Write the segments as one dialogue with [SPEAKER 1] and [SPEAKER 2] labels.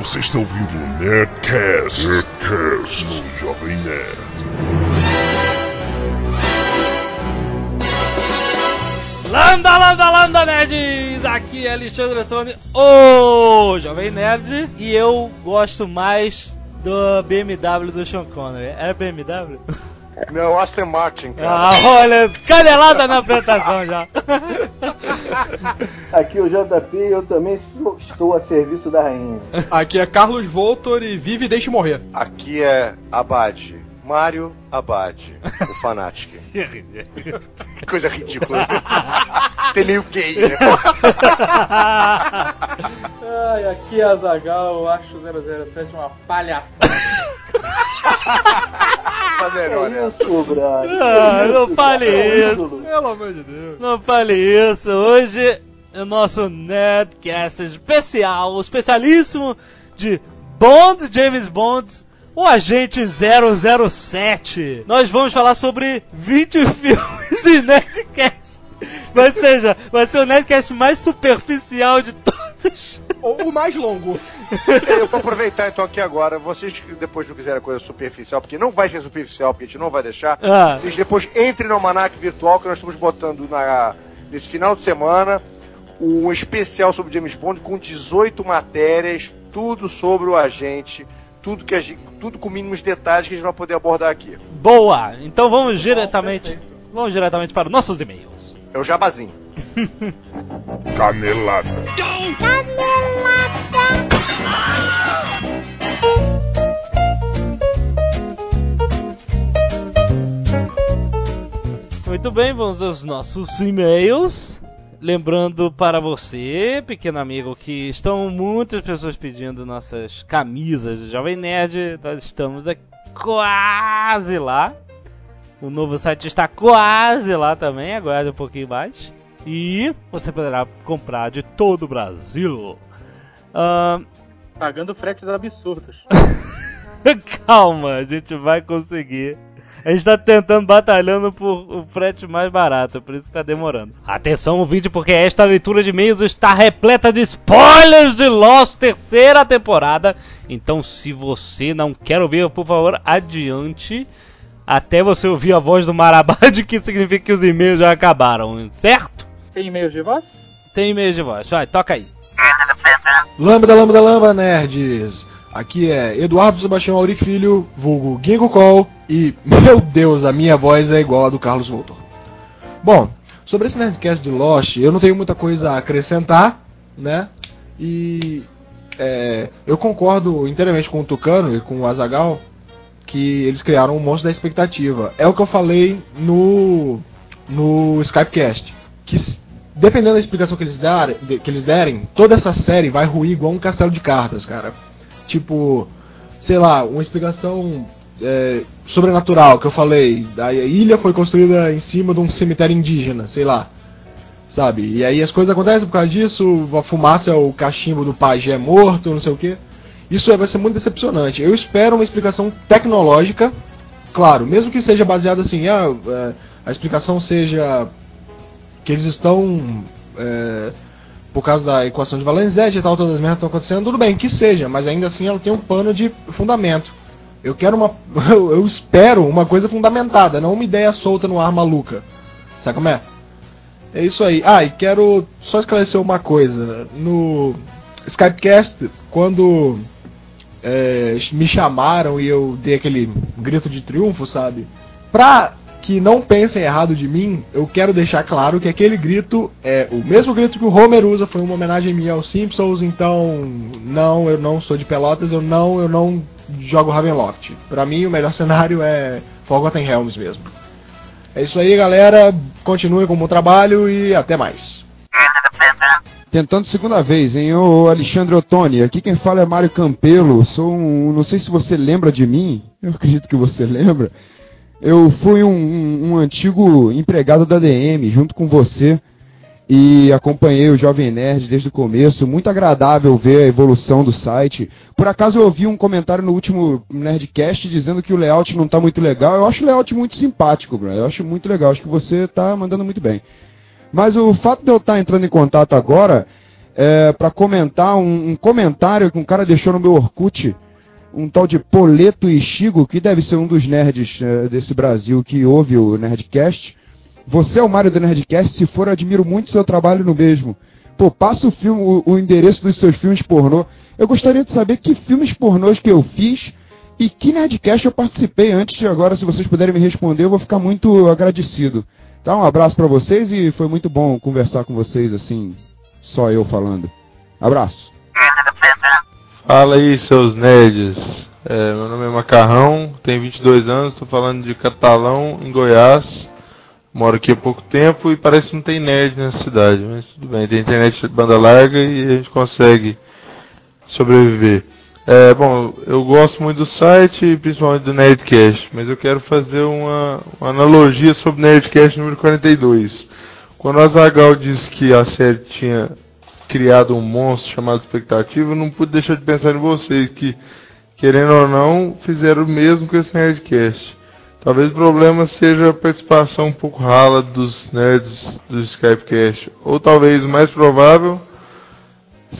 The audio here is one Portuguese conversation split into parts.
[SPEAKER 1] Você está ouvindo o Nerdcast, Nerdcast no Jovem Nerd.
[SPEAKER 2] Landa, landa, landa, nerds! Aqui é Alexandre Tony, o Jovem Nerd, e eu gosto mais do BMW do Sean Connery. É BMW?
[SPEAKER 3] Não, Aston Martin, cara.
[SPEAKER 2] Ah, olha, canelada na apresentação já.
[SPEAKER 4] Aqui é o JP e eu também sou- estou a serviço da rainha.
[SPEAKER 5] Aqui é Carlos Voltor e vive e deixe morrer.
[SPEAKER 3] Aqui é Abad. Mário Abad, o Fanatic. que coisa ridícula. Tem meio gay, né?
[SPEAKER 6] Ai, aqui é a Zagal, eu acho o 007 uma palhaçada.
[SPEAKER 3] Melhor,
[SPEAKER 4] É
[SPEAKER 3] né?
[SPEAKER 4] isso.
[SPEAKER 2] Ah, não fale
[SPEAKER 4] é
[SPEAKER 2] isso.
[SPEAKER 5] Pelo amor de Deus.
[SPEAKER 2] Não fale isso. Hoje é o nosso Nerdcast especial, especialíssimo de Bond, James Bond, o agente 007. Nós vamos falar sobre 20 filmes de Nerdcast. Ou seja, vai ser o Nerdcast mais superficial de todos.
[SPEAKER 5] Ou o mais longo.
[SPEAKER 3] Eu vou aproveitar então aqui agora. Vocês que depois não quiserem coisa superficial, porque não vai ser superficial, porque a gente não vai deixar.
[SPEAKER 2] Ah.
[SPEAKER 3] Vocês depois entrem no Almanac Virtual que nós estamos botando na, nesse final de semana um especial sobre James Bond com 18 matérias, tudo sobre o agente, tudo, que a gente, tudo com mínimos detalhes que a gente vai poder abordar aqui.
[SPEAKER 2] Boa! Então vamos diretamente,
[SPEAKER 6] perfeito.
[SPEAKER 2] vamos diretamente para os nossos e-mails.
[SPEAKER 3] É o jabazinho.
[SPEAKER 1] Canelada.
[SPEAKER 2] Muito bem, vamos aos nossos e-mails. Lembrando para você, pequeno amigo, que estão muitas pessoas pedindo nossas camisas do Jovem Nerd. Nós estamos quase lá. O novo site está quase lá também, aguarde um pouquinho mais. E você poderá comprar de todo o Brasil. Ahn,
[SPEAKER 6] Pagando fretes absurdos.
[SPEAKER 2] Calma, a gente vai conseguir. A gente tá tentando, batalhando por o frete mais barato, por isso que tá demorando. Atenção no vídeo, porque esta leitura de e-mails está repleta de spoilers de Lost terceira temporada. Então, se você não quer ouvir, por favor, adiante. Até você ouvir a voz do Marabad, que significa que os e-mails já acabaram, certo?
[SPEAKER 6] Tem e-mails de voz?
[SPEAKER 2] Tem e-mails de voz, vai, toca aí.
[SPEAKER 5] Lambda, lambda, lambda, nerds. Aqui é Eduardo Sebastião Auri Filho, vulgo Gingo Call. E, meu Deus, a minha voz é igual a do Carlos Voltor. Bom, sobre esse Nerdcast de Lost, eu não tenho muita coisa a acrescentar, né? E é, eu concordo inteiramente com o Tucano e com o Azagal que eles criaram um monstro da expectativa. É o que eu falei no no Skypecast. Que dependendo da explicação que eles, dar, de- que eles derem, toda essa série vai ruir igual um castelo de cartas, cara. Tipo, sei lá, uma explicação é, sobrenatural que eu falei. A ilha foi construída em cima de um cemitério indígena, sei lá. Sabe? E aí as coisas acontecem por causa disso, a fumaça o cachimbo do pajé morto, não sei o que. Isso vai ser muito decepcionante. Eu espero uma explicação tecnológica, claro, mesmo que seja baseada assim, ah, é, a explicação seja que eles estão é, por causa da equação de Valenzetti e tal, todas as merdas estão acontecendo, tudo bem, que seja, mas ainda assim ela tem um pano de fundamento. Eu quero uma. Eu, eu espero uma coisa fundamentada, não uma ideia solta no ar maluca. Sabe como é? É isso aí. Ah, e quero só esclarecer uma coisa. No Skypecast, quando é, me chamaram e eu dei aquele grito de triunfo, sabe? Pra que não pensem errado de mim, eu quero deixar claro que aquele grito é o mesmo grito que o Homer usa, foi uma homenagem minha aos Simpsons, então não, eu não sou de Pelotas, eu não, eu não jogo Ravenloft. Pra mim o melhor cenário é Forgotten Realms mesmo. É isso aí, galera. Continuem com o bom trabalho e até mais.
[SPEAKER 7] Tentando segunda vez, hein? Ô Alexandre Ottoni, aqui quem fala é Mário Campelo. Sou um. Não sei se você lembra de mim. Eu acredito que você lembra. Eu fui um, um- um antigo empregado da DM junto com você e acompanhei o Jovem Nerd desde o começo. Muito agradável ver a evolução do site. Por acaso eu ouvi um comentário no último Nerdcast dizendo que o layout não tá muito legal. Eu acho o layout muito simpático, bro. Eu acho muito legal. Acho que você tá mandando muito bem. Mas o fato de eu estar entrando em contato agora é, para comentar um, um comentário que um cara deixou no meu Orkut, um tal de Poleto Ichigo, que deve ser um dos nerds é, desse Brasil que ouve o Nerdcast. Você é o Mário do Nerdcast, se for, admiro muito seu trabalho no mesmo. Pô, passa o, filme, o, o endereço dos seus filmes pornô. Eu gostaria de saber que filmes pornôs que eu fiz e que Nerdcast eu participei antes de agora. Se vocês puderem me responder, eu vou ficar muito agradecido. Tá, um abraço para vocês e foi muito bom conversar com vocês assim, só eu falando. Abraço.
[SPEAKER 8] Fala aí, seus nerds. É, meu nome é Macarrão, tenho 22 anos, estou falando de Catalão, em Goiás. Moro aqui há pouco tempo e parece que não tem nerd nessa cidade, mas tudo bem, tem internet de banda larga e a gente consegue sobreviver. É, bom, eu gosto muito do site, principalmente do Nerdcast, mas eu quero fazer uma, uma analogia sobre o Nerdcast número 42. Quando o Azagal disse que a série tinha criado um monstro chamado expectativa, eu não pude deixar de pensar em vocês que, querendo ou não, fizeram o mesmo com esse Nerdcast. Talvez o problema seja a participação um pouco rala dos nerds do Skypecast. Ou talvez o mais provável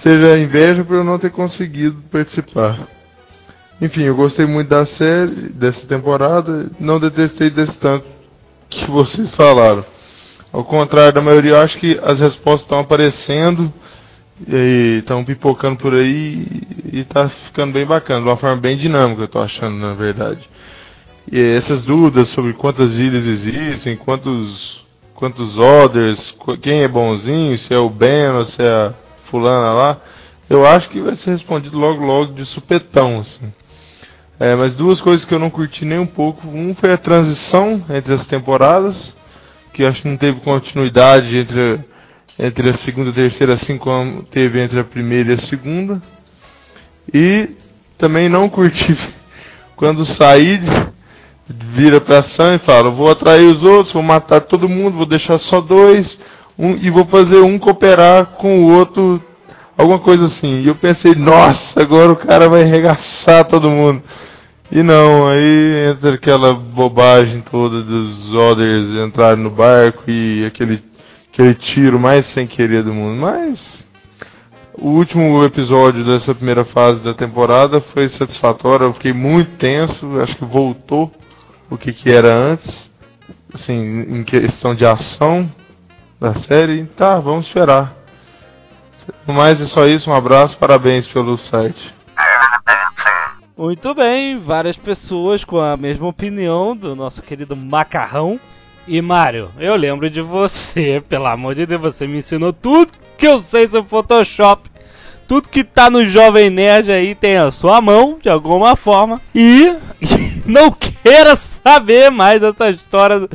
[SPEAKER 8] seja a inveja por eu não ter conseguido participar. Enfim, eu gostei muito da série, dessa temporada, não detestei desse tanto que vocês falaram. Ao contrário da maioria, eu acho que as respostas estão aparecendo estão pipocando por aí e está ficando bem bacana, de uma forma bem dinâmica, eu tô achando, na verdade. E essas dúvidas sobre quantas ilhas existem, quantos quantos orders, quem é bonzinho, se é o Ben ou se é a fulana lá, eu acho que vai ser respondido logo logo de supetão, assim. É, mas duas coisas que eu não curti nem um pouco. Um foi a transição entre as temporadas, que acho que não teve continuidade entre, entre a segunda e a terceira, assim como teve entre a primeira e a segunda. E também não curti quando saí vira pra ação e fala, vou atrair os outros, vou matar todo mundo, vou deixar só dois, um, e vou fazer um cooperar com o outro, alguma coisa assim. E eu pensei, nossa, agora o cara vai arregaçar todo mundo. E não, aí entra aquela bobagem toda dos Others entrarem no barco e aquele, aquele tiro mais sem querer do mundo. Mas o último episódio dessa primeira fase da temporada foi satisfatório, eu fiquei muito tenso, acho que voltou o que, que era antes, assim, em questão de ação da série. Tá, vamos esperar. No mais é só isso, um abraço, parabéns pelo site.
[SPEAKER 2] Muito bem, várias pessoas com a mesma opinião do nosso querido Macarrão. E Mário, eu lembro de você, pelo amor de Deus, você me ensinou tudo que eu sei sobre Photoshop. Tudo que tá no Jovem Nerd aí tem a sua mão, de alguma forma. E não queira saber mais dessa história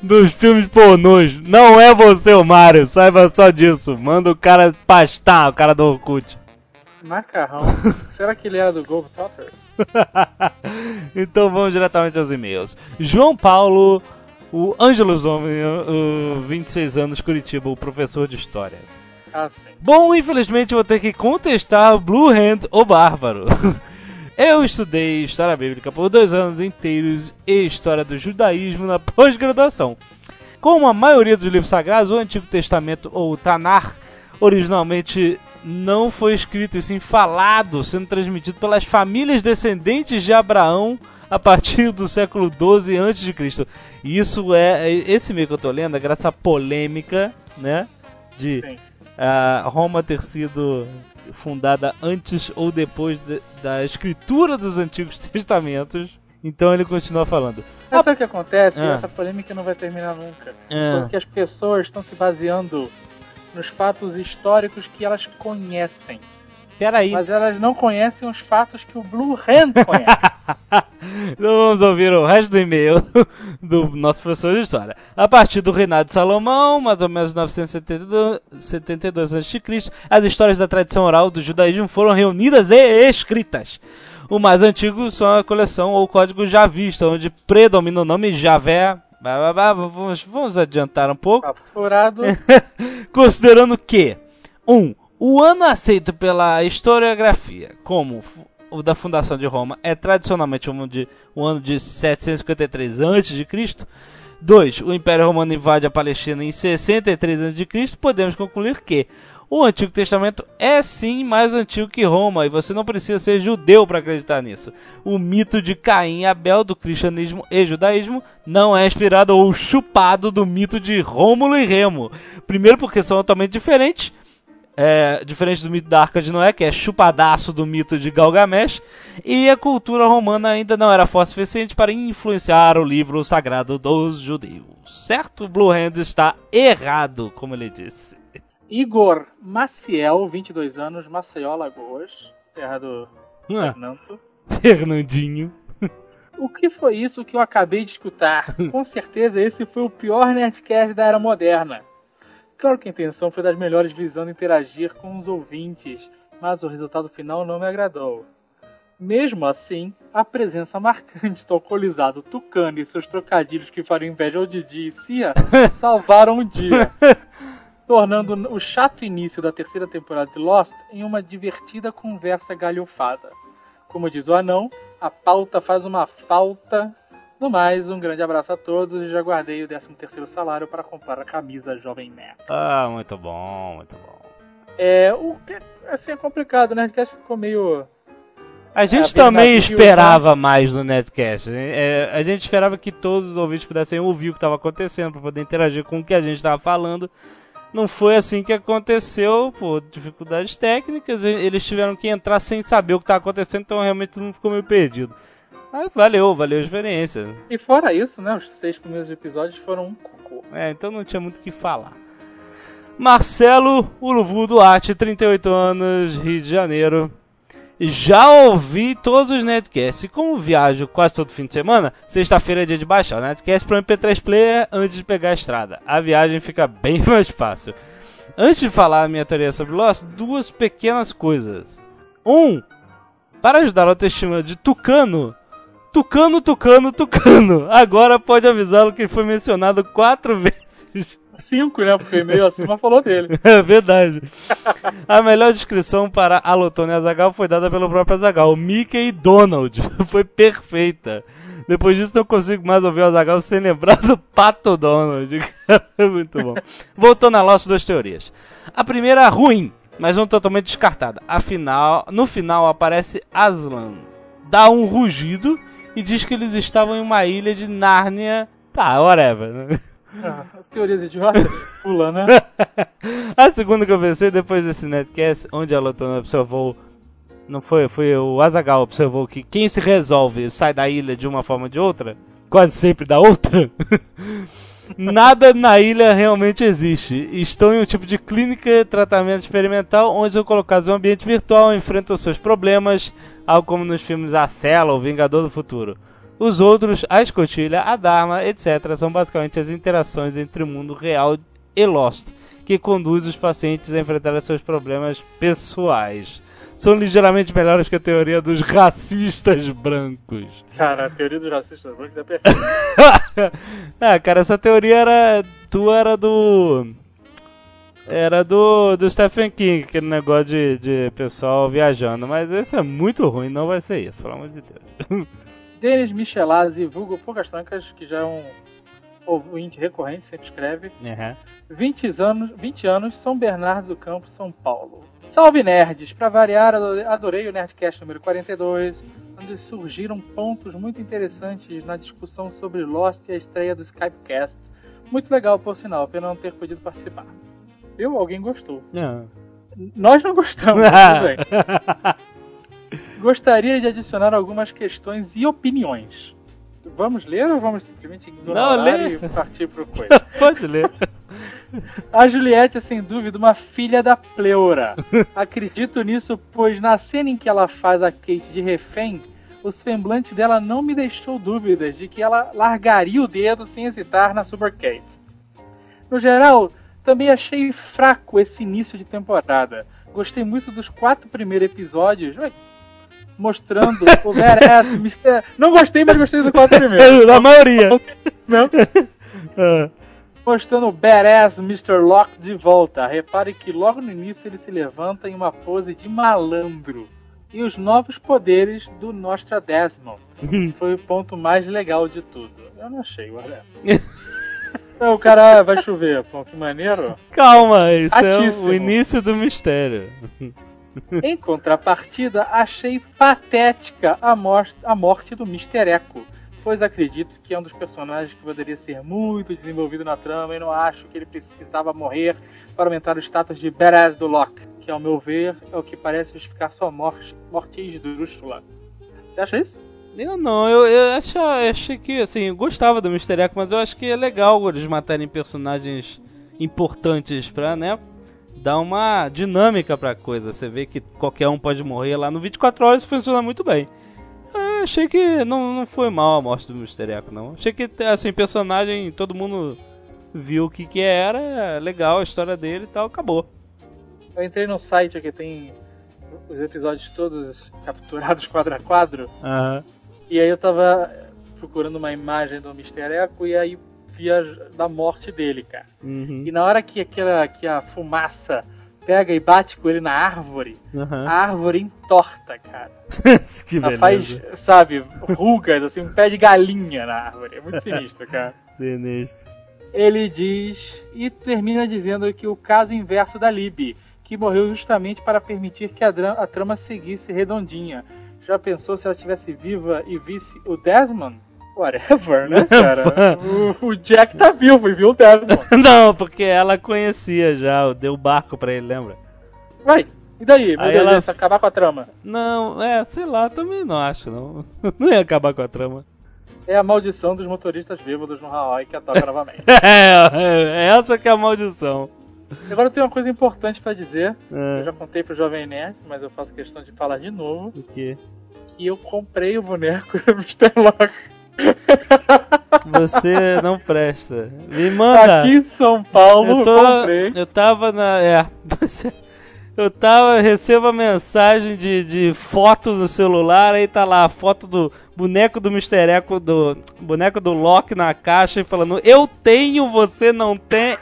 [SPEAKER 2] dos filmes pornôs. Não é você, o Mario, saiba só disso. Manda o cara pastar, o cara do Orkut.
[SPEAKER 6] Macarrão. Será que ele era do Globetrotters?
[SPEAKER 2] então vamos diretamente aos e-mails. João Paulo, o Ângelos Homem, 26 anos, Curitiba, o professor de história.
[SPEAKER 6] Ah, sim.
[SPEAKER 2] Bom, infelizmente vou ter que contestar Blue Hand, o Bárbaro. Eu estudei História Bíblica por dois anos inteiros e História do Judaísmo na pós-graduação. Como a maioria dos livros sagrados, o Antigo Testamento ou Tanar originalmente não foi escrito e sim falado, sendo transmitido pelas famílias descendentes de Abraão a partir do século 12 a.C. Isso é esse meio que eu tô lendo, é graças à polêmica, né, de uh, Roma ter sido fundada antes ou depois de, da escritura dos Antigos Testamentos. Então ele continua falando.
[SPEAKER 6] Mas sabe o que acontece?
[SPEAKER 2] Ah.
[SPEAKER 6] Essa polêmica não vai terminar nunca.
[SPEAKER 2] Ah.
[SPEAKER 6] Porque as pessoas estão se baseando nos fatos históricos que elas conhecem.
[SPEAKER 2] Peraí.
[SPEAKER 6] Mas elas não conhecem os fatos que o Blue Hand conhece.
[SPEAKER 2] Então vamos ouvir o resto do e-mail do nosso professor de história. A partir do reinado de Salomão, mais ou menos 972 a.C., as histórias da tradição oral do judaísmo foram reunidas e escritas. O mais antigo são a coleção ou código javista, onde predomina o nome Javé. Vamos, vamos adiantar um pouco.
[SPEAKER 6] Furado.
[SPEAKER 2] Considerando que 1. Um, o ano aceito pela historiografia como o da fundação de Roma é tradicionalmente de, o ano de 753 a.C. 2. O Império Romano invade a Palestina em 63 a.C. Podemos concluir que O Antigo Testamento é sim mais antigo que Roma e você não precisa ser judeu para acreditar nisso. O mito de Caim e Abel do cristianismo e judaísmo não é inspirado ou chupado do mito de Rômulo e Remo. Primeiro porque são totalmente diferentes é, diferente do mito da Arca de Noé, que é chupadaço do mito de Galgamesh, e a cultura romana ainda não era forte o suficiente para influenciar o livro sagrado dos judeus. Certo? Blue Hand está errado, como ele disse.
[SPEAKER 6] Igor Maciel, 22 anos, Maceió, Lagoas, terra do
[SPEAKER 2] Ah,
[SPEAKER 6] Fernando.
[SPEAKER 2] Fernandinho.
[SPEAKER 6] O que foi isso que eu acabei de escutar? Com certeza esse foi o pior Nerdcast da era moderna. Claro que a intenção foi das melhores visando interagir com os ouvintes, mas o resultado final não me agradou. Mesmo assim, a presença marcante do alcoolizado Tucano e seus trocadilhos que fariam inveja ao Didi e Cia salvaram o dia, tornando o chato início da terceira temporada de Lost em uma divertida conversa galhofada. Como diz o anão, a pauta faz uma falta. No mais, um grande abraço a todos e já guardei o 13 terceiro salário para comprar a camisa Jovem Nerd.
[SPEAKER 2] Ah, muito bom, muito bom.
[SPEAKER 6] É, o que assim é complicado, né? O Nerdcast ficou meio
[SPEAKER 2] A gente
[SPEAKER 6] É,
[SPEAKER 2] também esperava mais no Netcast. É, a gente esperava que todos os ouvintes pudessem ouvir o que estava acontecendo para poder interagir com o que a gente estava falando. Não foi assim que aconteceu, por dificuldades técnicas. Eles tiveram que entrar sem saber o que estava acontecendo, então realmente todo mundo ficou meio perdido. Mas valeu, valeu a experiência.
[SPEAKER 6] E fora isso, né? Os seis primeiros episódios foram um cocô.
[SPEAKER 2] É, então não tinha muito o que falar. Marcelo Uruvu Duarte, 38 anos, Rio de Janeiro. Já ouvi todos os Netcasts. E como viajo quase todo fim de semana, sexta-feira é dia de baixar o Netcast para o MP3 Player antes de pegar a estrada. A viagem fica bem mais fácil. Antes de falar a minha teoria sobre Lost, duas pequenas coisas. Um, para ajudar a autoestima de Tucano, Tucano, Tucano, Tucano. Agora pode avisá-lo que ele foi mencionado quatro vezes.
[SPEAKER 6] Cinco, né? Porque meio acima falou dele.
[SPEAKER 2] É verdade. A melhor descrição para Alotone Azagal foi dada pelo próprio Azagal. Mickey e Donald. Foi perfeita. Depois disso não consigo mais ouvir o Azagal sem lembrar do Pato Donald. Muito bom. Voltando a Lost, duas teorias. A primeira ruim, mas não totalmente descartada. Afinal, no final aparece Aslan. Dá um rugido e diz que eles estavam em uma ilha de Nárnia. Tá, whatever.
[SPEAKER 6] Ah, teorias idiotas? Pula, né?
[SPEAKER 2] A segunda que eu pensei depois desse netcast, onde a Lotona observou. Não foi, foi o Azagal observou que quem se resolve sai da ilha de uma forma ou de outra, quase sempre da outra. Nada na ilha realmente existe. Estão em um tipo de clínica, tratamento experimental, onde são colocados em um ambiente virtual, enfrentam seus problemas, algo como nos filmes A Cela ou Vingador do Futuro. Os outros, a escotilha, a Dharma, etc., são basicamente as interações entre o mundo real e Lost, que conduz os pacientes a enfrentar seus problemas pessoais. São ligeiramente melhores que a teoria dos racistas brancos.
[SPEAKER 6] Cara, a teoria dos racistas brancos é perfeita.
[SPEAKER 2] ah, cara, essa teoria era. Tu era do. Era do, do Stephen King, aquele negócio de, de pessoal viajando. Mas esse é muito ruim, não vai ser isso, pelo amor de Deus.
[SPEAKER 6] Denis Michelazzi, vulgo Poucas Trancas, que já é um ouvinte recorrente, sempre escreve.
[SPEAKER 2] Uhum.
[SPEAKER 6] 20 anos, 20 anos, São Bernardo do Campo, São Paulo. Salve nerds! Pra variar, ado- adorei o Nerdcast número 42, onde surgiram pontos muito interessantes na discussão sobre Lost e a estreia do Skypecast. Muito legal, por sinal, pena não ter podido participar. Viu? Alguém gostou.
[SPEAKER 2] Não.
[SPEAKER 6] Nós não gostamos, tudo bem. Gostaria de adicionar algumas questões e opiniões. Vamos ler ou vamos simplesmente ignorar
[SPEAKER 2] Não, lê.
[SPEAKER 6] e partir pro coisa?
[SPEAKER 2] Pode ler.
[SPEAKER 6] A Juliette é sem dúvida uma filha da pleura. Acredito nisso, pois na cena em que ela faz a Kate de refém, o semblante dela não me deixou dúvidas de que ela largaria o dedo sem hesitar na Super Kate. No geral, também achei fraco esse início de temporada. Gostei muito dos quatro primeiros episódios. Ué, Mostrando o Mr. Não gostei, mas gostei dos quatro primeiros.
[SPEAKER 2] Da maioria.
[SPEAKER 6] Não.
[SPEAKER 2] Ah.
[SPEAKER 6] mostrando o badass Mr. Locke de volta. Repare que logo no início ele se levanta em uma pose de malandro. E os novos poderes do Nostradesmon. Foi o ponto mais legal de tudo. Eu não achei, olha. Então, o cara vai chover. Pô, que maneiro.
[SPEAKER 2] Calma, isso é
[SPEAKER 6] Atíssimo.
[SPEAKER 2] o início do mistério.
[SPEAKER 6] Em contrapartida, achei patética a, mor a morte do Mr. Echo, pois acredito que é um dos personagens que poderia ser muito desenvolvido na trama e não acho que ele precisava morrer para aumentar o status de badass do Locke, que ao meu ver é o que parece justificar sua morte, morte esdrúxula. Você acha isso?
[SPEAKER 2] Eu não, eu, eu acho- achei que, assim, eu gostava do Mr. Echo, mas eu acho que é legal eles matarem personagens importantes pra, né, dar uma dinâmica pra coisa. Você vê que qualquer um pode morrer lá no 24 horas funciona muito bem. Eu achei que não, não foi mal a morte do Mr. Echo, não. Achei que, assim, personagem, todo mundo viu o que que era, legal a história dele e tal, acabou.
[SPEAKER 6] Eu entrei no site que tem os episódios todos capturados quadro a quadro.
[SPEAKER 2] Aham.
[SPEAKER 6] E aí eu tava procurando uma imagem do Mr. Echo e aí via da morte dele, cara.
[SPEAKER 2] Uhum.
[SPEAKER 6] E na hora que aquela que a fumaça pega e bate com ele na árvore,
[SPEAKER 2] Aham.
[SPEAKER 6] a árvore entorta, cara.
[SPEAKER 2] que
[SPEAKER 6] Ela
[SPEAKER 2] beleza.
[SPEAKER 6] faz, sabe, rugas, assim, um pé de galinha na árvore. É muito sinistro, cara.
[SPEAKER 2] Sinistro.
[SPEAKER 6] Ele diz e termina dizendo que o caso inverso da Libby, que morreu justamente para permitir que a, a trama seguisse redondinha. Já pensou se ela estivesse viva e visse o Desmond? Whatever, né, cara? o, o Jack tá vivo e viu o Desmond.
[SPEAKER 2] Não, porque ela conhecia já, deu barco pra ele, lembra?
[SPEAKER 6] Vai, e daí?
[SPEAKER 2] Aí ela-
[SPEAKER 6] acabar com a trama.
[SPEAKER 2] Não, é, sei lá, também não acho, não. Não ia acabar com a trama.
[SPEAKER 6] É a maldição dos motoristas bêbados no Hawaii que toca novamente.
[SPEAKER 2] É, é essa que é a maldição.
[SPEAKER 6] Agora eu tenho uma coisa importante pra dizer. Eu
[SPEAKER 2] É,
[SPEAKER 6] já contei pro Jovem Nerd, mas eu faço questão de falar de novo.
[SPEAKER 2] o quê?
[SPEAKER 6] Que eu comprei o boneco do Mr. Locke.
[SPEAKER 2] Você não presta. Me manda.
[SPEAKER 6] Aqui em São Paulo,
[SPEAKER 2] eu, tô,
[SPEAKER 6] comprei.
[SPEAKER 2] eu tava na. É. Eu tava, recebo a mensagem de, de foto no celular, aí tá lá a foto do boneco do Mr. Echo, do boneco do Loki na caixa e falando: Eu tenho, você não tem.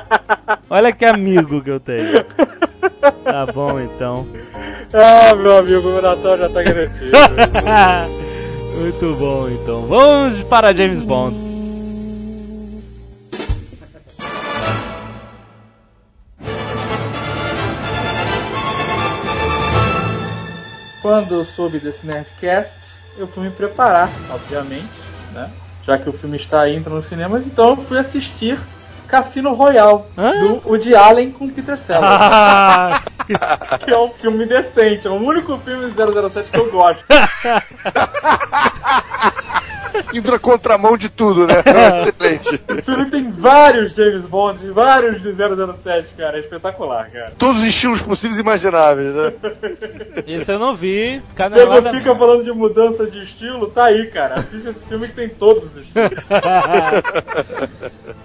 [SPEAKER 2] Olha que amigo que eu tenho. Tá bom então.
[SPEAKER 6] Ah, meu amigo, o Natal já tá garantido.
[SPEAKER 2] Muito bom então. Vamos para James Bond.
[SPEAKER 6] Quando eu soube desse Nerdcast, eu fui me preparar, obviamente, né? Já que o filme está entrando nos cinemas, então eu fui assistir Cassino Royale,
[SPEAKER 2] Hã?
[SPEAKER 6] do Woody Allen com Peter Sellers.
[SPEAKER 2] Ah,
[SPEAKER 6] que é um filme decente, é o único filme de 007 que eu gosto.
[SPEAKER 3] Indo na contramão de tudo, né? Excelente.
[SPEAKER 6] O filme tem vários James Bond, vários de 007, cara, é espetacular, cara.
[SPEAKER 3] Todos os estilos possíveis e imagináveis, né?
[SPEAKER 2] Isso eu não vi. Canelada
[SPEAKER 6] fica falando de mudança de estilo, tá aí, cara. Assiste esse filme que tem todos os estilos.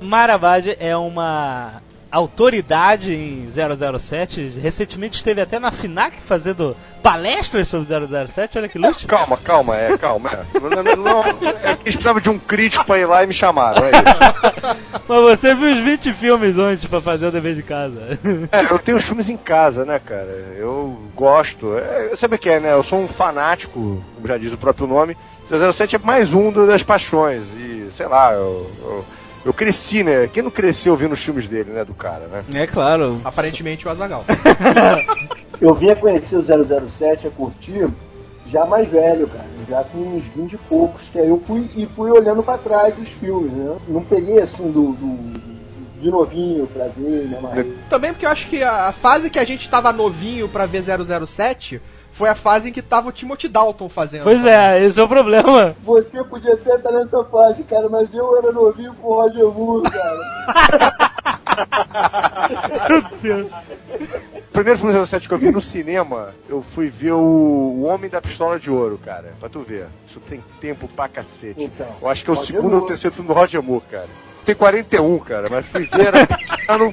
[SPEAKER 2] Maravage é uma autoridade em 007. Recentemente esteve até na FINAC fazendo palestras sobre 007. Olha que luxo.
[SPEAKER 3] Calma, calma, é, calma. É. Não, não, não, é precisavam de um crítico pra ir lá e me chamaram, é isso.
[SPEAKER 2] Mas você viu os 20 filmes antes pra fazer o dever de casa.
[SPEAKER 3] É, eu tenho os filmes em casa, né, cara? Eu gosto. É, sabe o que é, né? Eu sou um fanático, como já diz o próprio nome. 007 é mais um das paixões. E, sei lá, eu, eu, eu cresci, né? Quem não cresceu ouvindo os filmes dele, né? Do cara, né?
[SPEAKER 2] É claro.
[SPEAKER 9] Aparentemente o Azagal.
[SPEAKER 4] Eu vinha conhecer o 007, a curtir, já mais velho, cara. Já com uns 20 e poucos. Que aí eu fui e fui olhando pra trás dos filmes, né? Não peguei assim do, do- de novinho pra ver, né? Mas...
[SPEAKER 9] Também porque eu acho que a a fase que a gente tava novinho pra ver 007 foi a fase em que tava o Timothy Dalton fazendo.
[SPEAKER 2] Pois é, esse é o problema.
[SPEAKER 4] Você podia até estar nessa fase, cara, mas eu era novinho com o Roger Moore, cara.
[SPEAKER 3] O primeiro filme 007 que eu vi no cinema, eu fui ver o, o Homem da Pistola de Ouro, cara. Pra tu ver. Isso tem tempo pra cacete.
[SPEAKER 4] Então,
[SPEAKER 3] eu acho que é o
[SPEAKER 4] Roger
[SPEAKER 3] segundo ou terceiro filme do Roger Moore, cara. Tem 41, cara, mas fui ver, era pequeno.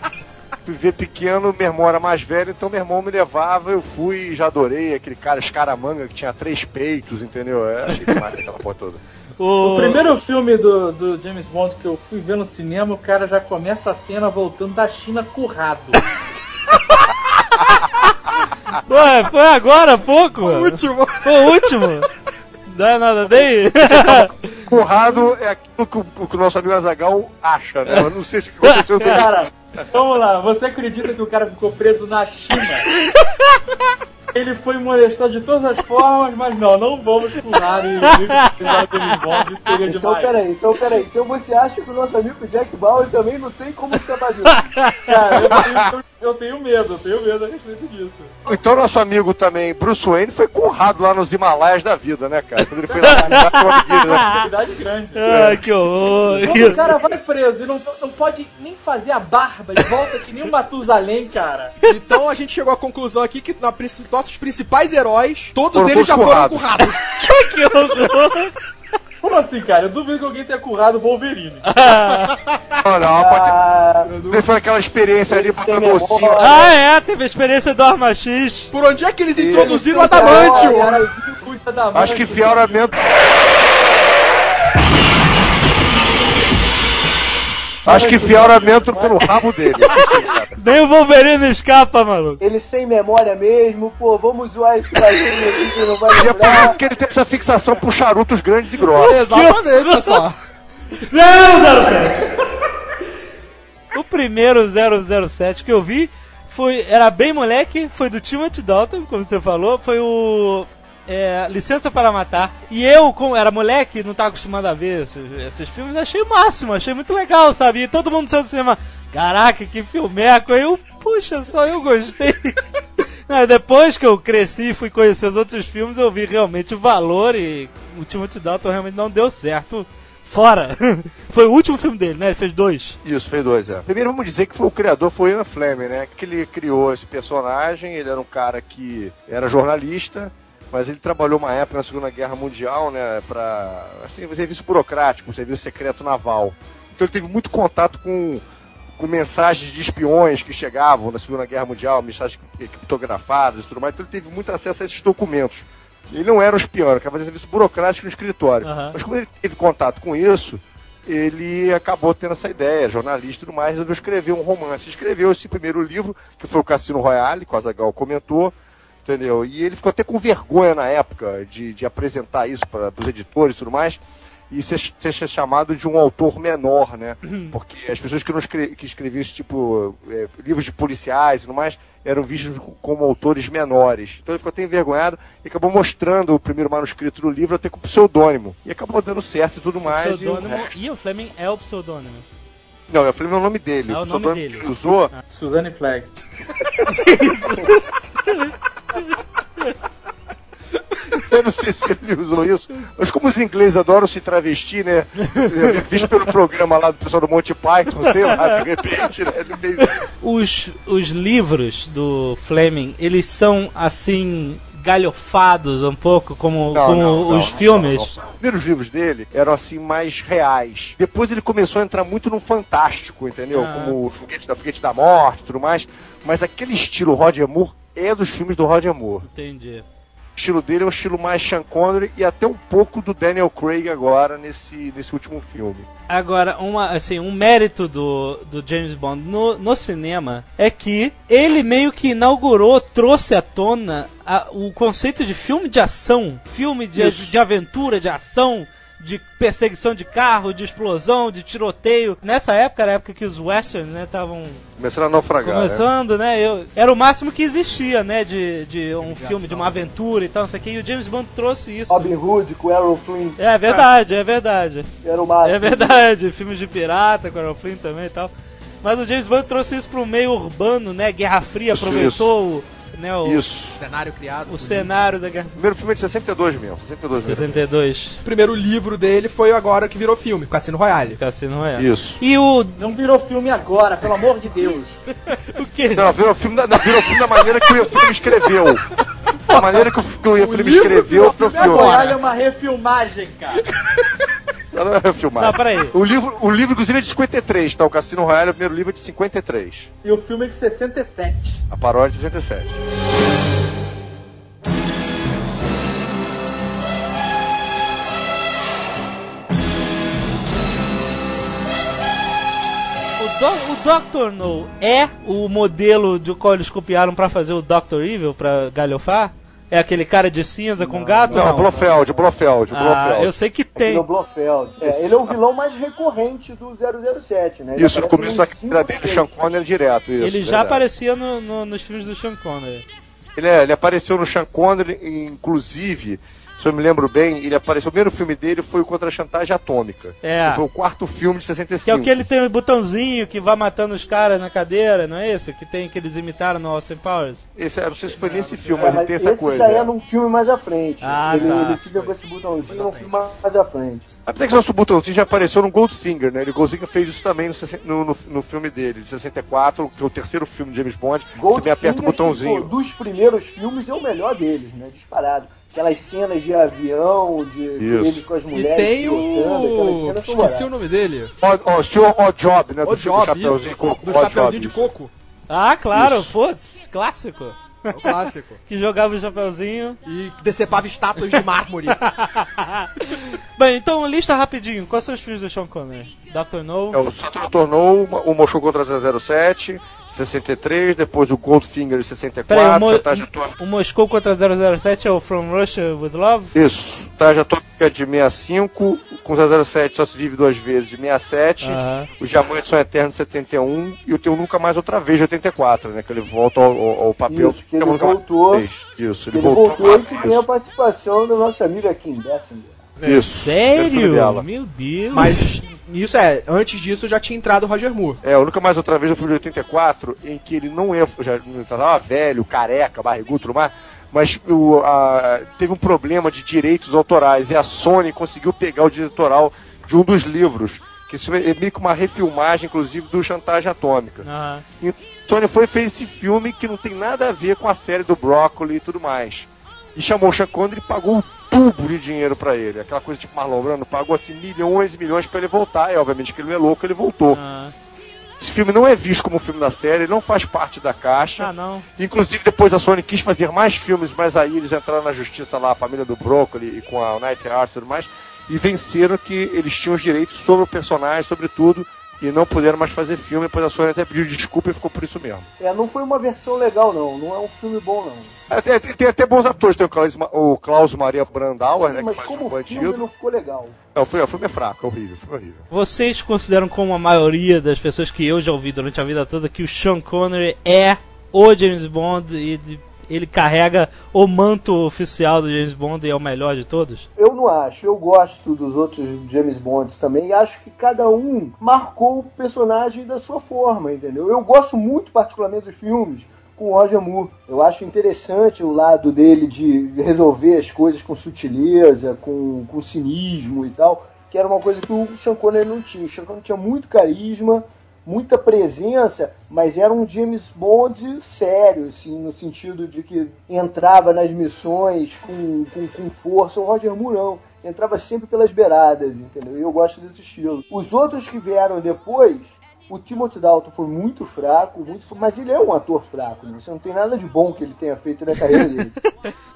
[SPEAKER 3] Fui ver pequeno, meu irmão era mais velho, então meu irmão me levava, eu fui e já adorei aquele cara escaramanga que tinha três peitos, entendeu? Eu achei demais aquela porra toda.
[SPEAKER 2] O,
[SPEAKER 6] O primeiro filme do, do James Bond que eu fui ver no cinema, o cara já começa a cena voltando da China currado.
[SPEAKER 2] Ué, foi agora há pouco? O
[SPEAKER 9] último.
[SPEAKER 2] Foi o último? Não é nada bem?
[SPEAKER 3] Conrado é aquilo que o, que o nosso amigo Azagal acha, né? Eu não sei se aconteceu com
[SPEAKER 6] Cara, vamos lá. Você acredita que o cara ficou preso na China? Ele foi molestado de todas as formas, mas não, não vamos pular e Bond, seria
[SPEAKER 4] Então
[SPEAKER 6] demais.
[SPEAKER 4] peraí, então peraí. Então você acha que o nosso amigo Jack Bauer também não tem como escapar disso?
[SPEAKER 6] Cara, eu tenho, eu tenho medo, eu tenho medo a respeito disso.
[SPEAKER 3] Então nosso amigo também, Bruce Wayne, foi currado lá nos Himalaias da vida, né, cara? Quando ele foi lá menina, né?
[SPEAKER 6] Cidade grande.
[SPEAKER 2] Ai, que horror.
[SPEAKER 6] Quando o cara vai preso e não, não pode nem fazer a barba de volta que nem o Matusalém, cara.
[SPEAKER 9] Então a gente chegou à conclusão aqui que na, nossos principais heróis, todos
[SPEAKER 3] Foram
[SPEAKER 9] eles já foram
[SPEAKER 3] currados.
[SPEAKER 9] currados.
[SPEAKER 2] que horror.
[SPEAKER 6] Como assim, cara? Eu duvido que alguém tenha currado o Wolverine.
[SPEAKER 3] Não, não, pode ter...
[SPEAKER 4] Ah,
[SPEAKER 3] foi aquela experiência ali botando ossinho.
[SPEAKER 2] Ah, é, teve a experiência do Arma X.
[SPEAKER 9] Por onde é que eles introduziram o Adamantio?
[SPEAKER 6] Cuida da
[SPEAKER 3] Acho que fioramento. Acho que fioramento pelo rabo dele.
[SPEAKER 2] Nem o Wolverine escapa, maluco.
[SPEAKER 4] ele sem memória mesmo, pô, vamos zoar esse baixinho aqui que não vai
[SPEAKER 3] E é por
[SPEAKER 4] lembrar.
[SPEAKER 3] isso que ele tem essa fixação por charutos grandes e grossos.
[SPEAKER 9] Exatamente, olha só.
[SPEAKER 2] Não, 07. O primeiro 007 que eu vi foi era bem moleque, foi do Timothy Dalton, como você falou, foi o é, Licença para Matar. E eu, como era moleque, não estava acostumado a ver esses, esses filmes, achei o máximo, achei muito legal, sabe? E todo mundo saiu do cinema, caraca, que filmeco. Eu, puxa, só eu gostei. Não, depois que eu cresci e fui conhecer os outros filmes, eu vi realmente o valor e o Timothy Dalton realmente não deu certo fora. foi o último filme dele, né? Ele fez dois.
[SPEAKER 3] Isso, fez dois, é. Primeiro vamos dizer que foi o criador, foi Ian Fleming, né? Que ele criou esse personagem, ele era um cara que era jornalista, mas ele trabalhou uma época na Segunda Guerra Mundial, né? Pra, assim, serviço burocrático, serviço secreto naval. Então ele teve muito contato com, com mensagens de espiões que chegavam na Segunda Guerra Mundial, mensagens criptografadas e tudo mais, então ele teve muito acesso a esses documentos. Ele não era um espião, era fazer serviço burocrático no escritório.
[SPEAKER 2] Aham.
[SPEAKER 3] Mas como ele teve contato com isso, ele acabou tendo essa ideia, jornalista e tudo mais, resolveu escrever um romance. Escreveu esse primeiro livro, que foi o Cassino Royale, que o Azagal comentou, entendeu? E ele ficou até com vergonha na época de, de apresentar isso para os editores e tudo mais, e ser, ser chamado de um autor menor, né? Porque as pessoas que, não escre que escreviam esse tipo, é, livros de policiais e tudo mais, eram vistos como autores menores. Então ele ficou até envergonhado e acabou mostrando o primeiro manuscrito do livro até com pseudônimo. E acabou dando certo e tudo mais. e o
[SPEAKER 2] Pseudônimo.
[SPEAKER 3] resto-
[SPEAKER 2] E o Fleming é o pseudônimo.
[SPEAKER 3] Não, eu falei meu nome dele.
[SPEAKER 2] É o
[SPEAKER 3] o
[SPEAKER 2] nome
[SPEAKER 3] pseudônimo
[SPEAKER 2] dele.
[SPEAKER 3] que ele usou.
[SPEAKER 6] Suzanne Flag.
[SPEAKER 3] Eu não sei se ele usou isso, mas como os ingleses adoram se travestir, né? Visto pelo programa lá do pessoal do Monty Python, sei lá, de repente, né? Ele fez.
[SPEAKER 2] Os, os livros do Fleming, eles são assim galhofados um pouco como,
[SPEAKER 3] Não,
[SPEAKER 2] como
[SPEAKER 3] não,
[SPEAKER 2] os
[SPEAKER 3] não
[SPEAKER 2] filmes.
[SPEAKER 3] Os primeiros livros dele eram assim mais reais. Depois ele começou a entrar muito no fantástico, entendeu?
[SPEAKER 2] Ah.
[SPEAKER 3] Como o foguete da foguete da morte, e tudo mais. Mas aquele estilo Roger Moore é dos filmes do Roger Moore.
[SPEAKER 2] Entendi.
[SPEAKER 3] O estilo dele é um estilo mais Sean Connery e até um pouco do Daniel Craig agora nesse, nesse último filme.
[SPEAKER 2] Agora, uma, assim, um mérito do, do James Bond no, no cinema é que ele meio que inaugurou, trouxe à tona a- o conceito de filme de ação, filme de,
[SPEAKER 3] Isso.
[SPEAKER 2] de aventura, de ação, de perseguição de carro, de explosão, de tiroteio. Nessa época, era a época que os westerns, né, estavam
[SPEAKER 3] Começando a naufragar. né?
[SPEAKER 2] começando, né? Eu, era o máximo que existia, né, de, de um filme, de uma aventura e tal, não sei o que, e o James Bond trouxe isso.
[SPEAKER 4] Robin Hood com Errol Flynn,
[SPEAKER 2] É verdade, é verdade.
[SPEAKER 4] era o máximo.
[SPEAKER 2] É verdade, filmes de pirata, com Errol Flynn também e tal. Mas o James Bond trouxe isso pro meio urbano, né? Guerra Fria
[SPEAKER 3] Isso,
[SPEAKER 2] aproveitou o, né, o,
[SPEAKER 3] Isso.
[SPEAKER 9] Cenário criado.
[SPEAKER 2] o cenário da Guerra
[SPEAKER 3] O primeiro filme é de 62 mesmo. 62 mesmo.
[SPEAKER 2] 62,
[SPEAKER 9] O primeiro livro dele foi agora que virou filme, Cassino Royale.
[SPEAKER 2] Cassino Royale.
[SPEAKER 3] Isso.
[SPEAKER 2] E o.
[SPEAKER 6] Não virou filme agora, pelo amor de Deus.
[SPEAKER 2] O quê?
[SPEAKER 3] Não, virou filme da, não, virou filme da maneira que o filme escreveu. Da maneira que o, que o filme
[SPEAKER 9] livro
[SPEAKER 3] escreveu pro
[SPEAKER 9] filme
[SPEAKER 3] filme.
[SPEAKER 6] Agora é uma refilmagem, cara.
[SPEAKER 3] Não é filmado.
[SPEAKER 2] Não, peraí.
[SPEAKER 3] O livro, o livro, inclusive, é de 53, tá? O Cassino Royale, o primeiro livro é de 53.
[SPEAKER 6] E o filme é de 67.
[SPEAKER 3] A paródia é de 67.
[SPEAKER 2] O, Do- o Dr. No é o modelo do qual eles copiaram pra fazer o Dr. Evil, pra galhofar? É aquele cara de cinza com gato?
[SPEAKER 3] Não, é Blofeld, Blofeld,
[SPEAKER 2] Ah,
[SPEAKER 3] Blofeld.
[SPEAKER 2] eu sei que tem.
[SPEAKER 4] Ele é o Blofeld. É, ele é o vilão mais recorrente do 007, né? Ele
[SPEAKER 3] Isso, no começo da carreira dele, o. Sean Connery direto. Isso,
[SPEAKER 2] ele já
[SPEAKER 3] verdade.
[SPEAKER 2] aparecia no- no- nos filmes do Sean Connery.
[SPEAKER 3] Ele, é, ele apareceu no Sean Connery, inclusive, se eu me lembro bem, ele apareceu. O primeiro filme dele foi o Contra a Chantagem Atômica.
[SPEAKER 2] É.
[SPEAKER 3] Que Foi o quarto filme de 65.
[SPEAKER 2] Que é o que ele tem o botãozinho que vai matando os caras na cadeira, não é esse? Que tem que eles imitaram no Austin Powers.
[SPEAKER 3] Esse, eu não sei se foi nesse filme,
[SPEAKER 4] É,
[SPEAKER 3] mas ele
[SPEAKER 4] mas
[SPEAKER 3] tem essa
[SPEAKER 4] esse
[SPEAKER 3] coisa.
[SPEAKER 4] já é
[SPEAKER 3] é.
[SPEAKER 4] num filme mais à frente.
[SPEAKER 2] Ah,
[SPEAKER 4] ele,
[SPEAKER 2] tá.
[SPEAKER 4] ele fica com esse botãozinho num filme mais à frente.
[SPEAKER 3] Apesar que o nosso botãozinho já apareceu no Goldfinger, né? Ele Goldfinger fez isso também no, 60 no, no, filme dele, de 64, que é o terceiro filme de James Bond. Você também aperta o
[SPEAKER 4] Goldfinger,
[SPEAKER 3] botãozinho.
[SPEAKER 4] que, pô, dos primeiros filmes é o melhor deles, né? Disparado. Aquelas cenas de avião, de dele com as
[SPEAKER 9] E
[SPEAKER 4] mulheres.
[SPEAKER 9] tem
[SPEAKER 4] pilotando, aquelas
[SPEAKER 9] o. Esqueci o nome dele.
[SPEAKER 3] Ó, o senhor Ó Job, né?
[SPEAKER 9] O
[SPEAKER 3] do,
[SPEAKER 9] Job,
[SPEAKER 3] Chapeuzinho de Coco.
[SPEAKER 9] Do Chapeuzinho
[SPEAKER 3] Job,
[SPEAKER 9] de. Coco.
[SPEAKER 2] Ah, claro,
[SPEAKER 3] Isso.
[SPEAKER 2] putz, clássico.
[SPEAKER 9] É o clássico.
[SPEAKER 2] Que jogava o chapeuzinho.
[SPEAKER 9] E decepava estátuas de mármore.
[SPEAKER 2] Bem, então lista rapidinho. Quais são os filmes do Sean Connery? Dr. No.
[SPEAKER 3] É, o Saturno tornou o Moscou contra 007, 63, depois o Goldfinger em 64,
[SPEAKER 2] Peraí, o, Mo
[SPEAKER 3] Atômica.
[SPEAKER 2] o Moscou contra 007 é o From Russia with Love?
[SPEAKER 3] Isso, Chantagem Atômica de 65, com 007 só se vive duas vezes de 67,
[SPEAKER 2] Aham.
[SPEAKER 3] os Diamantes são Eternos de 71 e o Teu Nunca Mais Outra Vez de 84, né? Que ele volta ao, ao- ao papel
[SPEAKER 4] Isso, que ele
[SPEAKER 3] Nunca Mais
[SPEAKER 4] voltou.
[SPEAKER 3] Isso, ele,
[SPEAKER 4] Ele
[SPEAKER 3] voltou.
[SPEAKER 4] voltou e que tem a participação da nossa amiga Kim Basinger.
[SPEAKER 3] Isso. É o filme
[SPEAKER 2] Sério?
[SPEAKER 3] dela.
[SPEAKER 2] Meu Deus.
[SPEAKER 9] Mas isso é, antes disso já tinha entrado o Roger Moore.
[SPEAKER 3] É, o Nunca Mais Outra Vez é um filme de 84, em que ele não é, já estava velho, careca, barrigudo, tudo mais, mas o, a- teve um problema de direitos autorais e a Sony conseguiu pegar o direito autoral de um dos livros, que isso é meio que uma refilmagem, inclusive, do Chantagem Atômica.
[SPEAKER 2] Aham.
[SPEAKER 3] E Sony foi e fez esse filme que não tem nada a ver com a série do Broccoli e tudo mais. E chamou o Sean Connery e pagou um tubo de dinheiro pra ele. Aquela coisa tipo Marlon Brando, pagou assim milhões e milhões pra ele voltar. E obviamente que ele é louco, ele voltou.
[SPEAKER 2] aham.
[SPEAKER 3] Esse filme não é visto como um filme da série, ele não faz parte da caixa.
[SPEAKER 2] Ah, não.
[SPEAKER 3] Inclusive, depois a Sony quis fazer mais filmes, mas aí eles entraram na justiça lá, a família do Broccoli e com a Night Hearts e tudo mais, e venceram que eles tinham os direitos sobre o personagem, sobre tudo, e não puderam mais fazer filme. Depois a Sony até pediu desculpa e ficou por isso mesmo.
[SPEAKER 4] É, não foi uma versão legal, não. Não é um filme bom, não.
[SPEAKER 3] Até- tem, tem até bons atores, tem o Klaus, o Klaus Maria Brandauer, né, que
[SPEAKER 4] Mas
[SPEAKER 3] faz
[SPEAKER 4] como
[SPEAKER 3] o
[SPEAKER 4] filme
[SPEAKER 3] bandido.
[SPEAKER 4] não ficou legal.
[SPEAKER 3] Não, o filme, o filme é fraco, é horrível, filme é horrível.
[SPEAKER 2] Vocês consideram como a maioria das pessoas que eu já ouvi durante a vida toda que o Sean Connery é o James Bond e de- ele carrega o manto oficial do James Bond e é o melhor de todos?
[SPEAKER 4] Eu não acho. Eu gosto dos outros James Bonds também e acho que cada um marcou o personagem da sua forma, entendeu? Eu gosto muito, particularmente, dos filmes com o Roger Moore. Eu acho interessante o lado dele de resolver as coisas com sutileza, com, com cinismo e tal, que era uma coisa que o Sean Connery não tinha. O Sean Connery tinha muito carisma, muita presença, mas era um James Bond sério, assim, no sentido de que entrava nas missões com, com, com força. O Roger Moore não. Entrava sempre pelas beiradas, entendeu? E eu gosto desse estilo. Os outros que vieram depois, o Timothy Dalton foi muito fraco, muito, mas ele é um ator fraco, né? Você não tem nada de bom que ele tenha feito na carreira dele.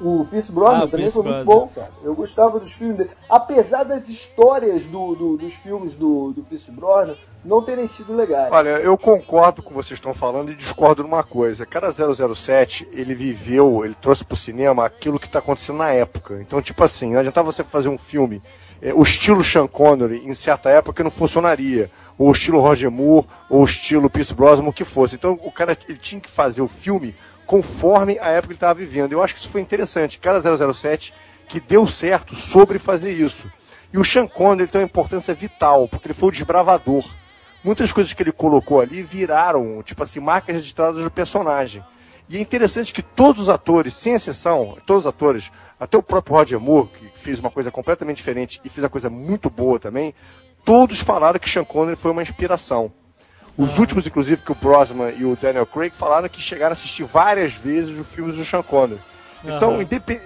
[SPEAKER 4] O Pierce Brosnan
[SPEAKER 2] Ah,
[SPEAKER 4] também
[SPEAKER 2] Pierce
[SPEAKER 4] foi muito
[SPEAKER 2] Brosnan.
[SPEAKER 4] bom, cara. Eu gostava dos filmes dele. Apesar das histórias do, do- dos filmes do, do Pierce Brosnan não terem sido legais.
[SPEAKER 3] Olha, eu concordo com o que vocês estão falando e discordo numa coisa. Cada 007, ele viveu, ele trouxe pro cinema aquilo que tá acontecendo na época. Então, tipo assim, não adiantava você fazer um filme, eh, o estilo Sean Connery, em certa época, não funcionaria. Ou o estilo Roger Moore, ou o estilo Pierce Brosnan, o que fosse. Então, o cara ele tinha que fazer o filme conforme a época que ele estava vivendo. Eu acho que isso foi interessante. Cada 007 que deu certo sobre fazer isso. E o Sean Connery tem uma importância vital, porque ele foi o desbravador muitas coisas que ele colocou ali viraram, tipo assim, marcas registradas do personagem. E é interessante que todos os atores, sem exceção, todos os atores, até o próprio Roger Moore, que fez uma coisa completamente diferente e fez uma coisa muito boa também, todos falaram que Sean Connery foi uma inspiração. Os últimos, inclusive, que o Brosnan e o Daniel Craig falaram que chegaram a assistir várias vezes os filmes do Sean Connery. Então,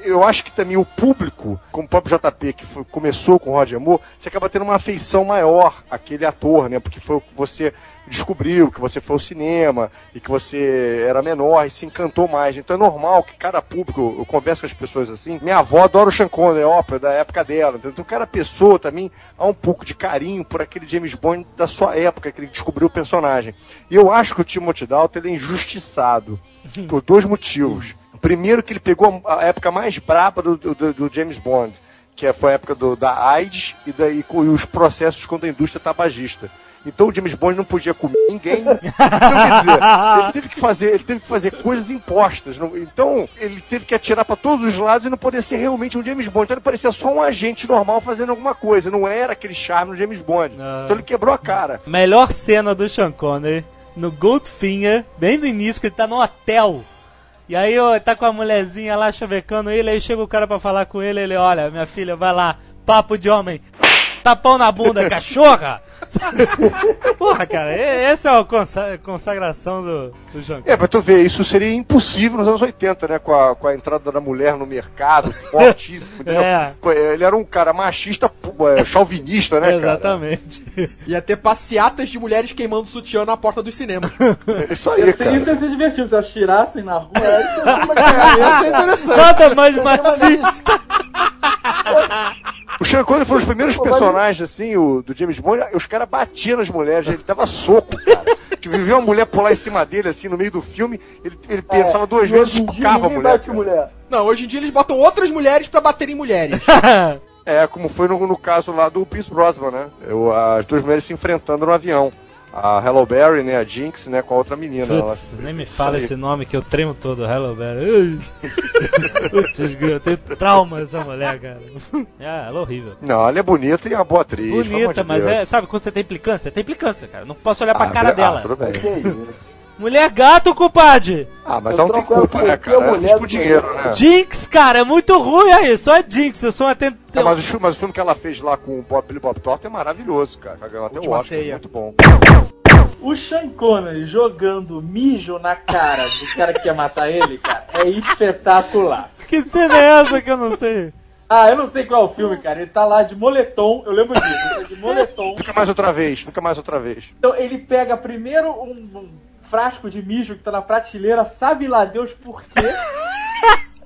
[SPEAKER 3] eu acho que também o público, como o próprio JP, que foi- começou com o Roger Moore, você acaba tendo uma afeição maior àquele ator, né? Porque foi o que você descobriu, que você foi ao cinema e que você era menor e se encantou mais. Então é normal que cada público, eu converso com as pessoas assim, minha avó adora o Sean Connery, é ópera da época dela. Então cada pessoa também há um pouco de carinho por aquele James Bond da sua época, que ele descobriu o personagem. E eu acho que o Timothy Dalton é injustiçado por dois motivos. Primeiro que ele pegou a época mais braba do, do- do James Bond, que foi a época do, da AIDS e, da, e com os processos contra a indústria tabagista. Então o James Bond não podia comer ninguém. Então, quer dizer, ele teve que fazer, ele teve que fazer coisas impostas. não- Então, ele teve que atirar para todos os lados e não poder ser realmente um James Bond. Então ele parecia só um agente normal fazendo alguma coisa. Não era aquele charme do James Bond.
[SPEAKER 2] Não.
[SPEAKER 3] Então ele quebrou a cara.
[SPEAKER 2] Melhor cena do Sean Connery no Goldfinger, bem no início, que ele tá no hotel. E aí ó, tá com a mulherzinha lá chavecando ele, aí chega o cara pra falar com ele, ele, olha, minha filha, vai lá, papo de homem, tapão na bunda, cachorra! Porra, cara, essa é a consa- consagração do, do Connery.
[SPEAKER 3] É, pra tu ver, isso seria impossível nos anos 80, né? Com a, com a entrada da mulher no mercado, fortíssimo, entendeu?
[SPEAKER 2] É.
[SPEAKER 3] Ele era um cara machista, é, chauvinista, né, cara?
[SPEAKER 2] Exatamente.
[SPEAKER 9] Ia ter passeatas de mulheres queimando sutiã na porta dos cinemas.
[SPEAKER 3] É Isso aí,
[SPEAKER 6] Isso,
[SPEAKER 3] cara.
[SPEAKER 6] isso ia ser divertido, se elas tirassem na rua.
[SPEAKER 9] É, ia ser interessante.
[SPEAKER 2] Nada mais machista.
[SPEAKER 3] O Sean Connery foi um dos primeiros personagens, assim, o, do James Bond. Os caras batiam nas mulheres, ele dava soco, cara. Que vivia uma mulher pular em cima dele, assim, no meio do filme, ele, ele pensava duas
[SPEAKER 4] É,
[SPEAKER 3] vezes e socava a mulher.
[SPEAKER 4] bate
[SPEAKER 3] cara.
[SPEAKER 4] mulher.
[SPEAKER 9] Não, hoje em dia eles botam outras mulheres pra bater em mulheres.
[SPEAKER 3] É, como foi no, no caso lá do Pierce Brosnan, né? Eu, as duas mulheres se enfrentando no avião. A Hello Berry, né? A Jinx, né? Com a outra menina. Ela-
[SPEAKER 2] Putz, nem me fala esse nome que eu tremo todo, Hello Berry. Putz, eu tenho trauma essa mulher, cara. É, ela é horrível.
[SPEAKER 3] Não, ela é bonita e é uma boa atriz.
[SPEAKER 2] Bonita,
[SPEAKER 3] de
[SPEAKER 2] mas
[SPEAKER 3] Deus.
[SPEAKER 2] é, sabe quando você tem implicância? Tem implicância, cara. Não posso olhar pra
[SPEAKER 3] Ah,
[SPEAKER 2] cara
[SPEAKER 3] ah,
[SPEAKER 2] dela.
[SPEAKER 3] tudo bem.
[SPEAKER 2] Mulher gato, compadre!
[SPEAKER 3] Ah, mas
[SPEAKER 4] Eu
[SPEAKER 3] ela não tem
[SPEAKER 4] troco ela
[SPEAKER 3] culpa, né, cara? Ela
[SPEAKER 4] mulher
[SPEAKER 3] fez por dinheiro, né?
[SPEAKER 2] Jinx, cara, é muito ruim aí. Só é Jinx, eu sou um atento.
[SPEAKER 3] É, mas, o filme, mas o filme que ela fez lá com o Bob, Billy Bob Thornton é maravilhoso, cara. Ela ganhou até o Oscar,
[SPEAKER 9] Ceia.
[SPEAKER 3] muito bom.
[SPEAKER 6] O Sean Connery jogando mijo na cara do cara que quer matar ele, cara, é espetacular.
[SPEAKER 2] Que cena é essa que eu não sei?
[SPEAKER 6] Ah, eu não sei qual é o filme, cara. Ele tá lá de moletom, eu lembro disso, ele tá de moletom.
[SPEAKER 3] Nunca mais outra vez, nunca mais outra vez.
[SPEAKER 6] Então ele pega primeiro um, um frasco de mijo que tá na prateleira, sabe lá Deus por quê.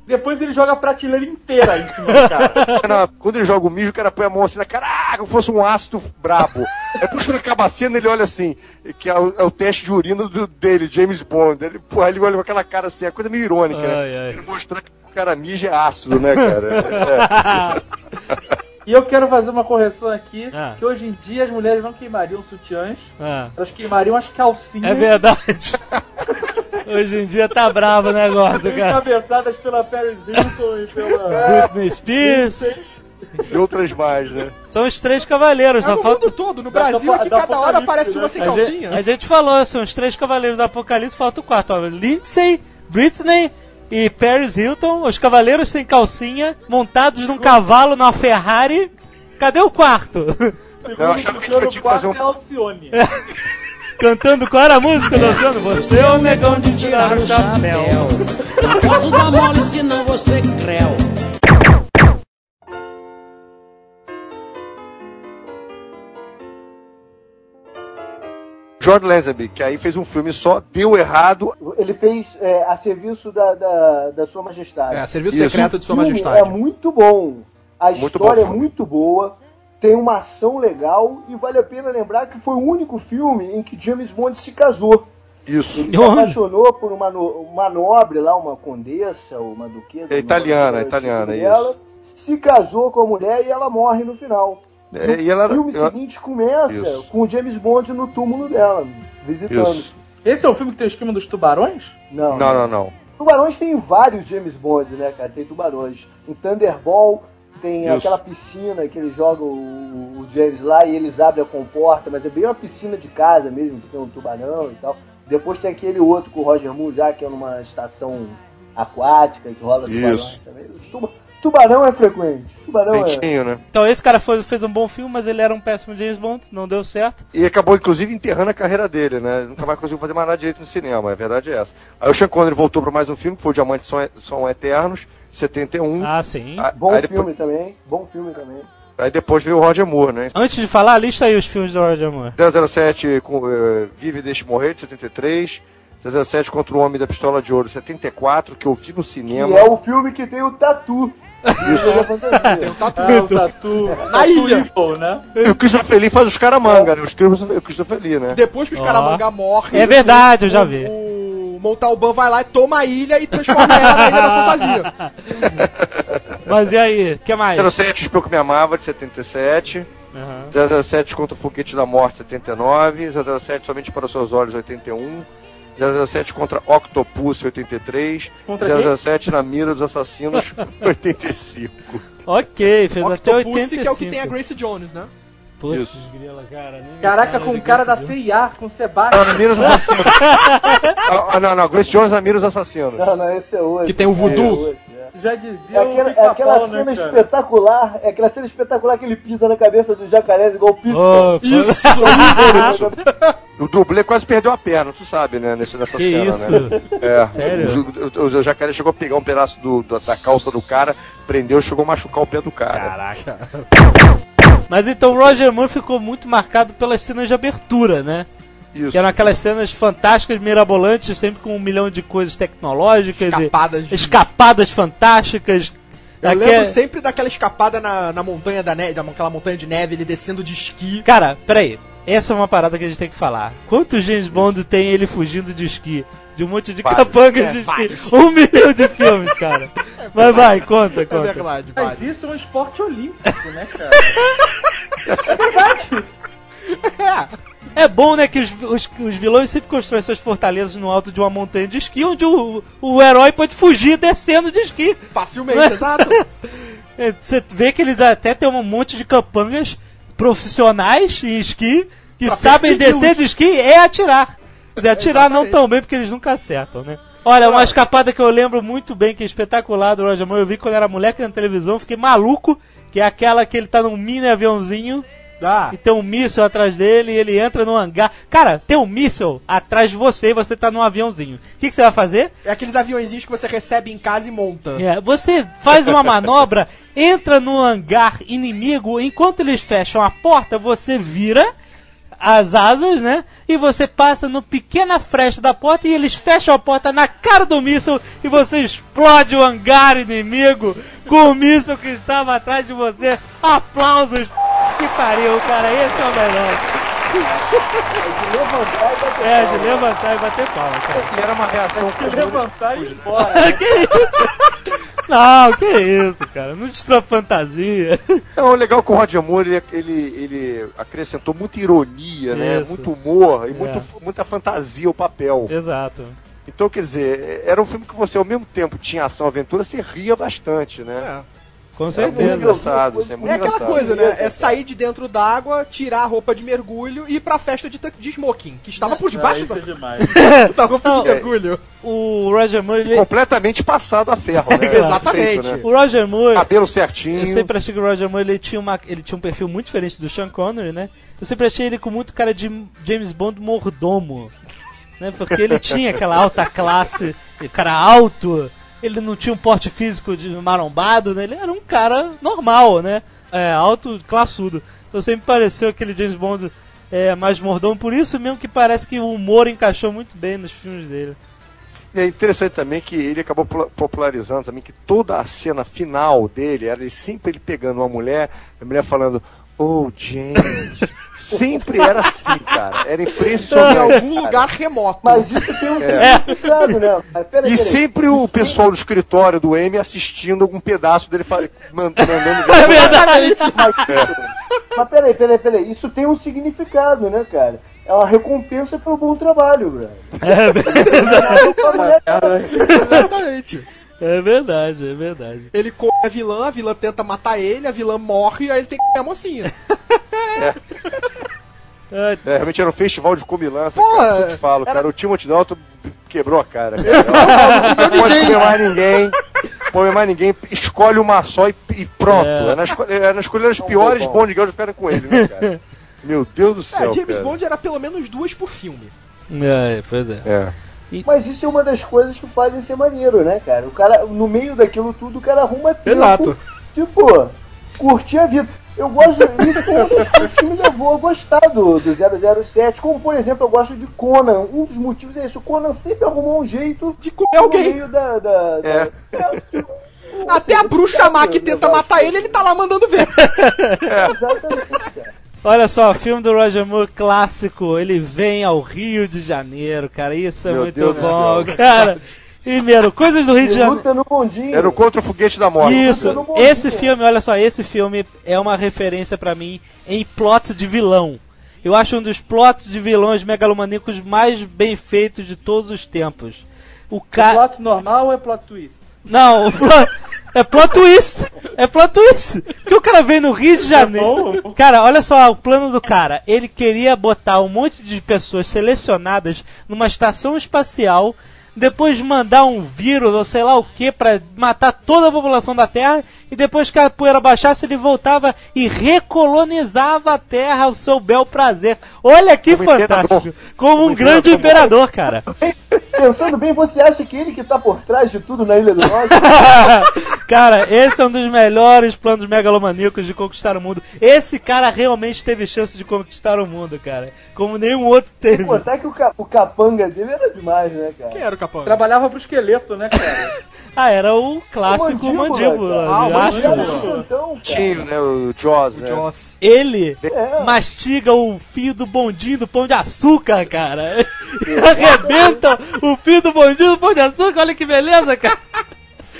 [SPEAKER 6] Depois ele joga a prateleira inteira em cima do cara.
[SPEAKER 3] Quando ele joga o mijo, o cara põe a mão assim na cara, ah, como fosse um ácido brabo. Aí depois quando acaba a cena, ele olha assim, que é o, é o teste de urina do- dele, James Bond. Ele, porra, ele olha com aquela cara assim, é coisa meio irônica,
[SPEAKER 2] Ai,
[SPEAKER 3] né?
[SPEAKER 2] ai.
[SPEAKER 3] Ele mostrar que o cara mija é ácido, né, cara?
[SPEAKER 6] E eu quero fazer uma correção aqui,
[SPEAKER 2] Ah.
[SPEAKER 6] que hoje em dia as mulheres não queimariam sutiãs,
[SPEAKER 2] Ah,
[SPEAKER 6] elas queimariam as calcinhas
[SPEAKER 2] é verdade. Hoje em dia tá bravo o negócio, cara.
[SPEAKER 6] encabeçadas pela Paris Hilton e pela...
[SPEAKER 2] Britney Spears.
[SPEAKER 3] e outras mais, né?
[SPEAKER 2] São os três cavaleiros,
[SPEAKER 9] É no
[SPEAKER 2] falta.
[SPEAKER 9] mundo todo. No Brasil aqui
[SPEAKER 6] da
[SPEAKER 9] cada hora aparece
[SPEAKER 6] né?
[SPEAKER 9] uma sem
[SPEAKER 2] A
[SPEAKER 9] calcinha.
[SPEAKER 2] gente, a gente falou, são os três cavaleiros do Apocalipse, falta o quarto. Ó, Lindsay, Britney e Paris Hilton, os cavaleiros sem calcinha, montados num cavalo numa Ferrari. Cadê o quarto?
[SPEAKER 3] Eu achava que a gente tinha que fazer um-
[SPEAKER 6] é Alcione.
[SPEAKER 2] Cantando qual era a música dançando? Você é o negão de tirar o chapéu.
[SPEAKER 10] Não posso dar mole senão você creu.
[SPEAKER 3] George Lazenby, que aí fez um filme só, deu errado.
[SPEAKER 4] Ele fez é, a serviço da, da, da Sua Majestade.
[SPEAKER 9] É, serviço
[SPEAKER 3] Isso.
[SPEAKER 9] secreto de Sua
[SPEAKER 4] O filme
[SPEAKER 9] Majestade.
[SPEAKER 4] É muito bom. A
[SPEAKER 3] Muito
[SPEAKER 4] história
[SPEAKER 3] bom
[SPEAKER 4] é muito boa. Tem uma ação legal e vale a pena lembrar que foi o único filme em que James Bond se casou.
[SPEAKER 3] Isso.
[SPEAKER 4] Ele se apaixonou por uma, no- uma nobre lá, uma condessa, ou uma duquesa.
[SPEAKER 3] É italiana, italiana,
[SPEAKER 4] dela, Se casou com a mulher e ela morre no final.
[SPEAKER 3] É, e ela
[SPEAKER 4] O filme
[SPEAKER 3] eu-
[SPEAKER 4] seguinte começa
[SPEAKER 3] Isso.
[SPEAKER 4] com o James Bond no túmulo dela, visitando.
[SPEAKER 3] Isso.
[SPEAKER 6] Esse é o filme que tem o esquema dos tubarões?
[SPEAKER 4] Não,
[SPEAKER 3] Não, não, não.
[SPEAKER 4] Tubarões tem vários James Bond, né, cara? Tem tubarões. Em Thunderball tem
[SPEAKER 3] Isso.
[SPEAKER 4] aquela piscina que eles jogam o, o James lá e eles abrem a comporta, mas é bem uma piscina de casa mesmo, que tem um tubarão e tal. Depois tem aquele outro com o Roger Moore já, que é numa estação aquática que rola tubarões
[SPEAKER 3] Isso.
[SPEAKER 4] também. Tuba- Tubarão é frequente. Tubarão é.
[SPEAKER 3] Né?
[SPEAKER 2] Então esse cara foi- fez um bom filme, mas ele era um péssimo James Bond, não deu certo.
[SPEAKER 3] E acabou, inclusive, enterrando a carreira dele, né? Nunca mais conseguiu fazer mais nada direito no cinema, a verdade é essa. Aí o Sean Connery voltou pra mais um filme, que foi o Diamantes São, São Eternos, 71.
[SPEAKER 2] Ah, sim.
[SPEAKER 3] Aí-
[SPEAKER 4] Bom
[SPEAKER 3] aí,
[SPEAKER 4] filme
[SPEAKER 3] depois,
[SPEAKER 4] também. Bom filme também.
[SPEAKER 3] aí depois veio o Roger Moore, né?
[SPEAKER 2] Antes de falar, lista aí os filmes do Roger Moore.
[SPEAKER 3] 007 com, eh, Vive e Deixe Morrer, de 73. 007 contra o Homem da Pistola de Ouro, 74, que eu vi no cinema.
[SPEAKER 4] é o filme que tem o Tatu. Isso. Da fantasia.
[SPEAKER 6] Ah, o Tatu.
[SPEAKER 9] Na
[SPEAKER 6] Tatu
[SPEAKER 9] ilha.
[SPEAKER 6] Evil, né?
[SPEAKER 3] E o Christopher Lee faz os caramanga, né? Os Christopher, o Christopher Lee, né?
[SPEAKER 9] Depois que os
[SPEAKER 2] Ó.
[SPEAKER 9] caramanga morrem.
[SPEAKER 2] É verdade, eu já
[SPEAKER 9] o-
[SPEAKER 2] vi.
[SPEAKER 9] O Montalban vai lá e toma a ilha e transforma ela na ilha da fantasia.
[SPEAKER 2] Mas e aí, o que mais?
[SPEAKER 3] 07 Espelho que me amava, de 77.
[SPEAKER 2] Aham.
[SPEAKER 3] 007 contra o Foguete da Morte, 79. 007 Somente para os Seus Olhos, 81. 007 contra Octopus, 83.
[SPEAKER 6] Contra
[SPEAKER 3] 007 na mira dos assassinos, 85.
[SPEAKER 2] Ok, fez até
[SPEAKER 9] Octopus,
[SPEAKER 2] 85.
[SPEAKER 9] que é o que tem a Grace Jones, né?
[SPEAKER 2] Putz,
[SPEAKER 3] Isso.
[SPEAKER 2] grila, cara, nem me
[SPEAKER 6] Caraca, com o cara da. CIA, com o Sebastião.
[SPEAKER 3] na mira dos assassinos. ah, ah, não, não, Grace Jones na mira dos assassinos.
[SPEAKER 4] Não, não, esse é outro.
[SPEAKER 9] Que tem o voodoo.
[SPEAKER 4] Esse é é.
[SPEAKER 6] Já dizia
[SPEAKER 4] É
[SPEAKER 6] o
[SPEAKER 4] aquela, é aquela
[SPEAKER 6] né,
[SPEAKER 4] cena
[SPEAKER 6] cara?
[SPEAKER 4] espetacular, é aquela cena espetacular que ele pisa na cabeça do jacaré igual o.
[SPEAKER 2] Oh,
[SPEAKER 9] Isso, isso.
[SPEAKER 3] O dublê quase perdeu a perna, tu sabe, né? Nesse, nessa
[SPEAKER 2] Que
[SPEAKER 3] cena,
[SPEAKER 2] isso?
[SPEAKER 3] né? É.
[SPEAKER 2] Sério?
[SPEAKER 3] O, o, o jacaré chegou a pegar um pedaço do, do- da calça do cara, prendeu e chegou a machucar o pé do cara.
[SPEAKER 2] Caraca. Mas então o Roger Moore ficou muito marcado pelas cenas de abertura, né?
[SPEAKER 3] Isso.
[SPEAKER 2] Que eram aquelas cenas fantásticas, mirabolantes, sempre com um milhão de coisas tecnológicas
[SPEAKER 9] Escapadas.
[SPEAKER 2] e escapadas fantásticas.
[SPEAKER 9] Eu lembro sempre daquela escapada na, na montanha da neve, daquela montanha de neve, ele descendo de esqui.
[SPEAKER 2] Cara, peraí. Essa é uma parada que a gente tem que falar. Quantos James Bond tem ele fugindo de esqui? De um monte de
[SPEAKER 3] Vários.
[SPEAKER 2] capangas
[SPEAKER 9] É,
[SPEAKER 2] de esqui.
[SPEAKER 9] vários.
[SPEAKER 2] Um milhão de filmes, cara. Mas vai, conta,
[SPEAKER 9] É
[SPEAKER 2] conta.
[SPEAKER 9] verdade,
[SPEAKER 6] Mas
[SPEAKER 9] vários.
[SPEAKER 6] isso é um esporte olímpico, né, cara?
[SPEAKER 2] É bom, né, que os, os, os vilões sempre constroem suas fortalezas no alto de uma montanha de esqui, onde o, o herói pode fugir descendo de esqui.
[SPEAKER 9] Facilmente, exato.
[SPEAKER 2] É, Você vê que eles até têm um monte de capangas profissionais em esqui que
[SPEAKER 9] Pra
[SPEAKER 2] sabem descer de esqui e atirar. Dizer, atirar não tão bem porque eles nunca acertam, né? Olha, uma escapada que eu lembro muito bem, que é espetacular do Roger Moore, eu vi quando era moleque na televisão, fiquei maluco, que é aquela que ele tá num mini aviãozinho
[SPEAKER 9] Ah,
[SPEAKER 2] e tem um míssil atrás dele e ele entra no hangar. Cara, tem um míssil atrás de você e você tá num aviãozinho. O que, que você vai fazer?
[SPEAKER 9] é aqueles aviãozinhos que você recebe em casa e monta.
[SPEAKER 2] É, você faz uma manobra, entra no hangar inimigo, enquanto eles fecham a porta, você vira as asas, né? E você passa no pequena fresta da porta e eles fecham a porta na cara do míssil e você explode o hangar inimigo com o míssil que estava atrás de você. Aplausos! Que pariu, cara, esse é o melhor. É, de levantar e bater palma, cara.
[SPEAKER 3] E era uma reação comum.
[SPEAKER 6] Levantar e ir embora.
[SPEAKER 2] que isso? Não, que isso, cara. Não destrói a fantasia.
[SPEAKER 3] É o legal que o Roger Moore ele, ele, ele acrescentou muita ironia, né?
[SPEAKER 2] Isso.
[SPEAKER 3] Muito humor e
[SPEAKER 2] É.
[SPEAKER 3] muito, muita fantasia ao papel.
[SPEAKER 2] Exato.
[SPEAKER 3] Então, quer dizer, era um filme que você ao mesmo tempo tinha ação e aventura, você ria bastante, né?
[SPEAKER 9] É.
[SPEAKER 2] Com
[SPEAKER 3] muito
[SPEAKER 2] certeza.
[SPEAKER 3] engraçado, isso é muito
[SPEAKER 9] É aquela
[SPEAKER 3] engraçado.
[SPEAKER 9] coisa, né? É sair de dentro d'água, tirar a roupa de mergulho e ir pra festa de, de smoking, que estava por
[SPEAKER 6] Ah,
[SPEAKER 9] debaixo
[SPEAKER 6] isso é
[SPEAKER 9] da,
[SPEAKER 6] demais.
[SPEAKER 9] da roupa
[SPEAKER 2] Não,
[SPEAKER 9] de mergulho.
[SPEAKER 2] O Roger Moore, ele-
[SPEAKER 3] Completamente passado a ferro, né?
[SPEAKER 9] Exatamente.
[SPEAKER 3] Feito, né?
[SPEAKER 2] o Roger Moore,
[SPEAKER 3] Cabelo certinho.
[SPEAKER 2] eu sempre achei que o Roger Moore ele tinha, uma, ele tinha um perfil muito diferente do Sean Connery, né? Eu sempre achei ele com muito cara de James Bond mordomo, né? Porque ele tinha aquela alta classe, cara alto, ele não tinha um porte físico de marombado, né? Ele era um cara normal, né? É, alto, classudo. Então sempre pareceu aquele James Bond é, mais mordomo, por isso mesmo que parece que o humor encaixou muito bem nos filmes dele.
[SPEAKER 3] E é interessante também que ele acabou pula- popularizando também que toda a cena final dele era sempre ele pegando uma mulher, a mulher falando, oh James. Sempre era assim, cara. Era
[SPEAKER 9] Em
[SPEAKER 3] impressionante.
[SPEAKER 9] algum
[SPEAKER 3] cara.
[SPEAKER 9] lugar remoto.
[SPEAKER 4] Mas isso tem um
[SPEAKER 3] É.
[SPEAKER 4] significado, né? Mas peraí,
[SPEAKER 3] E sempre o pessoal do escritório do M assistindo algum pedaço dele fa- man- mandando ver.
[SPEAKER 9] Exatamente.
[SPEAKER 4] Mas peraí, peraí, peraí. Isso tem um significado, né, cara? É uma recompensa pelo bom trabalho, velho.
[SPEAKER 9] Exatamente.
[SPEAKER 2] É verdade, é verdade.
[SPEAKER 9] Ele come a vilã, a vilã tenta matar ele, a vilã morre, aí ele tem que comer a mocinha.
[SPEAKER 2] É,
[SPEAKER 3] É, realmente era um festival de comilança,
[SPEAKER 9] Pô,
[SPEAKER 3] cara. Eu te falo,
[SPEAKER 9] era-
[SPEAKER 3] cara. O Timothy Dalton quebrou a cara. Cara. Não pode comer mais ninguém. Põe mais ninguém, escolhe uma só e, e pronto.
[SPEAKER 2] É.
[SPEAKER 3] É. na, esco- é na escolher as piores
[SPEAKER 4] bom.
[SPEAKER 3] Bond Girls ficaram com ele, né, cara? Meu Deus do
[SPEAKER 9] É,
[SPEAKER 3] céu.
[SPEAKER 9] James
[SPEAKER 3] cara.
[SPEAKER 9] Bond era pelo menos duas por filme.
[SPEAKER 2] é, pois é.
[SPEAKER 3] É.
[SPEAKER 4] Mas isso é uma das coisas que fazem ser maneiro, né, cara? O cara, no meio daquilo tudo, o cara arruma tempo.
[SPEAKER 9] Exato.
[SPEAKER 4] Tipo, curtir a vida. Eu gosto, isso foi uma das coisas que me levou a gostar do, do 007, como por exemplo, eu gosto de Conan. Um dos motivos é isso, o Conan sempre arrumou um jeito
[SPEAKER 9] De comer
[SPEAKER 4] no
[SPEAKER 9] alguém.
[SPEAKER 4] meio da... da, da-
[SPEAKER 3] É.
[SPEAKER 4] é, ou
[SPEAKER 9] Até a bruxa má que
[SPEAKER 4] eu
[SPEAKER 9] tenta matar ele, ele tá lá mandando ver.
[SPEAKER 4] Exatamente, cara.
[SPEAKER 2] Olha só, filme do Roger Moore clássico, ele vem ao Rio de Janeiro, cara, isso é
[SPEAKER 3] Meu
[SPEAKER 2] muito
[SPEAKER 3] Deus do
[SPEAKER 2] bom, cara. Primeiro, Coisas do Rio de
[SPEAKER 4] E
[SPEAKER 2] Janeiro.
[SPEAKER 4] luta no bondinho.
[SPEAKER 3] Era o contra o foguete da morte.
[SPEAKER 2] Isso, esse filme, olha só, esse filme é uma referência pra mim em plot de vilão. Eu acho um dos plots de vilões megalomaníacos mais bem feitos de todos os tempos. O
[SPEAKER 6] É
[SPEAKER 2] cara.
[SPEAKER 6] plot normal ou é plot twist?
[SPEAKER 2] Não, o plot... é plot twist. É plot twist. Porque o cara vem no Rio de Janeiro. Cara, olha só o plano do cara. Ele queria botar um monte de pessoas selecionadas numa estação espacial. Depois mandar um vírus ou sei lá o que pra matar toda a população da Terra. E depois que a poeira baixasse, ele voltava e recolonizava a Terra ao seu bel prazer. Olha que
[SPEAKER 3] Como
[SPEAKER 2] fantástico!
[SPEAKER 3] imperador.
[SPEAKER 2] Como um
[SPEAKER 3] Como
[SPEAKER 2] grande imperador, cara.
[SPEAKER 4] Pensando bem, você acha que ele que tá por trás de tudo na Ilha do Norte?
[SPEAKER 2] cara, esse é um dos melhores planos megalomaníacos de conquistar o mundo. Esse cara realmente teve chance de conquistar o mundo, cara. Como nenhum outro teve.
[SPEAKER 4] Pô, até que o, ca- o capanga dele era demais, né, cara?
[SPEAKER 9] Quem era o capanga?
[SPEAKER 6] Trabalhava pro esqueleto, né, cara?
[SPEAKER 2] Ah, era o clássico
[SPEAKER 4] O
[SPEAKER 2] mandíbula.
[SPEAKER 4] mandíbula,
[SPEAKER 9] cara. Ah, o mandíbula.
[SPEAKER 4] Gigantão, cara.
[SPEAKER 3] Tinho, né? O Jaws, né?
[SPEAKER 9] Joss.
[SPEAKER 2] Ele
[SPEAKER 4] É.
[SPEAKER 2] mastiga o fio do bondinho do pão de açúcar, cara. Arrebenta o fio do bondinho do pão de açúcar. Olha que beleza, cara.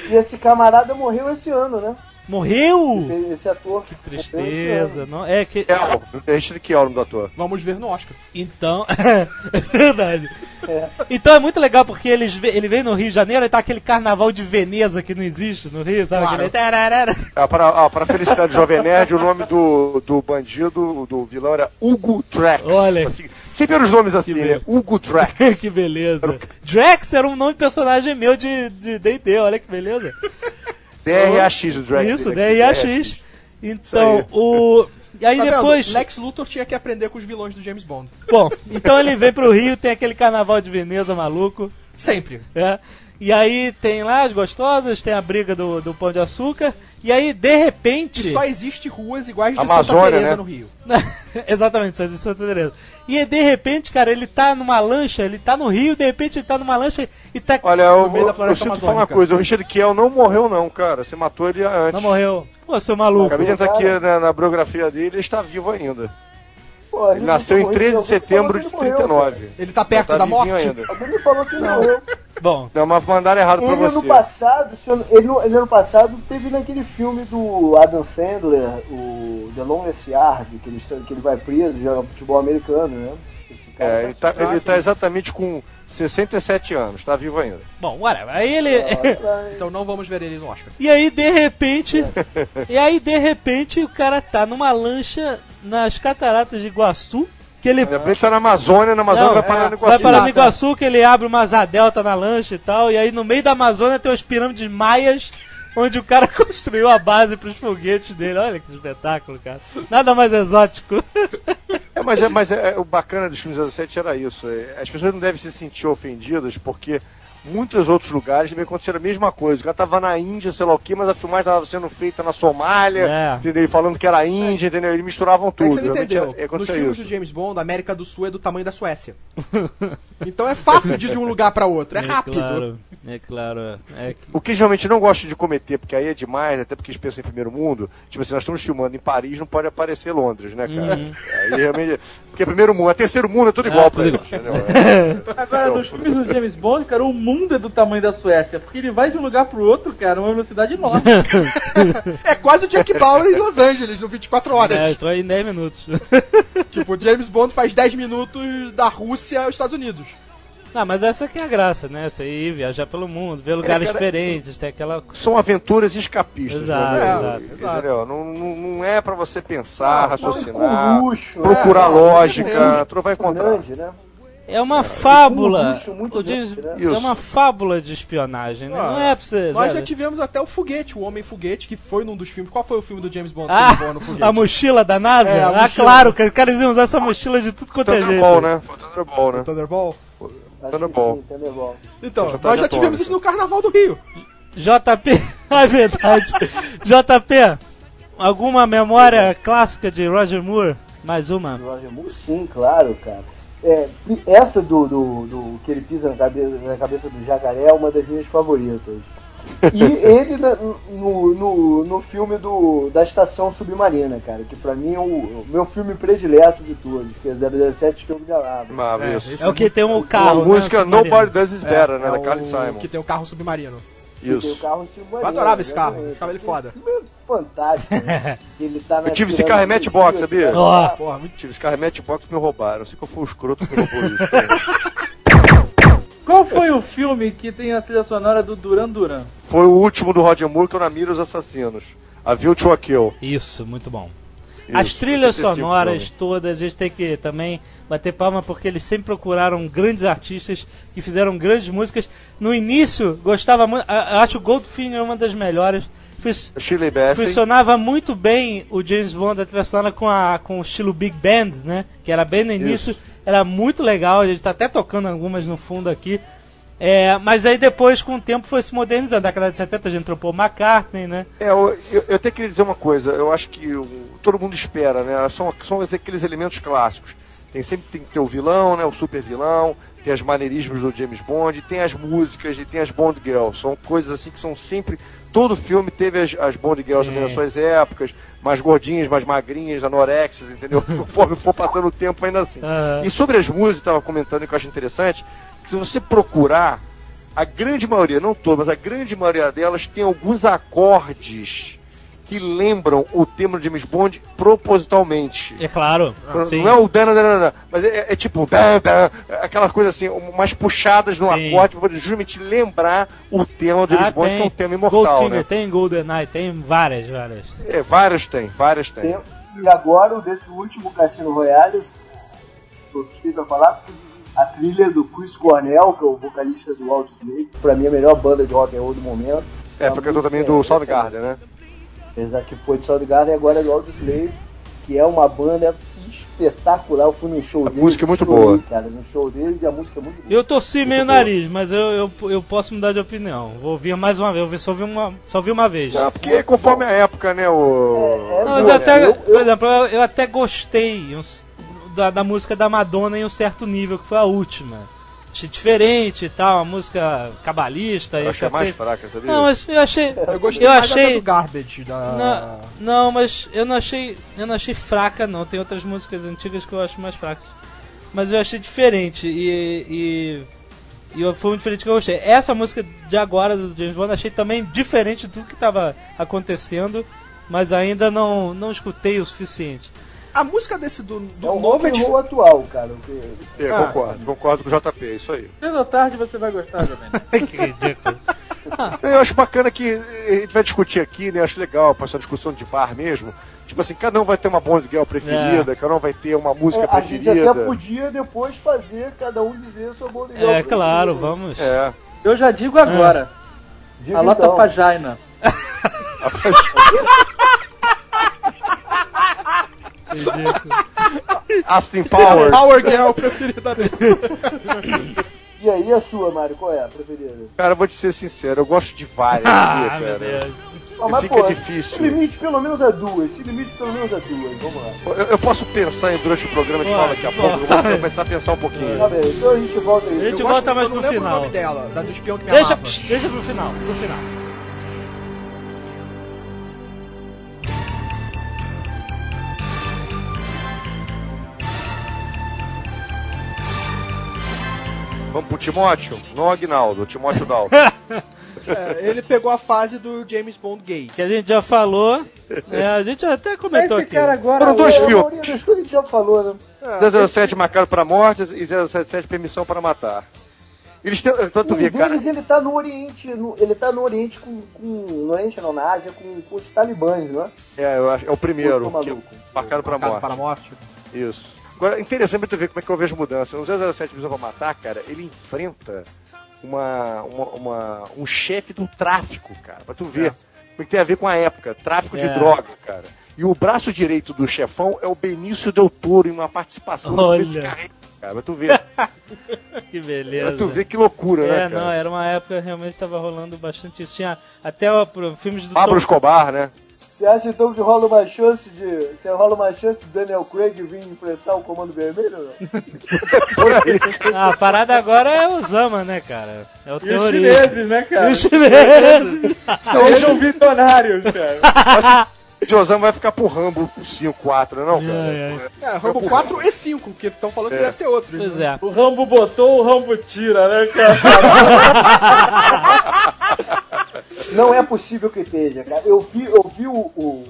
[SPEAKER 4] E esse camarada morreu esse ano, né?
[SPEAKER 2] Morreu.
[SPEAKER 4] Esse ator.
[SPEAKER 2] Que
[SPEAKER 4] esse
[SPEAKER 2] tristeza. Não, é que...
[SPEAKER 3] Kiel, Richard Kiel, o nome do ator.
[SPEAKER 9] Vamos ver no Oscar.
[SPEAKER 2] Então, é verdade.
[SPEAKER 4] É.
[SPEAKER 2] Então é muito legal porque eles, ele vem no Rio de Janeiro e tá aquele carnaval de Veneza que não existe no Rio, sabe?
[SPEAKER 9] Claro.
[SPEAKER 2] Aquele.
[SPEAKER 3] Ah, para, ah, para a felicidade do Jovem Nerd, o nome do, do bandido, do vilão era Hugo Drax.
[SPEAKER 2] Olha.
[SPEAKER 3] Sempre eram os nomes assim,
[SPEAKER 2] Que
[SPEAKER 3] né? Hugo Drax.
[SPEAKER 2] que beleza. Drax era um nome de personagem meu de de D&D, olha que beleza.
[SPEAKER 3] DRAX, o Drax.
[SPEAKER 2] Isso, DRAX. Então,
[SPEAKER 3] Isso
[SPEAKER 2] o... E aí
[SPEAKER 9] Tá vendo?
[SPEAKER 2] depois...
[SPEAKER 9] Lex Luthor tinha que aprender com os vilões do James Bond.
[SPEAKER 2] Bom, então ele vem pro Rio, tem aquele carnaval de Veneza maluco.
[SPEAKER 9] Sempre.
[SPEAKER 2] É. E aí tem lá as gostosas, tem a briga do, do pão de açúcar. E aí, de repente.
[SPEAKER 9] E só existe ruas iguais de
[SPEAKER 3] Amazônia,
[SPEAKER 9] Santa Teresa
[SPEAKER 3] né?
[SPEAKER 9] no Rio.
[SPEAKER 2] Exatamente, só de Santa Teresa. E de repente, cara, ele tá numa lancha, ele tá no Rio, de repente ele tá numa lancha e tá.
[SPEAKER 3] Olha, eu,
[SPEAKER 9] No meio da
[SPEAKER 3] eu,
[SPEAKER 9] floresta
[SPEAKER 3] sinto falar uma coisa, o Richard Kiel não morreu não, cara. Você matou ele antes.
[SPEAKER 2] Não morreu. Pô, seu maluco.
[SPEAKER 3] Acabei de entrar aqui na, na biografia dele, ele está vivo ainda.
[SPEAKER 4] Pô,
[SPEAKER 3] Ele nasceu em
[SPEAKER 4] morreu,
[SPEAKER 3] 13 de setembro de
[SPEAKER 4] ele morreu,
[SPEAKER 3] 39.
[SPEAKER 9] Ele tá perto
[SPEAKER 3] Tá
[SPEAKER 9] da morte.
[SPEAKER 3] ainda.
[SPEAKER 4] Alguém me falou que ele morreu.
[SPEAKER 2] Bom,
[SPEAKER 3] Não, mas mandaram errado pra
[SPEAKER 4] Ele ano
[SPEAKER 3] você.
[SPEAKER 4] passado, eu não- ele, no- ele ano passado teve naquele filme do Adam Sandler, o The Longest Yard, que ele, que ele vai preso, joga futebol americano, né? Esse cara
[SPEAKER 3] É, ele tá,
[SPEAKER 4] super-
[SPEAKER 3] ele tá exatamente com 67 anos, tá vivo ainda.
[SPEAKER 2] bom, whatever. Aí ele.
[SPEAKER 9] Então não vamos ver ele no Oscar.
[SPEAKER 2] e aí, de repente. e aí, de repente, o cara tá numa lancha nas cataratas de Iguaçu. Que ele
[SPEAKER 3] repente tá na Amazônia, na Amazônia
[SPEAKER 2] Não,
[SPEAKER 3] vai parar
[SPEAKER 9] é,
[SPEAKER 3] no
[SPEAKER 2] Vai
[SPEAKER 3] Iguaçu.
[SPEAKER 2] para Iguaçu que ele abre uma asa delta na lancha e tal, e aí no meio da Amazônia tem umas pirâmides maias, onde o cara construiu a base para os foguetes dele. Olha que espetáculo, cara. Nada mais exótico.
[SPEAKER 3] É, mas é, mas é, é, o bacana dos filmes 07 era isso. é, as pessoas não devem se sentir ofendidas porque muitos outros lugares também aconteceram a mesma coisa. O cara tava na Índia, sei lá o que, mas a filmagem tava sendo feita na Somália,
[SPEAKER 2] É.
[SPEAKER 3] entendeu? E falando que era Índia, entendeu? Eles misturavam
[SPEAKER 9] É que
[SPEAKER 3] tudo.
[SPEAKER 9] você não entendeu.
[SPEAKER 3] é- é-
[SPEAKER 9] Nos filmes do James Bond, a América do Sul é do tamanho da Suécia. Então é fácil de ir de um lugar pra outro. É rápido.
[SPEAKER 2] claro, é claro. É que...
[SPEAKER 3] O que geralmente não gosto de cometer, porque aí é demais, até porque eles pensam em primeiro mundo. Tipo assim, nós estamos filmando em Paris, não pode aparecer Londres, né, cara?
[SPEAKER 2] Uhum.
[SPEAKER 3] Aí realmente. Porque é primeiro mundo, é terceiro mundo, é tudo igual
[SPEAKER 2] Ah, tudo?
[SPEAKER 3] É.
[SPEAKER 6] Agora, nos filmes do James Bond, cara, o mundo é do tamanho da Suécia, porque ele vai de um lugar pro outro, cara, uma velocidade enorme.
[SPEAKER 9] É quase o Jack Bauer em Los Angeles, no 24 horas.
[SPEAKER 2] É, eu tô aí em 10 minutos.
[SPEAKER 9] Tipo, o James Bond faz 10 minutos da Rússia aos Estados Unidos.
[SPEAKER 2] Não, mas essa que é a graça, né? Essa aí, viajar pelo mundo, ver lugares
[SPEAKER 3] cara,
[SPEAKER 2] diferentes, tem aquela.
[SPEAKER 3] São aventuras escapistas.
[SPEAKER 2] Exato,
[SPEAKER 3] né?
[SPEAKER 2] exato.
[SPEAKER 3] Entendeu? Não, não, não é pra você pensar, raciocinar,
[SPEAKER 4] luxo,
[SPEAKER 3] procurar
[SPEAKER 4] né?
[SPEAKER 3] lógica, tu vai encontrar.
[SPEAKER 4] grande, né?
[SPEAKER 2] É uma fábula.
[SPEAKER 4] luxo muito
[SPEAKER 2] O James-
[SPEAKER 4] grande,
[SPEAKER 3] né?
[SPEAKER 2] É uma fábula de espionagem, né?
[SPEAKER 9] Ah,
[SPEAKER 2] Não é pra você.
[SPEAKER 9] Nós já
[SPEAKER 2] sabe?
[SPEAKER 9] tivemos até o Foguete, o Homem Foguete, que foi num dos filmes. Qual foi o filme do James Bond
[SPEAKER 2] Ah, a mochila da NASA?
[SPEAKER 9] É,
[SPEAKER 2] ah,
[SPEAKER 9] mochila.
[SPEAKER 2] claro, que os caras iam usar essa mochila de tudo quanto é jeito.
[SPEAKER 3] Thunderball, né? Foi Thunderball, né?
[SPEAKER 9] Thunderball?
[SPEAKER 4] Acho
[SPEAKER 3] Thunderball.
[SPEAKER 4] que sim, Thunderball.
[SPEAKER 9] Então, nós
[SPEAKER 3] tá
[SPEAKER 9] já
[SPEAKER 3] de
[SPEAKER 9] tivemos isso no Carnaval do Rio.
[SPEAKER 2] JP, é verdade. JP, alguma memória clássica de Roger Moore? Mais uma.
[SPEAKER 4] Roger Moore, sim, claro, cara. É, essa do, do, do que ele pisa na cabeça, na cabeça do jacaré é uma das minhas favoritas. E ele no, no, no filme do, da Estação Submarina, cara, que pra mim é o, o meu filme predileto de todos, que é 007 Filme de Araba.
[SPEAKER 3] Maravilhoso.
[SPEAKER 9] esse
[SPEAKER 2] É o que tem um
[SPEAKER 3] A
[SPEAKER 2] carro.
[SPEAKER 3] música
[SPEAKER 2] né.
[SPEAKER 3] Nobody Does Is Better, né?
[SPEAKER 9] é
[SPEAKER 3] Da Carly Simon.
[SPEAKER 9] Que tem o carro submarino.
[SPEAKER 4] Que
[SPEAKER 3] Isso.
[SPEAKER 4] carro submarino.
[SPEAKER 9] Eu adorava esse carro,
[SPEAKER 4] exatamente.
[SPEAKER 9] achava ele foda.
[SPEAKER 4] É fantástico, né? Ele tá
[SPEAKER 3] Eu tive esse carro em Matchbox, sabia?
[SPEAKER 2] Ó.
[SPEAKER 9] Porra, muito
[SPEAKER 3] Tive esse carro em Matchbox me roubaram. Eu sei que eu fui o escroto que me roubou isso.
[SPEAKER 6] Qual foi o filme que tem a trilha sonora do Duran Duran?
[SPEAKER 3] Foi o último do Roger Moore que eu na mira os assassinos. A View to a Kill.
[SPEAKER 2] Isso, muito bom.
[SPEAKER 3] Isso,
[SPEAKER 2] As trilhas
[SPEAKER 3] 85
[SPEAKER 2] sonoras todas, a gente tem que também bater palma porque eles sempre procuraram grandes artistas que fizeram grandes músicas. No início, gostava muito. Acho o Goldfinger uma das melhores. Fus-
[SPEAKER 3] Shirley Bassey.
[SPEAKER 2] Funcionava muito bem o James Bond, a trilha sonora com, a, com o estilo Big Band, né? Que era bem no início, era muito legal. A gente tá até tocando algumas no fundo aqui. É, mas aí depois, com o tempo, foi se modernizando. Na década de 70 a gente entrou Paul McCartney, né?
[SPEAKER 3] É, eu, eu, eu até queria dizer uma coisa. Eu acho que todo mundo espera, né? São, são aqueles elementos clássicos. Tem sempre tem que ter o vilão, né? O super vilão, tem as maneirismos do James Bond, tem as músicas e tem as Bond Girls. São coisas assim que são sempre. Todo filme teve as, as Bond Girls
[SPEAKER 2] Sim.
[SPEAKER 3] nas suas épocas, mais gordinhas, mais magrinhas, anorexas, entendeu? Conforme for passando o tempo, ainda assim.
[SPEAKER 2] Aham.
[SPEAKER 3] E sobre as músicas, estava comentando que eu acho interessante, que se você procurar, a grande maioria, não todas, mas a grande maioria delas tem alguns acordes que lembram o tema do James Bond propositalmente.
[SPEAKER 2] É claro. sim.
[SPEAKER 3] Não é o dan, dan, dan, dan, mas é, é tipo dan, dan, aquela coisa assim, umas puxadas no
[SPEAKER 2] Sim.
[SPEAKER 3] acorde para justamente lembrar o tema do James
[SPEAKER 2] Ah,
[SPEAKER 3] Bond,
[SPEAKER 2] tem
[SPEAKER 3] que é um tema imortal,
[SPEAKER 2] Goldfinger,
[SPEAKER 3] né?
[SPEAKER 2] tem GoldenEye, tem várias, várias.
[SPEAKER 3] É, várias tem, várias tem.
[SPEAKER 4] Tem- E agora, o desse último Cassino Royale, sou suspeito a falar, porque a trilha do Chris Cornell, que é o vocalista do Audioslave, que pra mim é a melhor banda de rock and roll do momento.
[SPEAKER 3] É, foi cantor também do Soundgarden, né?
[SPEAKER 4] Apesar que foi de Soundgarden e agora é do Audioslave, que é uma banda espetacular. Eu fui no show
[SPEAKER 3] A
[SPEAKER 4] deles.
[SPEAKER 3] música é muito
[SPEAKER 4] chorei,
[SPEAKER 3] boa.
[SPEAKER 4] Cara, no show deles e a música é muito boa.
[SPEAKER 2] Eu torci meio o
[SPEAKER 4] boa.
[SPEAKER 2] nariz, mas eu, eu, eu posso mudar de opinião. Vou ouvir mais uma vez, eu só vi uma, só vi uma vez.
[SPEAKER 3] Ah, porque é conforme a época, né? O...
[SPEAKER 4] É, é
[SPEAKER 2] Não, mas
[SPEAKER 4] boa,
[SPEAKER 2] até?
[SPEAKER 4] Eu-
[SPEAKER 2] por exemplo, eu, eu até gostei da, da música da Madonna em um certo nível, que foi a última. Achei diferente e tal, uma música cabalista e
[SPEAKER 3] Eu achei a mais fraca, sabia?
[SPEAKER 2] Não, mas eu achei.
[SPEAKER 9] Eu gostei
[SPEAKER 2] eu achei.
[SPEAKER 9] do Garbage. Da...
[SPEAKER 2] Não, não, mas eu não achei. Eu não achei fraca não. Tem outras músicas antigas que eu acho mais fracas. Mas eu achei diferente e. e e eu- foi muito diferente que eu gostei. Essa música de agora do James Bond achei também diferente de tudo que estava acontecendo, mas ainda não, não escutei o suficiente.
[SPEAKER 9] A música desse do, do
[SPEAKER 4] É o
[SPEAKER 9] novo é dif-
[SPEAKER 4] roll atual, cara. o que-
[SPEAKER 3] É,
[SPEAKER 9] Ah.
[SPEAKER 3] concordo, concordo com o JP, é isso aí.
[SPEAKER 6] Cedo ou tarde você vai gostar, Jovem.
[SPEAKER 2] que ridículo.
[SPEAKER 3] Eu acho bacana que a gente vai discutir aqui, né? Acho legal, passar uma discussão de bar mesmo. Tipo assim, cada um vai ter uma Bond Girl preferida, cada um vai ter uma música
[SPEAKER 4] É, a gente
[SPEAKER 3] preferida.
[SPEAKER 4] até podia depois fazer, cada um dizer sua banda
[SPEAKER 2] É claro, vamos.
[SPEAKER 3] É.
[SPEAKER 6] Eu já digo agora.
[SPEAKER 4] Diga
[SPEAKER 6] a Lota
[SPEAKER 4] então.
[SPEAKER 6] Fajaina.
[SPEAKER 2] Ridículo.
[SPEAKER 3] Aston Powers.
[SPEAKER 9] Power Girl preferida dele.
[SPEAKER 4] E aí, a sua, Mário, qual é a preferida?
[SPEAKER 3] Cara, vou te ser sincero, eu gosto de várias,
[SPEAKER 2] Ah, meu
[SPEAKER 3] cara?
[SPEAKER 4] Ah, mas,
[SPEAKER 3] Fica
[SPEAKER 4] pô,
[SPEAKER 3] difícil.
[SPEAKER 4] Se limite pelo menos a duas. Se limite pelo menos a duas. Vamos lá.
[SPEAKER 3] Eu, eu posso pensar em durante o programa de fala daqui a pouco, eu vou começar a pensar um pouquinho.
[SPEAKER 4] Tá bem, então a gente volta aí.
[SPEAKER 2] A gente
[SPEAKER 9] Eu
[SPEAKER 2] volta
[SPEAKER 9] gosto-
[SPEAKER 2] mais
[SPEAKER 9] eu não
[SPEAKER 2] pro
[SPEAKER 9] lembro
[SPEAKER 2] final.
[SPEAKER 9] o nome dela, da do espião que me
[SPEAKER 2] Deixa,
[SPEAKER 9] amava.
[SPEAKER 2] deixa pro final, pro final.
[SPEAKER 3] Vamos pro Timóteo? Não o Agnaldo, o Timóteo Dalton.
[SPEAKER 9] É, ele pegou a fase do James Bond gay.
[SPEAKER 2] Que a gente já falou, né, a gente até comentou
[SPEAKER 6] Esse
[SPEAKER 2] aqui.
[SPEAKER 6] cara agora.
[SPEAKER 3] Foram dois
[SPEAKER 4] A
[SPEAKER 3] filmes.
[SPEAKER 4] a gente já falou, né?
[SPEAKER 3] 007 marcado para mortes e 077 permissão para matar. Eles têm, tu
[SPEAKER 4] Um
[SPEAKER 3] ver, cara,
[SPEAKER 4] deles, ele tá no Oriente, no- ele tá no Oriente com, com no Oriente não, na Ásia, com, com os talibãs, não é?
[SPEAKER 3] é, eu acho- é o primeiro,
[SPEAKER 4] Tô
[SPEAKER 3] que, marcado para
[SPEAKER 9] Marcado
[SPEAKER 3] morte.
[SPEAKER 9] para morte.
[SPEAKER 3] Isso. Agora, interessante tu ver como é que eu vejo mudança. No 007 Visão pra Matar, cara, ele enfrenta uma, uma, uma- um chefe do tráfico, cara, pra tu ver. O que tem a ver com a época, tráfico de
[SPEAKER 2] É.
[SPEAKER 3] droga, cara. E o braço direito do chefão é o Benício Del Toro em uma participação
[SPEAKER 2] Olha.
[SPEAKER 3] desse cara, cara, pra tu ver.
[SPEAKER 2] Que
[SPEAKER 3] pra
[SPEAKER 2] beleza.
[SPEAKER 3] tu ver que loucura, né,
[SPEAKER 2] É,
[SPEAKER 3] cara?
[SPEAKER 2] não, era uma época realmente estava rolando bastante isso. Tinha até ó, filmes do
[SPEAKER 3] Pablo
[SPEAKER 2] Tom,
[SPEAKER 3] Escobar, né?
[SPEAKER 4] Você acha então que rola uma chance de. Você rola uma chance de Daniel Craig vir enfrentar o Comando Vermelho ou não?
[SPEAKER 2] Ah, a parada agora é o Zama, né, cara? É o
[SPEAKER 6] E os chineses, né, cara?
[SPEAKER 2] E os chineses.
[SPEAKER 6] Sejam visionários, cara.
[SPEAKER 3] O Josama vai ficar pro Rambo 5, 4, não, cara?
[SPEAKER 2] Ai, ai.
[SPEAKER 9] É, Rambo 4 e 5, porque estão falando que
[SPEAKER 3] É.
[SPEAKER 9] deve ter outro.
[SPEAKER 2] Pois é.
[SPEAKER 6] O Rambo botou, o Rambo tira, né, cara?
[SPEAKER 4] Não é possível que esteja, cara. Eu vi, eu vi o, o,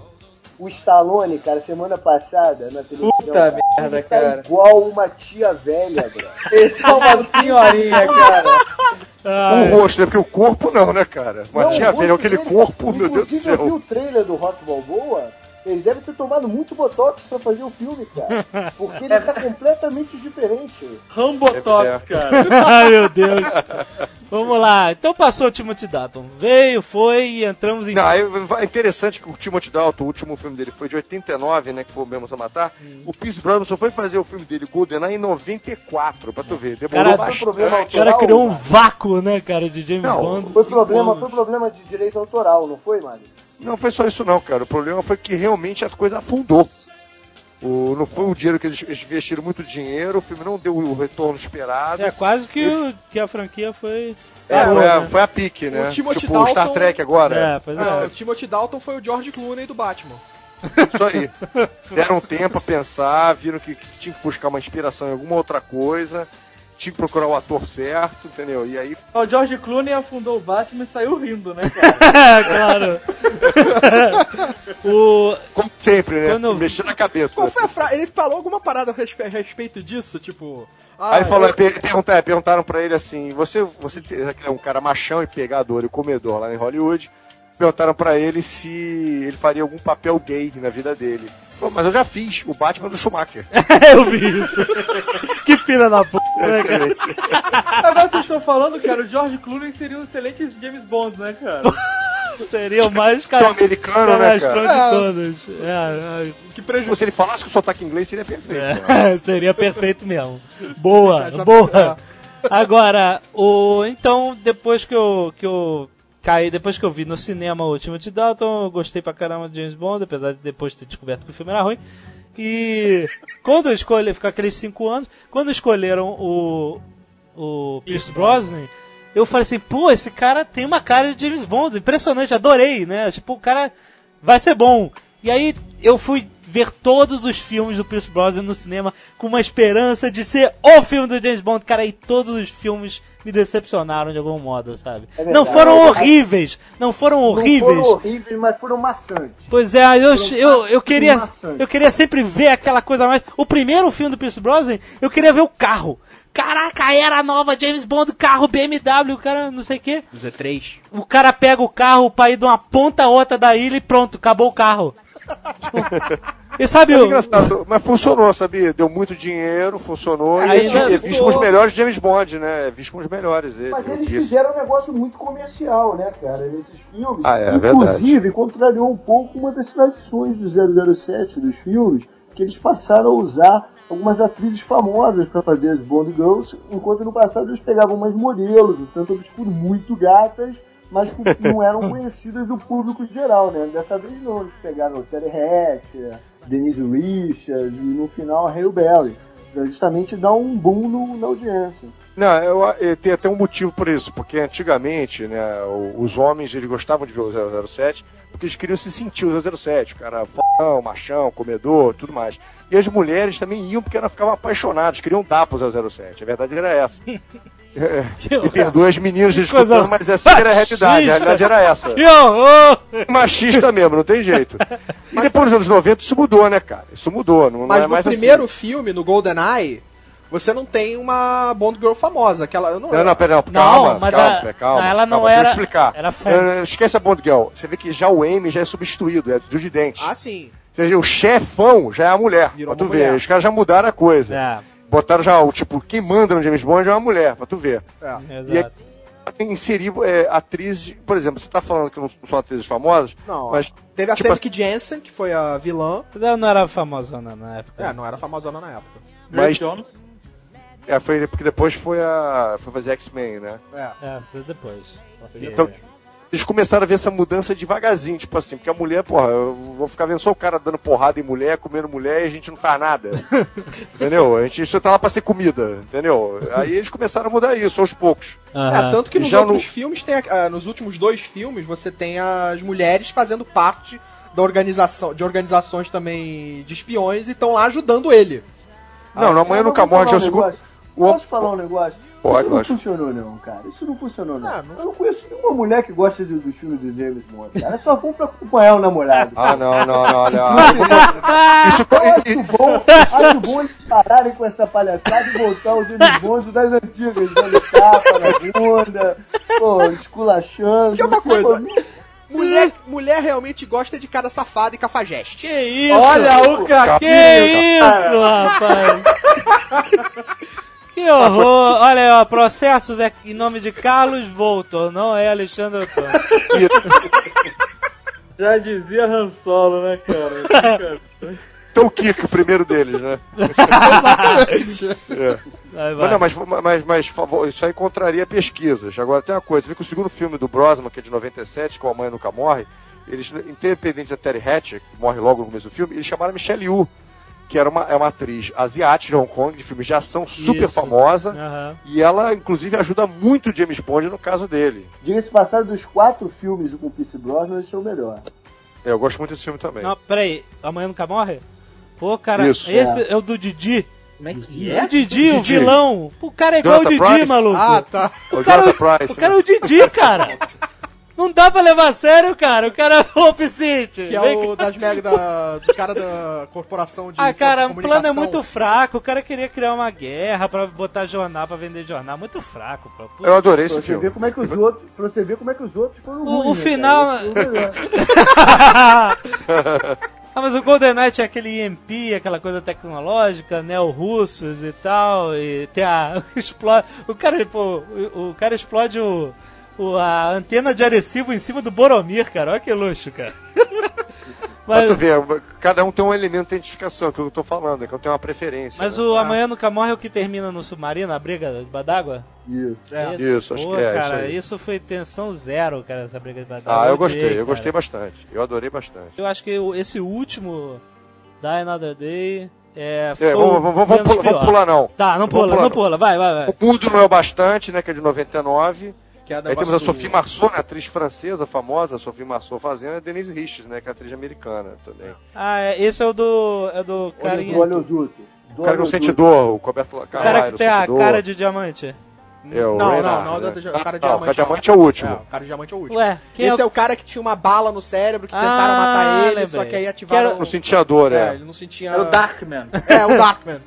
[SPEAKER 4] o Stallone, cara, semana passada na televisão.
[SPEAKER 6] Puta
[SPEAKER 4] cara.
[SPEAKER 6] merda,
[SPEAKER 4] Ele tá
[SPEAKER 6] cara.
[SPEAKER 4] igual uma tia velha, bro.
[SPEAKER 6] Ele tá uma senhorinha, cara.
[SPEAKER 3] O rosto, né? Porque o corpo não, né, cara? Mas
[SPEAKER 4] Não,
[SPEAKER 3] tinha
[SPEAKER 4] o
[SPEAKER 3] a ver,
[SPEAKER 4] rosto
[SPEAKER 3] aquele
[SPEAKER 4] dele,
[SPEAKER 3] corpo, meu Deus do
[SPEAKER 4] inclusive, Eu vi
[SPEAKER 3] céu.
[SPEAKER 4] o trailer do Rock Balboa. Ele deve ter tomado muito botox pra fazer o filme, cara. Porque ele tá completamente diferente.
[SPEAKER 6] Rambotox, cara.
[SPEAKER 2] Ai, meu Deus. Vamos lá. Então passou o Timothy Dalton. Veio, foi e entramos em.
[SPEAKER 3] Não, é interessante que o Timothy Dalton, o último filme dele foi de 89, né? Que foi o mesmo a matar. O Pierce Brosnan só foi fazer o filme dele, GoldenEye, em 94, pra tu ver. Demorou
[SPEAKER 2] Cara,
[SPEAKER 3] bastante.
[SPEAKER 4] problema
[SPEAKER 2] O cara criou um vácuo, né, cara, de James
[SPEAKER 3] Não,
[SPEAKER 2] Bond.
[SPEAKER 4] Foi problema,
[SPEAKER 2] anos.
[SPEAKER 4] foi problema de direito autoral, não foi, Mário?
[SPEAKER 3] Não foi só isso não, cara. O problema foi que realmente a coisa afundou. O, não foi o dinheiro que eles, eles investiram muito dinheiro, o filme não deu o retorno esperado.
[SPEAKER 2] É, quase que, o- que a franquia foi.
[SPEAKER 3] É,
[SPEAKER 2] parou,
[SPEAKER 3] foi, a,
[SPEAKER 2] né?
[SPEAKER 3] foi a pique, né?
[SPEAKER 9] O Timothy
[SPEAKER 3] tipo o Star
[SPEAKER 9] Dalton-
[SPEAKER 3] Trek agora.
[SPEAKER 2] É, pois é.
[SPEAKER 9] o Timothy Dalton foi o George Clooney do Batman.
[SPEAKER 3] Isso aí. Deram tempo a pensar, viram que, que tinha que buscar uma inspiração em alguma outra coisa, tinha que procurar o ator certo, entendeu? E aí
[SPEAKER 6] O George Clooney afundou o Batman e saiu rindo, né, cara?
[SPEAKER 2] É, claro. o,
[SPEAKER 3] Como sempre, né?
[SPEAKER 2] Quando
[SPEAKER 3] Mexendo na cabeça.
[SPEAKER 9] Qual
[SPEAKER 3] né?
[SPEAKER 9] foi a frase? Ele falou alguma parada a respe- respeito disso? Tipo. ah,
[SPEAKER 3] Aí falou,
[SPEAKER 9] eu-
[SPEAKER 3] per- perguntar- é, perguntaram pra ele assim, você, você que é um cara machão e pegador e comedor lá em Hollywood, perguntaram pra ele se ele faria algum papel gay na vida dele. Pô, mas eu já fiz, o Batman do Schumacher.
[SPEAKER 2] eu vi isso. que filha da puta, né, cara?
[SPEAKER 6] Agora vocês estão falando, cara, o George Clooney seria um excelente James Bond, né, cara?
[SPEAKER 2] Seria o mais cara,
[SPEAKER 3] americano, né, cara?
[SPEAKER 2] de todos. É,
[SPEAKER 9] Que prejuízo.
[SPEAKER 3] Se ele falasse com sotaque inglês, seria perfeito. né?
[SPEAKER 2] é, seria perfeito mesmo. Boa, boa. Agora, o então depois que eu que eu caí, depois que eu vi no cinema o Timothy Dalton, eu gostei pra caramba de James Bond, apesar de depois ter descoberto que o filme era ruim. E quando eu escolhi, ficar aqueles cinco anos, quando escolheram o o Pierce Brosnan, eu falei assim, pô, esse cara tem uma cara de James Bond, impressionante, adorei, né? Tipo, o cara vai ser bom. E aí eu fui ver todos os filmes do Pierce Brosnan no cinema com uma esperança de ser o filme do James Bond, cara, e todos os filmes me decepcionaram de algum modo, sabe?
[SPEAKER 4] É verdade.
[SPEAKER 2] não foram
[SPEAKER 4] É
[SPEAKER 2] horríveis, não foram horríveis.
[SPEAKER 4] Não foram horríveis, mas foram maçantes.
[SPEAKER 2] Pois é, eu, eu, eu queria eu queria sempre ver aquela coisa mais. O primeiro filme do Pierce Brosnan, eu queria ver o carro. Caraca, era nova James Bond, carro BMW, o cara não sei o quê.
[SPEAKER 9] Z3.
[SPEAKER 2] O cara pega o carro pra ir de uma ponta a outra da ilha e pronto, acabou o carro. e sabe
[SPEAKER 3] Mas
[SPEAKER 2] o.
[SPEAKER 3] é engraçado, mas funcionou, sabia? Deu muito dinheiro, funcionou.
[SPEAKER 2] Aí
[SPEAKER 3] e é visto como os melhores James Bond, né? É visto como os melhores. Ele,
[SPEAKER 4] Mas eles
[SPEAKER 3] isso.
[SPEAKER 4] fizeram um negócio muito comercial, né, cara, nesses filmes.
[SPEAKER 3] Ah, é
[SPEAKER 4] Inclusive, contrariou um pouco uma das tradições do 007 dos filmes, que eles passaram a usar algumas atrizes famosas para fazer as Bond Girls, enquanto no passado eles pegavam umas modelos, um tanto obscuro, muito gatas, mas que não eram conhecidas do público geral, né? Dessa vez não, eles pegaram Terry Hatcher, Denise Richards e no final a Hale Berry, pra justamente dar um boom no- na audiência.
[SPEAKER 3] Não, eu, eu, tem até um motivo por isso, porque antigamente, né, os homens eles gostavam de ver o 007 porque eles queriam se sentir o 007, o cara fodão, machão, comedor, tudo mais. E as mulheres também iam porque elas ficavam apaixonadas, queriam dar pro 007. A verdade era essa. É, me perdoa as meninas desculpando, mas essa era a realidade. A realidade era essa. Machista mesmo, não tem jeito. E depois dos anos 90 isso mudou, né, cara? Isso mudou, não, não
[SPEAKER 9] Mas
[SPEAKER 3] é
[SPEAKER 9] no
[SPEAKER 3] mais
[SPEAKER 9] primeiro
[SPEAKER 3] assim.
[SPEAKER 9] filme, no GoldenEye, você não tem uma Bond Girl famosa. Aquela, eu não,
[SPEAKER 3] Não, não, pera, não,
[SPEAKER 2] Não,
[SPEAKER 3] calma,
[SPEAKER 2] mas
[SPEAKER 3] calma,
[SPEAKER 2] a-
[SPEAKER 3] calma.
[SPEAKER 2] não, ela não
[SPEAKER 3] calma,
[SPEAKER 2] era-
[SPEAKER 3] Deixa eu explicar.
[SPEAKER 2] era fã.
[SPEAKER 3] Esquece a Bond Girl. Você vê que já o M já é substituído, é do de dente.
[SPEAKER 9] Ah, sim.
[SPEAKER 3] Ou seja, o chefão já é a mulher.
[SPEAKER 9] Virou
[SPEAKER 3] pra tu
[SPEAKER 9] uma
[SPEAKER 3] ver.
[SPEAKER 9] mulher.
[SPEAKER 3] Os caras já mudaram a coisa.
[SPEAKER 2] É,
[SPEAKER 3] Botaram já o tipo, quem manda no James Bond é uma mulher, pra tu ver.
[SPEAKER 9] É.
[SPEAKER 2] exato.
[SPEAKER 3] Inserir é, atrizes, por exemplo, você tá falando que não são atrizes famosas,
[SPEAKER 9] Não,
[SPEAKER 3] mas
[SPEAKER 9] teve a
[SPEAKER 3] tipo
[SPEAKER 9] Jensen, que foi a vilã.
[SPEAKER 2] Mas ela não era famosona na época.
[SPEAKER 9] É, não era famosona na época.
[SPEAKER 3] Mas-
[SPEAKER 6] Jones.
[SPEAKER 3] é, foi porque depois foi a. Foi fazer X-Men, né?
[SPEAKER 9] É.
[SPEAKER 2] É, precisa depois.
[SPEAKER 3] Então, eles começaram a ver essa mudança devagarzinho, tipo assim, porque a mulher, porra, eu vou ficar vendo só o cara dando porrada em mulher, comendo mulher e a gente não faz nada. entendeu? A gente só tá lá pra ser comida, entendeu? Aí eles começaram a mudar isso aos poucos.
[SPEAKER 9] É, tanto que nos
[SPEAKER 3] Já
[SPEAKER 9] outros
[SPEAKER 3] no-
[SPEAKER 9] filmes, tem, a- ah, nos últimos dois filmes, você tem as mulheres fazendo parte da organização, de organizações também de espiões e estão lá ajudando ele.
[SPEAKER 3] Não, no Amanhã Nunca Morre é
[SPEAKER 4] um
[SPEAKER 3] o segundo. O-
[SPEAKER 4] Posso falar um negócio?
[SPEAKER 3] Pode,
[SPEAKER 4] Isso não
[SPEAKER 3] lógico.
[SPEAKER 4] funcionou não, cara. Isso não funcionou não.
[SPEAKER 9] Ah, não-
[SPEAKER 4] Eu não conheço nenhuma mulher que gosta de- dos filmes do James Bond. Cara, só vão pra acompanhar o namorado.
[SPEAKER 3] Ah, não, não, não, olha. Isso,
[SPEAKER 4] Eu acho bom, acho bom eles pararem com essa palhaçada e voltar ao James Bond das antigas, dando tapa na bunda, pô, esculachando.
[SPEAKER 9] Que é uma coisa.
[SPEAKER 4] Pô,
[SPEAKER 9] Mulher, mulher realmente gosta de cara safado e cafajeste.
[SPEAKER 2] Que isso?
[SPEAKER 6] Olha o ca...
[SPEAKER 2] Que isso, rapaz? Que horror! Olha aí, ó, processos é em nome de Carlos Voltor, não é Alexandre Antônio.
[SPEAKER 6] Já dizia Han Solo, né, cara?
[SPEAKER 3] Então o Kirk, o primeiro deles, né?
[SPEAKER 9] Exatamente.
[SPEAKER 3] É.
[SPEAKER 2] Vai, vai.
[SPEAKER 3] Mas, não, mas, mas, mas favor, isso aí encontraria pesquisas. Agora tem uma coisa, você vê que o segundo filme do Brosnan, que é de 97, com a mãe nunca morre, eles, independente da Terry Hatcher, que morre logo no começo do filme, eles chamaram Michelle Yu, que era uma, é uma atriz asiática de Hong Kong, de filmes de ação super
[SPEAKER 2] Isso.
[SPEAKER 3] famosa,
[SPEAKER 2] Aham.
[SPEAKER 3] e ela, inclusive, ajuda muito o James Bond no caso dele.
[SPEAKER 4] Diga-se passado dos quatro filmes com o Pierce Brosnan, esse é o melhor.
[SPEAKER 3] É, eu gosto muito desse filme também.
[SPEAKER 2] Não, peraí, amanhã nunca morre? Pô, cara,
[SPEAKER 3] Isso.
[SPEAKER 2] esse é. o do Didi.
[SPEAKER 6] Como é que
[SPEAKER 2] O Didi, o vilão. O cara é igual o Didi,
[SPEAKER 3] Price?
[SPEAKER 2] maluco.
[SPEAKER 9] Ah, tá.
[SPEAKER 3] o
[SPEAKER 2] cara-
[SPEAKER 3] Jonathan Price.
[SPEAKER 2] O cara é
[SPEAKER 3] né?
[SPEAKER 2] o Didi, cara. Não dá pra levar a sério, cara. O cara é o.
[SPEAKER 9] Que é o das mega da, do cara da corporação de
[SPEAKER 2] Ah, cara, o plano é muito fraco. O cara queria criar uma guerra pra botar jornal, pra vender jornal. Muito fraco, pô. Puta.
[SPEAKER 3] Eu adorei
[SPEAKER 4] Pra
[SPEAKER 3] esse
[SPEAKER 4] você ver
[SPEAKER 3] filme.
[SPEAKER 4] como é que os outros, pra você ver como é que os outros foram
[SPEAKER 2] O- o
[SPEAKER 4] ruins, né,
[SPEAKER 2] final-?
[SPEAKER 4] Esse o melhor.
[SPEAKER 2] ah, mas o Golden Knight é aquele EMP, aquela coisa tecnológica, neo-russos e tal, e tem a... explode, o cara, pô, o, o cara explode o, o- a antena de Arecibo em cima do Boromir, cara, olha que luxo, cara.
[SPEAKER 3] Tu
[SPEAKER 2] mas,
[SPEAKER 3] ver, cada um tem um elemento de identificação, que eu tô falando, é que eu tenho uma preferência.
[SPEAKER 2] mas
[SPEAKER 3] né?
[SPEAKER 2] o Amanhã Nunca Morre é o que termina no submarino, a briga d'água?
[SPEAKER 4] Isso.
[SPEAKER 9] É.
[SPEAKER 3] Isso, acho
[SPEAKER 2] Pô,
[SPEAKER 3] que é, isso
[SPEAKER 2] cara,
[SPEAKER 3] aí.
[SPEAKER 2] isso foi tensão zero, cara, essa briga d'água.
[SPEAKER 3] Ah, eu gostei, eu
[SPEAKER 2] cara.
[SPEAKER 3] gostei bastante. Eu adorei bastante.
[SPEAKER 2] Eu acho que esse último, Die Another Day, é, foi
[SPEAKER 3] É, vamos, vamos, vamos, pular, vamos
[SPEAKER 2] pior.
[SPEAKER 3] pular não.
[SPEAKER 2] Tá, não pula,
[SPEAKER 3] pular,
[SPEAKER 2] não pula, vai, vai, vai.
[SPEAKER 3] O Mundo não é o bastante, né, que é de 99.
[SPEAKER 9] Que é a
[SPEAKER 3] Aí temos a Sophie Marceau, né, atriz francesa famosa, a Sophie Marceau fazendo, e a Denise Richards, né, que é atriz americana também.
[SPEAKER 2] Ah, é, esse é o do. É do carinha.
[SPEAKER 4] do oleoduto. Do
[SPEAKER 3] O cara que não sente dor, o Coberto
[SPEAKER 2] O cara
[SPEAKER 3] Carvalho,
[SPEAKER 2] que tem a cara de diamante.
[SPEAKER 3] É, o
[SPEAKER 9] não,
[SPEAKER 3] Reynard,
[SPEAKER 9] não, não,
[SPEAKER 3] né?
[SPEAKER 9] o da- o cara de
[SPEAKER 3] Ah,
[SPEAKER 9] diamante.
[SPEAKER 3] o cara de
[SPEAKER 9] não.
[SPEAKER 3] diamante é o último.
[SPEAKER 9] É, o cara de diamante é o último.
[SPEAKER 2] Ué, quem
[SPEAKER 9] Esse
[SPEAKER 2] é
[SPEAKER 9] é
[SPEAKER 2] o.
[SPEAKER 9] o cara que tinha uma bala no cérebro, que
[SPEAKER 2] Ah,
[SPEAKER 9] tentaram matar ele,
[SPEAKER 2] lembrei.
[SPEAKER 9] só que aí ativaram...
[SPEAKER 3] Não sentia dor,
[SPEAKER 9] É,
[SPEAKER 3] é.
[SPEAKER 9] ele não sentia...
[SPEAKER 6] Era o Darkman.
[SPEAKER 9] É, o Darkman.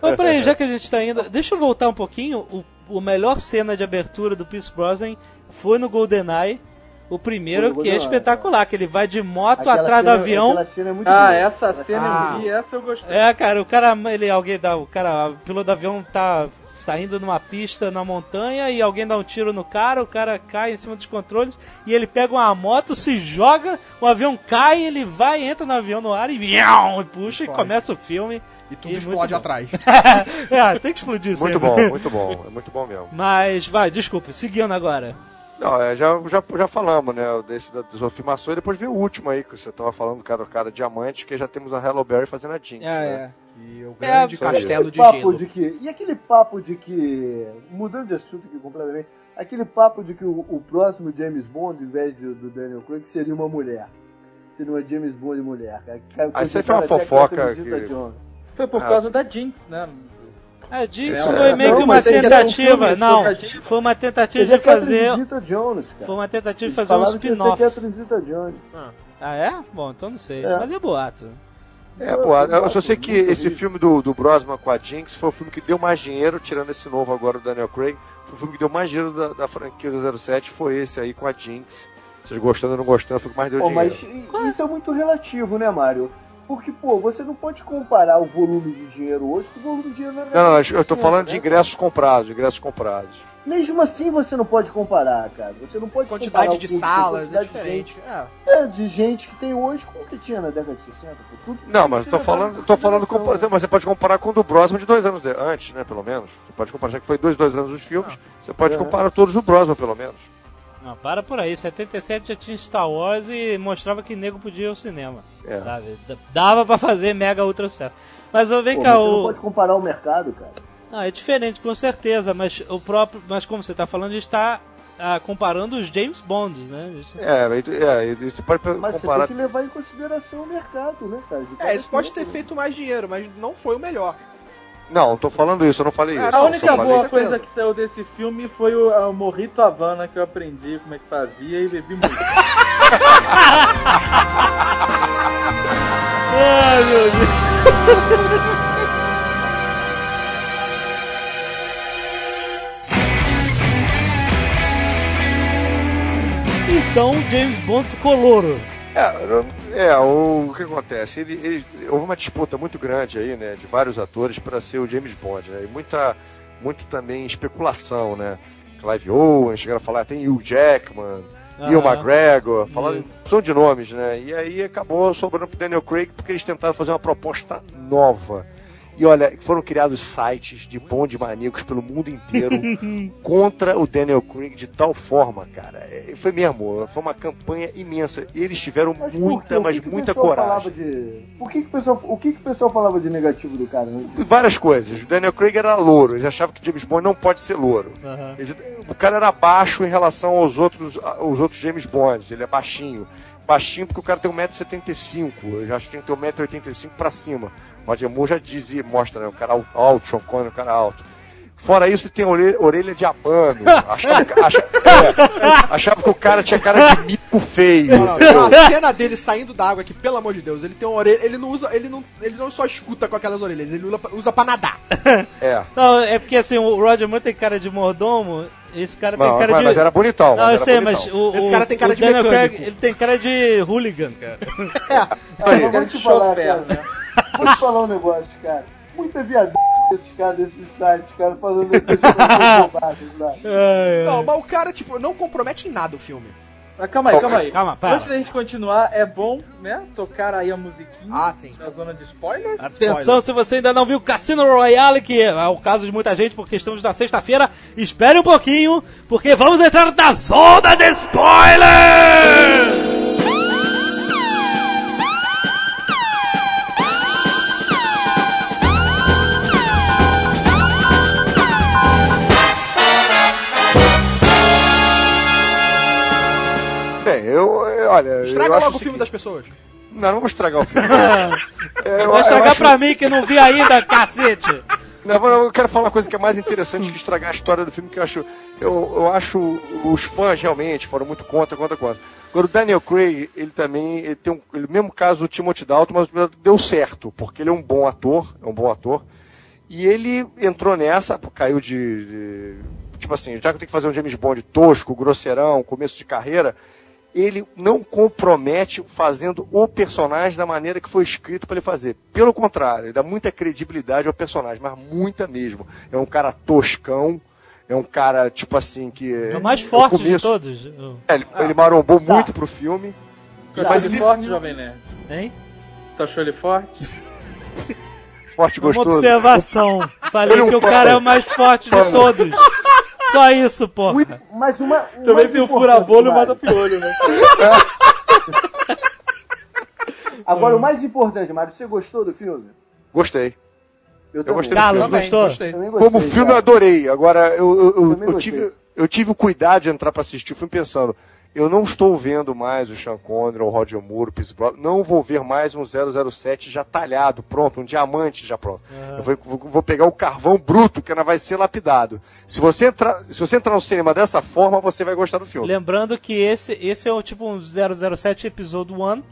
[SPEAKER 2] Ô, peraí, já que a gente tá indo. Deixa eu voltar um pouquinho. O, o melhor cena de abertura do Pierce Brosnan foi no GoldenEye. O primeiro, que é espetacular, que ele vai de moto
[SPEAKER 4] Aquela
[SPEAKER 2] atrás do
[SPEAKER 4] cena-
[SPEAKER 2] avião.
[SPEAKER 4] Aquela cena é muito
[SPEAKER 6] Ah, essa cena
[SPEAKER 9] Ah.
[SPEAKER 6] eu vi, essa eu gostei.
[SPEAKER 2] É, cara, o cara, ele, alguém dá, o cara, o piloto do avião tá saindo numa pista na montanha e alguém dá um tiro no cara, o cara cai em cima dos controles e ele pega uma moto, se joga, o avião cai, ele vai, entra no avião no ar e, e puxa e começa o filme.
[SPEAKER 9] E tudo
[SPEAKER 2] E
[SPEAKER 9] explode atrás.
[SPEAKER 2] é, tem que explodir isso
[SPEAKER 3] Muito bom, muito bom, é muito bom mesmo.
[SPEAKER 2] Mas, vai, desculpa, seguindo agora.
[SPEAKER 3] Não, é, já, já, já falamos, né, desse da Sophie Marceau, e depois veio o último aí, que você tava falando, cara, o cara diamante, que já temos a Hello Berry fazendo a Jinx,
[SPEAKER 2] Ah,
[SPEAKER 3] né?
[SPEAKER 9] E o
[SPEAKER 2] É,
[SPEAKER 9] grande
[SPEAKER 3] aí.
[SPEAKER 9] castelo de
[SPEAKER 4] papo
[SPEAKER 9] gelo.
[SPEAKER 4] de que e aquele papo de que mudando de assunto aqui completamente aquele papo de que o, o próximo James Bond em vez do, do Daniel Craig seria uma mulher seria uma James Bond mulher cara.
[SPEAKER 3] Isso aí foi uma
[SPEAKER 4] Até a
[SPEAKER 3] fofoca que-.
[SPEAKER 6] Foi por
[SPEAKER 3] Ah,
[SPEAKER 6] causa da Jinx, né?
[SPEAKER 2] A Jinx
[SPEAKER 9] É,
[SPEAKER 2] foi
[SPEAKER 9] é.
[SPEAKER 2] meio
[SPEAKER 4] Não,
[SPEAKER 2] que uma
[SPEAKER 4] que
[SPEAKER 6] ter um
[SPEAKER 2] tentativa,
[SPEAKER 6] filme
[SPEAKER 2] não, foi uma tentativa de fazer,
[SPEAKER 4] cara
[SPEAKER 2] foi uma tentativa de fazer um spin-off.
[SPEAKER 4] Zeta-Jones.
[SPEAKER 2] Ah, é? Bom, então não sei,
[SPEAKER 4] É.
[SPEAKER 2] mas é boato.
[SPEAKER 3] É, pô, eu só sei que esse filme do, do Brosnan com a Jinx foi o filme que deu mais dinheiro, tirando esse novo agora, o Daniel Craig, foi o filme que deu mais dinheiro da, da franquia do 07, foi esse aí com a Jinx. Vocês gostando ou não gostando, foi o que mais deu
[SPEAKER 4] Pô,
[SPEAKER 3] dinheiro.
[SPEAKER 4] mas isso é muito relativo, né, Mário? Porque, pô, você não pode comparar o volume de dinheiro hoje com o volume de dinheiro na
[SPEAKER 3] Não, não, não, eu tô falando de
[SPEAKER 4] né?
[SPEAKER 3] ingressos comprados, de ingressos comprados.
[SPEAKER 4] Mesmo assim você não pode comparar, cara. Você não pode comparar
[SPEAKER 9] Quantidade
[SPEAKER 4] o
[SPEAKER 9] de
[SPEAKER 4] público,
[SPEAKER 9] salas é
[SPEAKER 4] quantidade de
[SPEAKER 9] diferente. É.
[SPEAKER 4] gente- É, de gente que tem hoje com o que tinha na década de 60. pô. Tudo
[SPEAKER 3] Não, mas tô
[SPEAKER 4] ser
[SPEAKER 3] falando, tô falando com, por exemplo, mas você pode comparar com o do Brosnan de dois anos de- antes, né, pelo menos. Você pode comparar, já que foi dois, dois anos dos filmes, você pode
[SPEAKER 4] É.
[SPEAKER 3] comparar todos do Brosnan, pelo menos.
[SPEAKER 2] Ah, para por aí, 77 já tinha Star Wars e mostrava que nego podia ir ao cinema.
[SPEAKER 3] É.
[SPEAKER 2] sabe? Dava pra fazer mega ultra sucesso. Mas vem
[SPEAKER 4] Pô,
[SPEAKER 2] cá,
[SPEAKER 4] mas você não
[SPEAKER 2] o.
[SPEAKER 4] pode comparar o mercado, cara.
[SPEAKER 2] Não, é diferente, com certeza, mas o próprio. Mas como você tá falando, a gente tá ah, comparando os James Bonds, né? A gente-
[SPEAKER 3] É, mas- é, você pode
[SPEAKER 4] Mas você
[SPEAKER 3] comparar.
[SPEAKER 4] tem que levar em consideração o mercado, né, cara?
[SPEAKER 9] É, isso pode ter feito mais dinheiro, mas não foi o melhor.
[SPEAKER 3] Não, tô falando isso, eu não falei isso.
[SPEAKER 6] A única boa
[SPEAKER 9] certeza.
[SPEAKER 6] coisa que saiu desse filme foi o, o Morrito Havana que eu aprendi como é que fazia e bebi muito.
[SPEAKER 2] Ai, meu Deus. Então James Bond ficou louro.
[SPEAKER 3] É, é, o, o que acontece? Ele, ele- houve uma disputa muito grande aí, né, de vários atores para ser o James Bond, né? E muita, muito também especulação, né? Clive Owen, chegaram a falar, tem Hugh Jackman, Ian
[SPEAKER 2] Aham.
[SPEAKER 3] McGregor, falaram opção de nomes, né? E aí acabou sobrando pro Daniel Craig porque eles tentaram fazer uma proposta nova. E olha, foram criados sites de Bond maníacos pelo mundo inteiro contra o Daniel Craig de tal forma, cara. É, Foi mesmo, foi uma campanha imensa. Eles tiveram
[SPEAKER 4] Mas
[SPEAKER 3] muita, mas
[SPEAKER 4] que
[SPEAKER 3] muita coragem.
[SPEAKER 4] de... Por que, que o pessoal... O que, que o pessoal falava de negativo do cara? né?
[SPEAKER 3] Várias coisas. O Daniel Craig era louro, eles achavam que James Bond não pode ser louro.
[SPEAKER 2] Aham.
[SPEAKER 3] Eles- O cara era baixo em relação aos outros, aos outros James Bonds, ele é baixinho. Baixinho porque o cara tem 1,75m, eu já acho que tem que ter 1,85m pra cima. Roger Moore já dizia, mostra, né? O cara alto, Sean Connery, o cara alto. Fora isso, ele tem orelha, orelha de abano. Achava, é, achava que o cara tinha cara de mico feio.
[SPEAKER 9] Não, não, tem uma cena dele saindo da água aqui, pelo amor de Deus. Ele tem uma orelha. Ele não usa. Ele não, ele não só escuta com aquelas orelhas, ele usa, pra nadar.
[SPEAKER 3] É.
[SPEAKER 2] Não, é porque assim, o Roger Moore tem cara de mordomo, esse cara tem
[SPEAKER 3] Não,
[SPEAKER 2] cara
[SPEAKER 3] mas,
[SPEAKER 2] de.
[SPEAKER 3] mas era bonitão.
[SPEAKER 2] Não, eu sei,
[SPEAKER 3] bonitão.
[SPEAKER 2] mas o,
[SPEAKER 9] Esse cara tem cara de
[SPEAKER 2] Daniel
[SPEAKER 9] mecânico.
[SPEAKER 2] Craig, ele tem cara de hooligan, cara.
[SPEAKER 4] Ah,
[SPEAKER 3] Aí.
[SPEAKER 4] vou te falar, cara. Vou te falar um negócio, cara. Muita viadagem desses caras desses sites, cara, essas coisas
[SPEAKER 2] ai.
[SPEAKER 9] Não, mas o cara, tipo, não compromete em nada o filme.
[SPEAKER 6] Mas calma aí, calma aí.
[SPEAKER 2] Calma, para.
[SPEAKER 6] Antes da gente continuar, é bom, né, tocar aí a musiquinha
[SPEAKER 9] Ah, sim.
[SPEAKER 6] na zona de spoilers.
[SPEAKER 2] Atenção, se você ainda não viu Cassino Royale, que é o caso de muita gente, porque estamos na sexta-feira, espere um pouquinho, porque vamos entrar na zona de spoilers!
[SPEAKER 9] Estraga logo o filme
[SPEAKER 3] seguinte-
[SPEAKER 9] das pessoas.
[SPEAKER 3] Não, não vamos estragar o filme. É, eu-
[SPEAKER 2] Vai estragar
[SPEAKER 3] acho-
[SPEAKER 2] pra mim que não vi ainda, cacete!
[SPEAKER 3] Não, não, eu quero falar uma coisa que é mais interessante que estragar a história do filme, que eu acho. Eu, eu acho os fãs realmente foram muito contra, contra, contra. Agora o Daniel Craig, ele também ele tem um, ele, mesmo caso do Timothy Dalton, mas deu certo, porque ele é um bom ator, é um bom ator. E ele entrou nessa, caiu de, de- Tipo assim, já que eu tenho que fazer um James Bond tosco, grosseirão, começo de carreira, ele não compromete fazendo o personagem da maneira que foi escrito para ele fazer. Pelo contrário, ele dá muita credibilidade ao personagem, mas muita mesmo. É um cara toscão, é um cara, tipo assim, que.
[SPEAKER 2] É o mais
[SPEAKER 3] no
[SPEAKER 2] forte de
[SPEAKER 3] começo-
[SPEAKER 2] todos.
[SPEAKER 3] É, ele, ele marombou muito pro filme.
[SPEAKER 6] Tu
[SPEAKER 3] mas
[SPEAKER 6] ele forte, Jovem Nerd?
[SPEAKER 2] Hein?
[SPEAKER 6] Tu achou ele forte?
[SPEAKER 3] forte
[SPEAKER 2] Uma
[SPEAKER 3] gostoso.
[SPEAKER 2] observação. Falei
[SPEAKER 3] é um
[SPEAKER 2] que o cara é o mais forte de todos. Só isso, porra.
[SPEAKER 4] Mas uma.
[SPEAKER 6] Também
[SPEAKER 4] mais
[SPEAKER 6] tem o fura-bolo e o mata-piolho, né?
[SPEAKER 4] Agora, o mais importante, Mário, você gostou do filme?
[SPEAKER 3] Gostei.
[SPEAKER 4] Eu,
[SPEAKER 3] Eu gostei do
[SPEAKER 2] Carlos,
[SPEAKER 3] filme.
[SPEAKER 2] gostou?
[SPEAKER 9] gostei.
[SPEAKER 4] Também gostei,
[SPEAKER 3] Como filme eu
[SPEAKER 4] cara.
[SPEAKER 3] adorei. Agora, eu, eu, eu- eu tive, eu tive o cuidado de entrar para assistir o filme pensando, eu não estou vendo mais o Sean Connery, o Roger Moore, o Pierce Brosnan, não vou ver mais um 007 já talhado, pronto, um diamante já pronto. Eu vou, vou- vou pegar o carvão bruto, que ainda vai ser lapidado. Se você, entrar, se você entrar no cinema dessa forma, você vai gostar do filme.
[SPEAKER 2] Lembrando que esse, esse é o tipo um 007 episódio 1.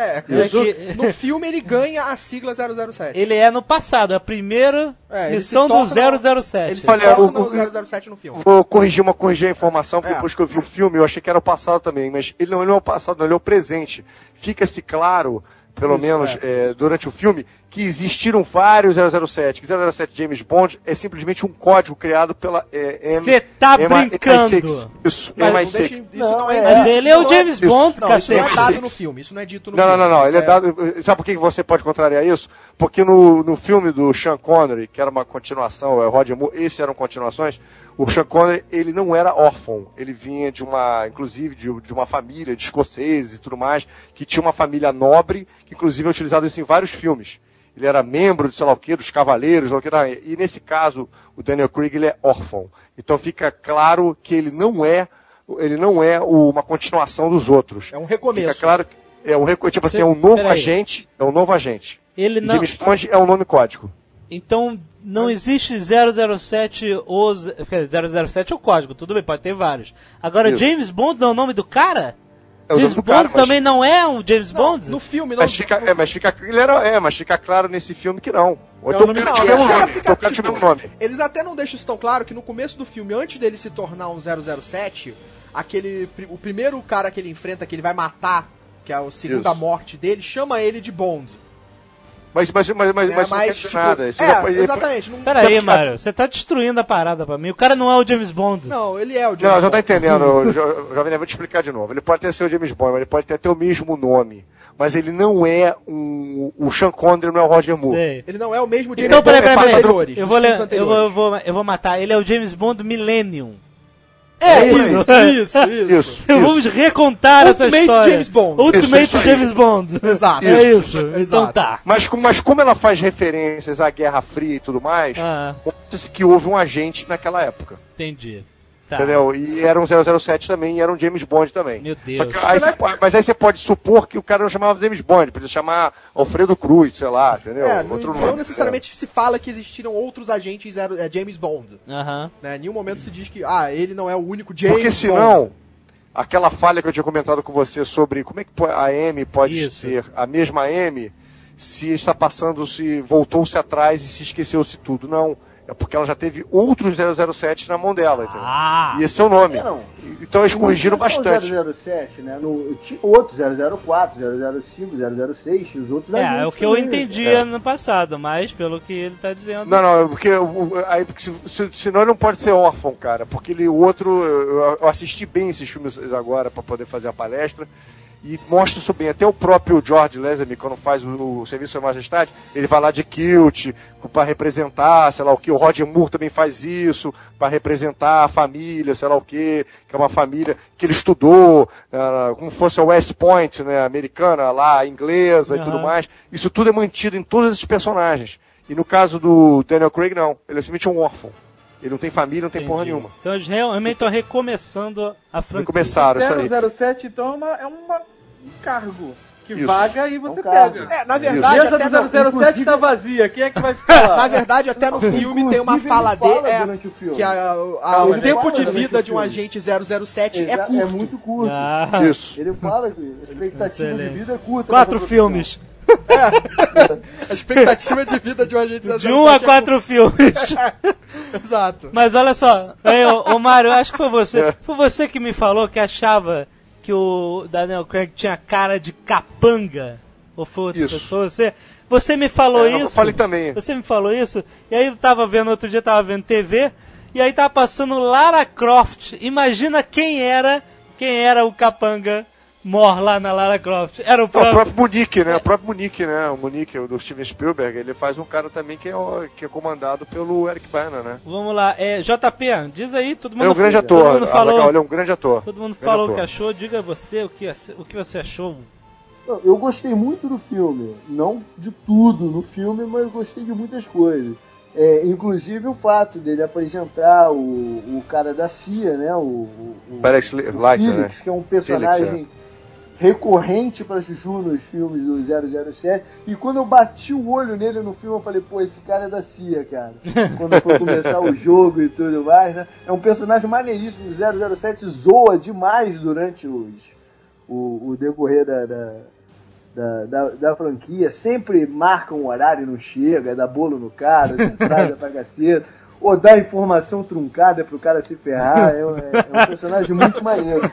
[SPEAKER 9] É,
[SPEAKER 2] É
[SPEAKER 9] no-
[SPEAKER 2] que-
[SPEAKER 9] no filme ele ganha a sigla 007.
[SPEAKER 2] Ele é no passado, a primeira
[SPEAKER 9] É,
[SPEAKER 2] missão do
[SPEAKER 9] torna-
[SPEAKER 2] 007.
[SPEAKER 9] Ele se
[SPEAKER 3] Olha,
[SPEAKER 9] torna
[SPEAKER 3] o-
[SPEAKER 9] o 007 no filme.
[SPEAKER 3] Vou corrigir uma corrigir a informação, porque
[SPEAKER 9] É.
[SPEAKER 3] depois que eu vi o filme, eu achei que era o passado também, mas ele não ele é o passado, não, ele é o presente. Fica-se claro, pelo
[SPEAKER 9] Isso,
[SPEAKER 3] menos
[SPEAKER 9] é.
[SPEAKER 3] é, durante o filme, que existiram vários 007. Que 007 James Bond é simplesmente um código criado pela é, M-
[SPEAKER 2] Você tá
[SPEAKER 3] MI6.
[SPEAKER 2] brincando.
[SPEAKER 3] Isso,
[SPEAKER 9] Mas não
[SPEAKER 3] MI6.
[SPEAKER 9] deixa- isso
[SPEAKER 4] Não,
[SPEAKER 9] não é
[SPEAKER 4] é.
[SPEAKER 2] Mas
[SPEAKER 9] isso
[SPEAKER 2] ele é o
[SPEAKER 9] não
[SPEAKER 2] James
[SPEAKER 3] isso.
[SPEAKER 2] Bond,
[SPEAKER 9] Não, isso não é dado
[SPEAKER 3] MI6.
[SPEAKER 9] no filme. Isso não é dito no
[SPEAKER 3] Não, não,
[SPEAKER 9] filme.
[SPEAKER 3] não, não.
[SPEAKER 9] Isso
[SPEAKER 3] Ele é dado. Sabe por que você pode contrariar isso? Porque no, no filme do Sean Connery, que era uma continuação, é Roger Moore, esses eram continuações, o Sean Connery, ele não era órfão. Ele vinha de uma, inclusive, de, de uma família de escoceses e tudo mais, que tinha uma família nobre, que inclusive é utilizado isso em vários filmes. Ele era membro de sei lá o quê, dos cavaleiros, o quê, e nesse caso, o Daniel Craig, ele é órfão. Então fica claro que ele não é, ele não é uma continuação dos outros.
[SPEAKER 9] É um recomeço.
[SPEAKER 3] Fica claro que é um, reco- tipo assim, é um novo agente, é um novo agente.
[SPEAKER 2] Ele
[SPEAKER 3] E
[SPEAKER 2] não.
[SPEAKER 3] James Bond é um nome código.
[SPEAKER 2] Então não existe 007 ou. z- quer dizer, 007 é o código, tudo bem, pode ter vários. Agora,
[SPEAKER 3] Isso.
[SPEAKER 2] James Bond não é o nome do cara?
[SPEAKER 3] É o
[SPEAKER 2] James Bond
[SPEAKER 3] cara, mas-
[SPEAKER 2] também não é um James
[SPEAKER 9] Não,
[SPEAKER 2] Bond?
[SPEAKER 9] no filme, não.
[SPEAKER 3] Mas fica, é, mas fica, ele era, é, mas fica claro nesse filme que não. Ou
[SPEAKER 6] É
[SPEAKER 3] então
[SPEAKER 6] o
[SPEAKER 3] cara tinha
[SPEAKER 9] cara.
[SPEAKER 3] um nome.
[SPEAKER 9] Fica,
[SPEAKER 3] cara
[SPEAKER 9] tipo,
[SPEAKER 3] um nome.
[SPEAKER 9] Eles até não deixam isso tão claro que no começo do filme, antes dele se tornar um 007, aquele o primeiro cara que ele enfrenta, que ele vai matar, que é a segunda
[SPEAKER 3] Isso.
[SPEAKER 9] morte dele, chama ele de Bond.
[SPEAKER 3] Mas, mas, mas, mas,
[SPEAKER 9] É,
[SPEAKER 3] mas não quer dizer
[SPEAKER 9] tipo,
[SPEAKER 3] nada. Isso
[SPEAKER 9] é,
[SPEAKER 3] já pode-
[SPEAKER 9] exatamente. Não,
[SPEAKER 2] Peraí,
[SPEAKER 3] Não,
[SPEAKER 2] Mário, você tá destruindo a parada pra mim. O cara não é o James Bond.
[SPEAKER 9] não, ele é o James
[SPEAKER 3] Não, já tá
[SPEAKER 9] Bond.
[SPEAKER 3] entendendo, Jo- Jovem vou te explicar de novo. Ele pode ter seu James Bond, mas ele pode ter até o mesmo nome. Mas ele não é um. O Sean Connery não é o Roger Moore.
[SPEAKER 2] Sei.
[SPEAKER 9] Ele não é o mesmo James
[SPEAKER 2] Então, peraí,
[SPEAKER 9] Bond
[SPEAKER 2] peraí,
[SPEAKER 9] dos
[SPEAKER 2] peraí.
[SPEAKER 9] anteriores,
[SPEAKER 2] Eu vou, eu, vou, eu, vou, eu vou matar. Ele é o James Bond Millennium.
[SPEAKER 9] É
[SPEAKER 3] isso,
[SPEAKER 9] isso, isso, isso.
[SPEAKER 3] Isso.
[SPEAKER 2] Vamos recontar essa
[SPEAKER 9] Ultimate
[SPEAKER 2] história.
[SPEAKER 9] James Bond.
[SPEAKER 2] Ultimate
[SPEAKER 3] Isso.
[SPEAKER 2] James Bond.
[SPEAKER 9] Exato.
[SPEAKER 2] É isso. Então
[SPEAKER 9] Exato.
[SPEAKER 2] tá.
[SPEAKER 3] Mas, mas como ela faz referências à Guerra Fria e tudo mais,
[SPEAKER 2] Ah,
[SPEAKER 3] que houve um agente naquela época.
[SPEAKER 2] entendi. Tá.
[SPEAKER 3] Entendeu? E era um 007 também, e era um James Bond também.
[SPEAKER 2] Meu
[SPEAKER 3] Só
[SPEAKER 2] Deus.
[SPEAKER 3] que aí você mas aí você pode supor que o cara não chamava James Bond, podia chamar Alfredo Cruz, sei lá, entendeu?
[SPEAKER 9] É, não,
[SPEAKER 3] Outro
[SPEAKER 9] não
[SPEAKER 3] nome.
[SPEAKER 9] necessariamente se fala que existiram outros agentes zero, é, James Bond.
[SPEAKER 2] Aham.
[SPEAKER 9] Né? Em nenhum momento se diz que ah, ele não é o único. James
[SPEAKER 3] Porque senão, aquela falha que eu tinha comentado com você sobre como é que a M pode
[SPEAKER 2] Isso.
[SPEAKER 3] ser a mesma M se está passando, se voltou-se atrás e se esqueceu-se tudo. Não. É porque ela já teve outros 007 na mão dela, entendeu?
[SPEAKER 2] Ah,
[SPEAKER 3] E esse é o nome.
[SPEAKER 4] É, não.
[SPEAKER 3] Então eles corrigiram
[SPEAKER 4] Não só o
[SPEAKER 3] bastante.
[SPEAKER 4] 007, né? No, tinha outros, 004, 005, 006, os outros
[SPEAKER 2] é, é o que eu
[SPEAKER 4] também.
[SPEAKER 2] entendia no passado, mas pelo que ele tá dizendo.
[SPEAKER 3] Não, não, porque, o- o- aí, porque se, se- senão ele não pode ser órfão, cara. Porque ele, o outro, eu, eu assisti bem esses filmes agora para poder fazer a palestra. E mostra isso bem. Até o próprio George Lazenby, quando faz o, o Serviço à Majestade, ele vai lá de kilt para representar, sei lá o que. O Roger Moore também faz isso para representar a família, sei lá o que, que é uma família que ele estudou, ah, como fosse a West Point, né, americana, lá, inglesa e
[SPEAKER 2] Aham.
[SPEAKER 3] tudo mais. Isso tudo é mantido em todos esses personagens. E no caso do Daniel Craig, não. Ele é simplesmente um órfão. Ele não tem família, não tem porra
[SPEAKER 2] Entendi.
[SPEAKER 3] nenhuma.
[SPEAKER 2] Então eles realmente estão recomeçando a franquia.
[SPEAKER 3] Começaram, isso aí.
[SPEAKER 6] 007, então, é, uma, é uma- um cargo que
[SPEAKER 3] Isso.
[SPEAKER 6] vaga e você
[SPEAKER 4] É um
[SPEAKER 6] pega.
[SPEAKER 9] É, na verdade,
[SPEAKER 6] mesa
[SPEAKER 9] até
[SPEAKER 6] do
[SPEAKER 9] no,
[SPEAKER 6] 007 tá vazia, quem é que vai ficar lá?
[SPEAKER 9] na verdade, até no filme tem uma
[SPEAKER 4] Inclusive,
[SPEAKER 9] fala
[SPEAKER 4] ele fala
[SPEAKER 9] dele. É,
[SPEAKER 4] durante o filme.
[SPEAKER 9] que a- a-
[SPEAKER 6] Calma,
[SPEAKER 9] o tempo de vida de um agente 007 é
[SPEAKER 4] Exa-
[SPEAKER 9] curto.
[SPEAKER 4] É muito curto.
[SPEAKER 2] Ah,
[SPEAKER 3] Isso.
[SPEAKER 4] Ele fala que a expectativa
[SPEAKER 2] Excelente.
[SPEAKER 4] de vida é curta.
[SPEAKER 2] quatro
[SPEAKER 4] nessa
[SPEAKER 2] filmes.
[SPEAKER 9] A expectativa de vida de um agente 007
[SPEAKER 2] De um a
[SPEAKER 9] é
[SPEAKER 2] quatro filmes.
[SPEAKER 9] curta. Exato.
[SPEAKER 2] Mas olha só, aí, ô, ô Mário, acho que foi
[SPEAKER 3] É.
[SPEAKER 2] você. Foi você que me falou que achava que o Daniel Craig tinha cara de capanga. Ou foi,
[SPEAKER 3] Isso.
[SPEAKER 2] foi você? Você me falou
[SPEAKER 3] É, eu
[SPEAKER 2] isso.
[SPEAKER 3] falei também.
[SPEAKER 2] Você me falou isso. E aí eu tava vendo, outro dia eu tava vendo TV. E aí tava passando Lara Croft. Imagina quem era, quem era o capanga mor lá na Lara Croft. Era o
[SPEAKER 3] Não, o
[SPEAKER 2] próprio.
[SPEAKER 3] próprio Munique, né? O próprio Munique, né? O Munique, o do Steven Spielberg, ele faz um cara também que é, o- que é comandado pelo Eric Bana, né?
[SPEAKER 2] Vamos lá, é, JP, diz aí, todo mundo
[SPEAKER 3] Ele é um grande
[SPEAKER 2] todo
[SPEAKER 3] ator,
[SPEAKER 2] mundo
[SPEAKER 3] Azaghal,
[SPEAKER 2] falou,
[SPEAKER 3] ele é um grande ator.
[SPEAKER 2] todo mundo
[SPEAKER 3] Grande
[SPEAKER 2] falou o que achou, diga você o que, o que você achou.
[SPEAKER 4] Eu gostei muito do filme. Não de tudo no filme, mas eu gostei de muitas coisas. É, inclusive o fato dele apresentar o, o cara da CIA, né? O, o, o-
[SPEAKER 3] Parece
[SPEAKER 4] o
[SPEAKER 3] Leiter, né?
[SPEAKER 4] Felix, que é um personagem
[SPEAKER 3] Felix,
[SPEAKER 4] recorrente para Chuchu nos filmes do 007. E quando eu bati o olho nele no filme, eu falei, pô, esse cara é da CIA, cara. quando foi começar o jogo e tudo mais, né? É um personagem maneiríssimo. O 007 zoa demais durante os, o, o decorrer da, da, da, da, da franquia. Sempre marca um horário e não chega, dá bolo no cara, traz pra caceta. Ou dá informação truncada pro cara se ferrar. É, um- é um personagem muito maneiro.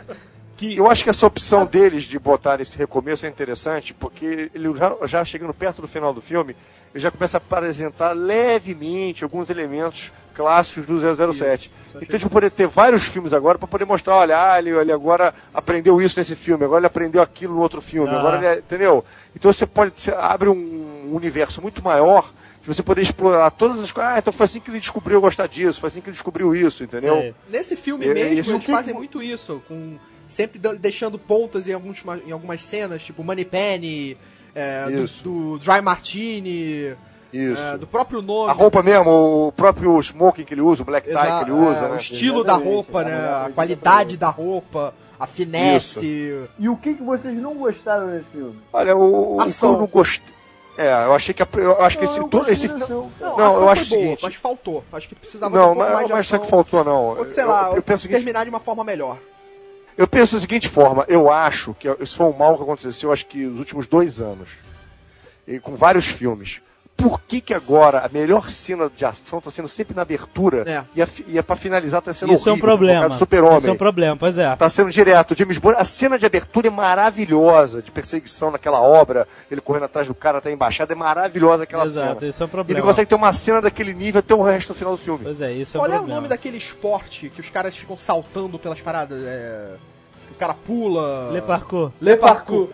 [SPEAKER 3] Eu acho que essa opção deles de botar esse recomeço é interessante, porque ele já, já chegando perto do final do filme, ele já começa a apresentar levemente alguns elementos clássicos do 007. Então a gente vai poder ter vários filmes agora para poder mostrar, olha, ah, ele, ele agora aprendeu isso nesse filme, agora ele aprendeu aquilo no outro filme,
[SPEAKER 2] Ah.
[SPEAKER 3] agora ele, é- entendeu? Então você pode, você abre um universo muito maior de você poder explorar todas as coisas. Ah, então foi assim que ele descobriu gostar disso, foi assim que ele descobriu isso, entendeu?
[SPEAKER 2] Sei.
[SPEAKER 9] Nesse filme
[SPEAKER 3] É,
[SPEAKER 9] mesmo, eles
[SPEAKER 3] que-
[SPEAKER 9] fazem muito isso, com sempre deixando pontas em, alguns, em algumas cenas, tipo Money Penny, é, do,
[SPEAKER 3] Isso.
[SPEAKER 9] do Dry Martini,
[SPEAKER 3] Isso.
[SPEAKER 9] é, do próprio nome.
[SPEAKER 3] A roupa mesmo, o próprio smoking que ele usa, o black tie
[SPEAKER 9] Exa-
[SPEAKER 3] que ele usa,
[SPEAKER 9] é,
[SPEAKER 3] né?
[SPEAKER 9] O estilo da roupa, né?
[SPEAKER 4] exatamente,
[SPEAKER 9] A qualidade da roupa, a finesse.
[SPEAKER 4] E o que, que vocês não gostaram desse filme?
[SPEAKER 3] Olha, o, o que
[SPEAKER 9] Ação.
[SPEAKER 3] eu não gostei. É, eu achei que a- eu acho que esse,
[SPEAKER 4] Não,
[SPEAKER 3] todo esse
[SPEAKER 4] ação.
[SPEAKER 9] Não,
[SPEAKER 3] Não,
[SPEAKER 9] ação
[SPEAKER 3] eu acho
[SPEAKER 9] boa,
[SPEAKER 3] seguinte-
[SPEAKER 9] mas faltou. Acho que precisava de um
[SPEAKER 3] não,
[SPEAKER 9] pouco
[SPEAKER 3] mas,
[SPEAKER 9] mais de
[SPEAKER 3] mas
[SPEAKER 9] ação.
[SPEAKER 3] acho que faltou não.
[SPEAKER 9] Ou, sei lá,
[SPEAKER 3] eu, eu
[SPEAKER 9] terminar de uma forma melhor.
[SPEAKER 3] Eu penso da seguinte forma, eu acho que isso foi um mal que aconteceu, acho que nos últimos dois anos, e com vários filmes. Por que que agora a melhor cena de ação está sendo sempre na abertura
[SPEAKER 9] É.
[SPEAKER 3] e, a, e a pra finalizar tá sendo
[SPEAKER 2] Isso é um
[SPEAKER 3] horrível, causa
[SPEAKER 2] problema.
[SPEAKER 3] do Super-Homem.
[SPEAKER 2] Isso é um problema, pois é.
[SPEAKER 3] Tá sendo direto. James Bond, a cena de abertura é maravilhosa, de perseguição naquela obra, ele correndo atrás do cara até a embaixada, é maravilhosa aquela
[SPEAKER 2] Exato,
[SPEAKER 3] cena.
[SPEAKER 2] isso é um
[SPEAKER 3] Ele
[SPEAKER 2] problema.
[SPEAKER 3] consegue ter uma cena daquele nível até o resto do final do filme.
[SPEAKER 2] Pois é, isso é um
[SPEAKER 9] Qual é o
[SPEAKER 2] problema.
[SPEAKER 9] nome daquele esporte que os caras ficam saltando pelas paradas? É... O cara pula.
[SPEAKER 2] Le Parcours.
[SPEAKER 9] Le Parkour.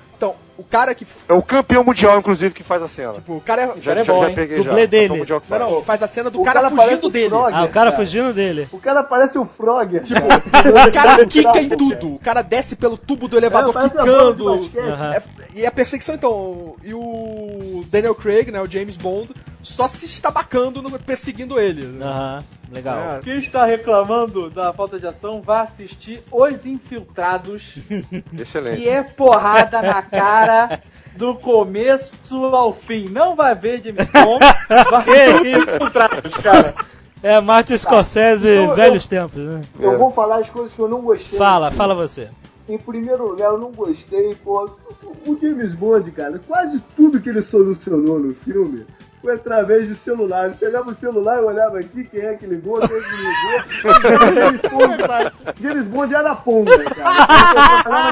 [SPEAKER 9] O cara que.
[SPEAKER 3] É o campeão mundial, inclusive, que faz a cena.
[SPEAKER 9] Tipo, o cara é.
[SPEAKER 3] já,
[SPEAKER 6] cara é
[SPEAKER 3] já,
[SPEAKER 6] bom,
[SPEAKER 3] já
[SPEAKER 6] hein?
[SPEAKER 3] peguei
[SPEAKER 2] Dublê
[SPEAKER 3] já.
[SPEAKER 2] dele.
[SPEAKER 3] Mundial que
[SPEAKER 9] Não,
[SPEAKER 3] faz.
[SPEAKER 9] não, faz a cena do
[SPEAKER 4] O
[SPEAKER 9] cara,
[SPEAKER 4] cara parece
[SPEAKER 9] fugindo dele.
[SPEAKER 4] Frog.
[SPEAKER 2] Ah, o cara
[SPEAKER 4] Cara.
[SPEAKER 2] fugindo dele.
[SPEAKER 4] O cara parece o Frog.
[SPEAKER 9] Tipo, o cara quica em tudo. O cara desce pelo tubo do elevador
[SPEAKER 4] É,
[SPEAKER 9] quicando.
[SPEAKER 2] Aham.
[SPEAKER 9] É- e a perseguição, então. E o Daniel Craig, né? O James Bond, só se estabacando no- perseguindo ele.
[SPEAKER 2] Aham, legal.
[SPEAKER 9] É,
[SPEAKER 6] Quem está reclamando da falta de ação, vá assistir Os Infiltrados,
[SPEAKER 3] Excelente.
[SPEAKER 6] que é porrada na cara do começo ao fim. Não vai ver James Bond, vai ver Os Infiltrados, cara.
[SPEAKER 2] É Martin Scorsese,
[SPEAKER 4] Então, eu-
[SPEAKER 2] velhos tempos, né?
[SPEAKER 4] Eu vou falar as coisas que eu não gostei.
[SPEAKER 2] Fala, fala você.
[SPEAKER 4] Em primeiro lugar, eu não gostei, pô. O James Bond, cara, quase tudo que ele solucionou no filme foi através de celular. Ele pegava o celular e olhava aqui, quem é que ligou, quem é que ligou. James Bond, James Bond era ponta, cara. Eu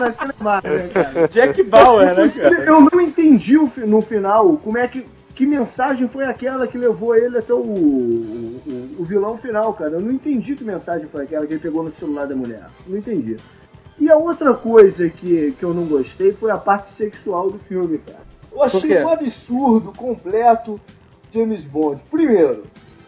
[SPEAKER 4] né, cara?
[SPEAKER 6] Jack Bauer, né, cara?
[SPEAKER 4] Eu não entendi no final como é que. Que mensagem foi aquela que levou ele até o, o, o vilão final, cara? Eu não entendi que mensagem foi aquela que ele pegou no celular da mulher. Não entendi. E a outra coisa que, que eu não gostei foi a parte sexual do filme, cara. Eu achei um absurdo completo James Bond. Primeiro,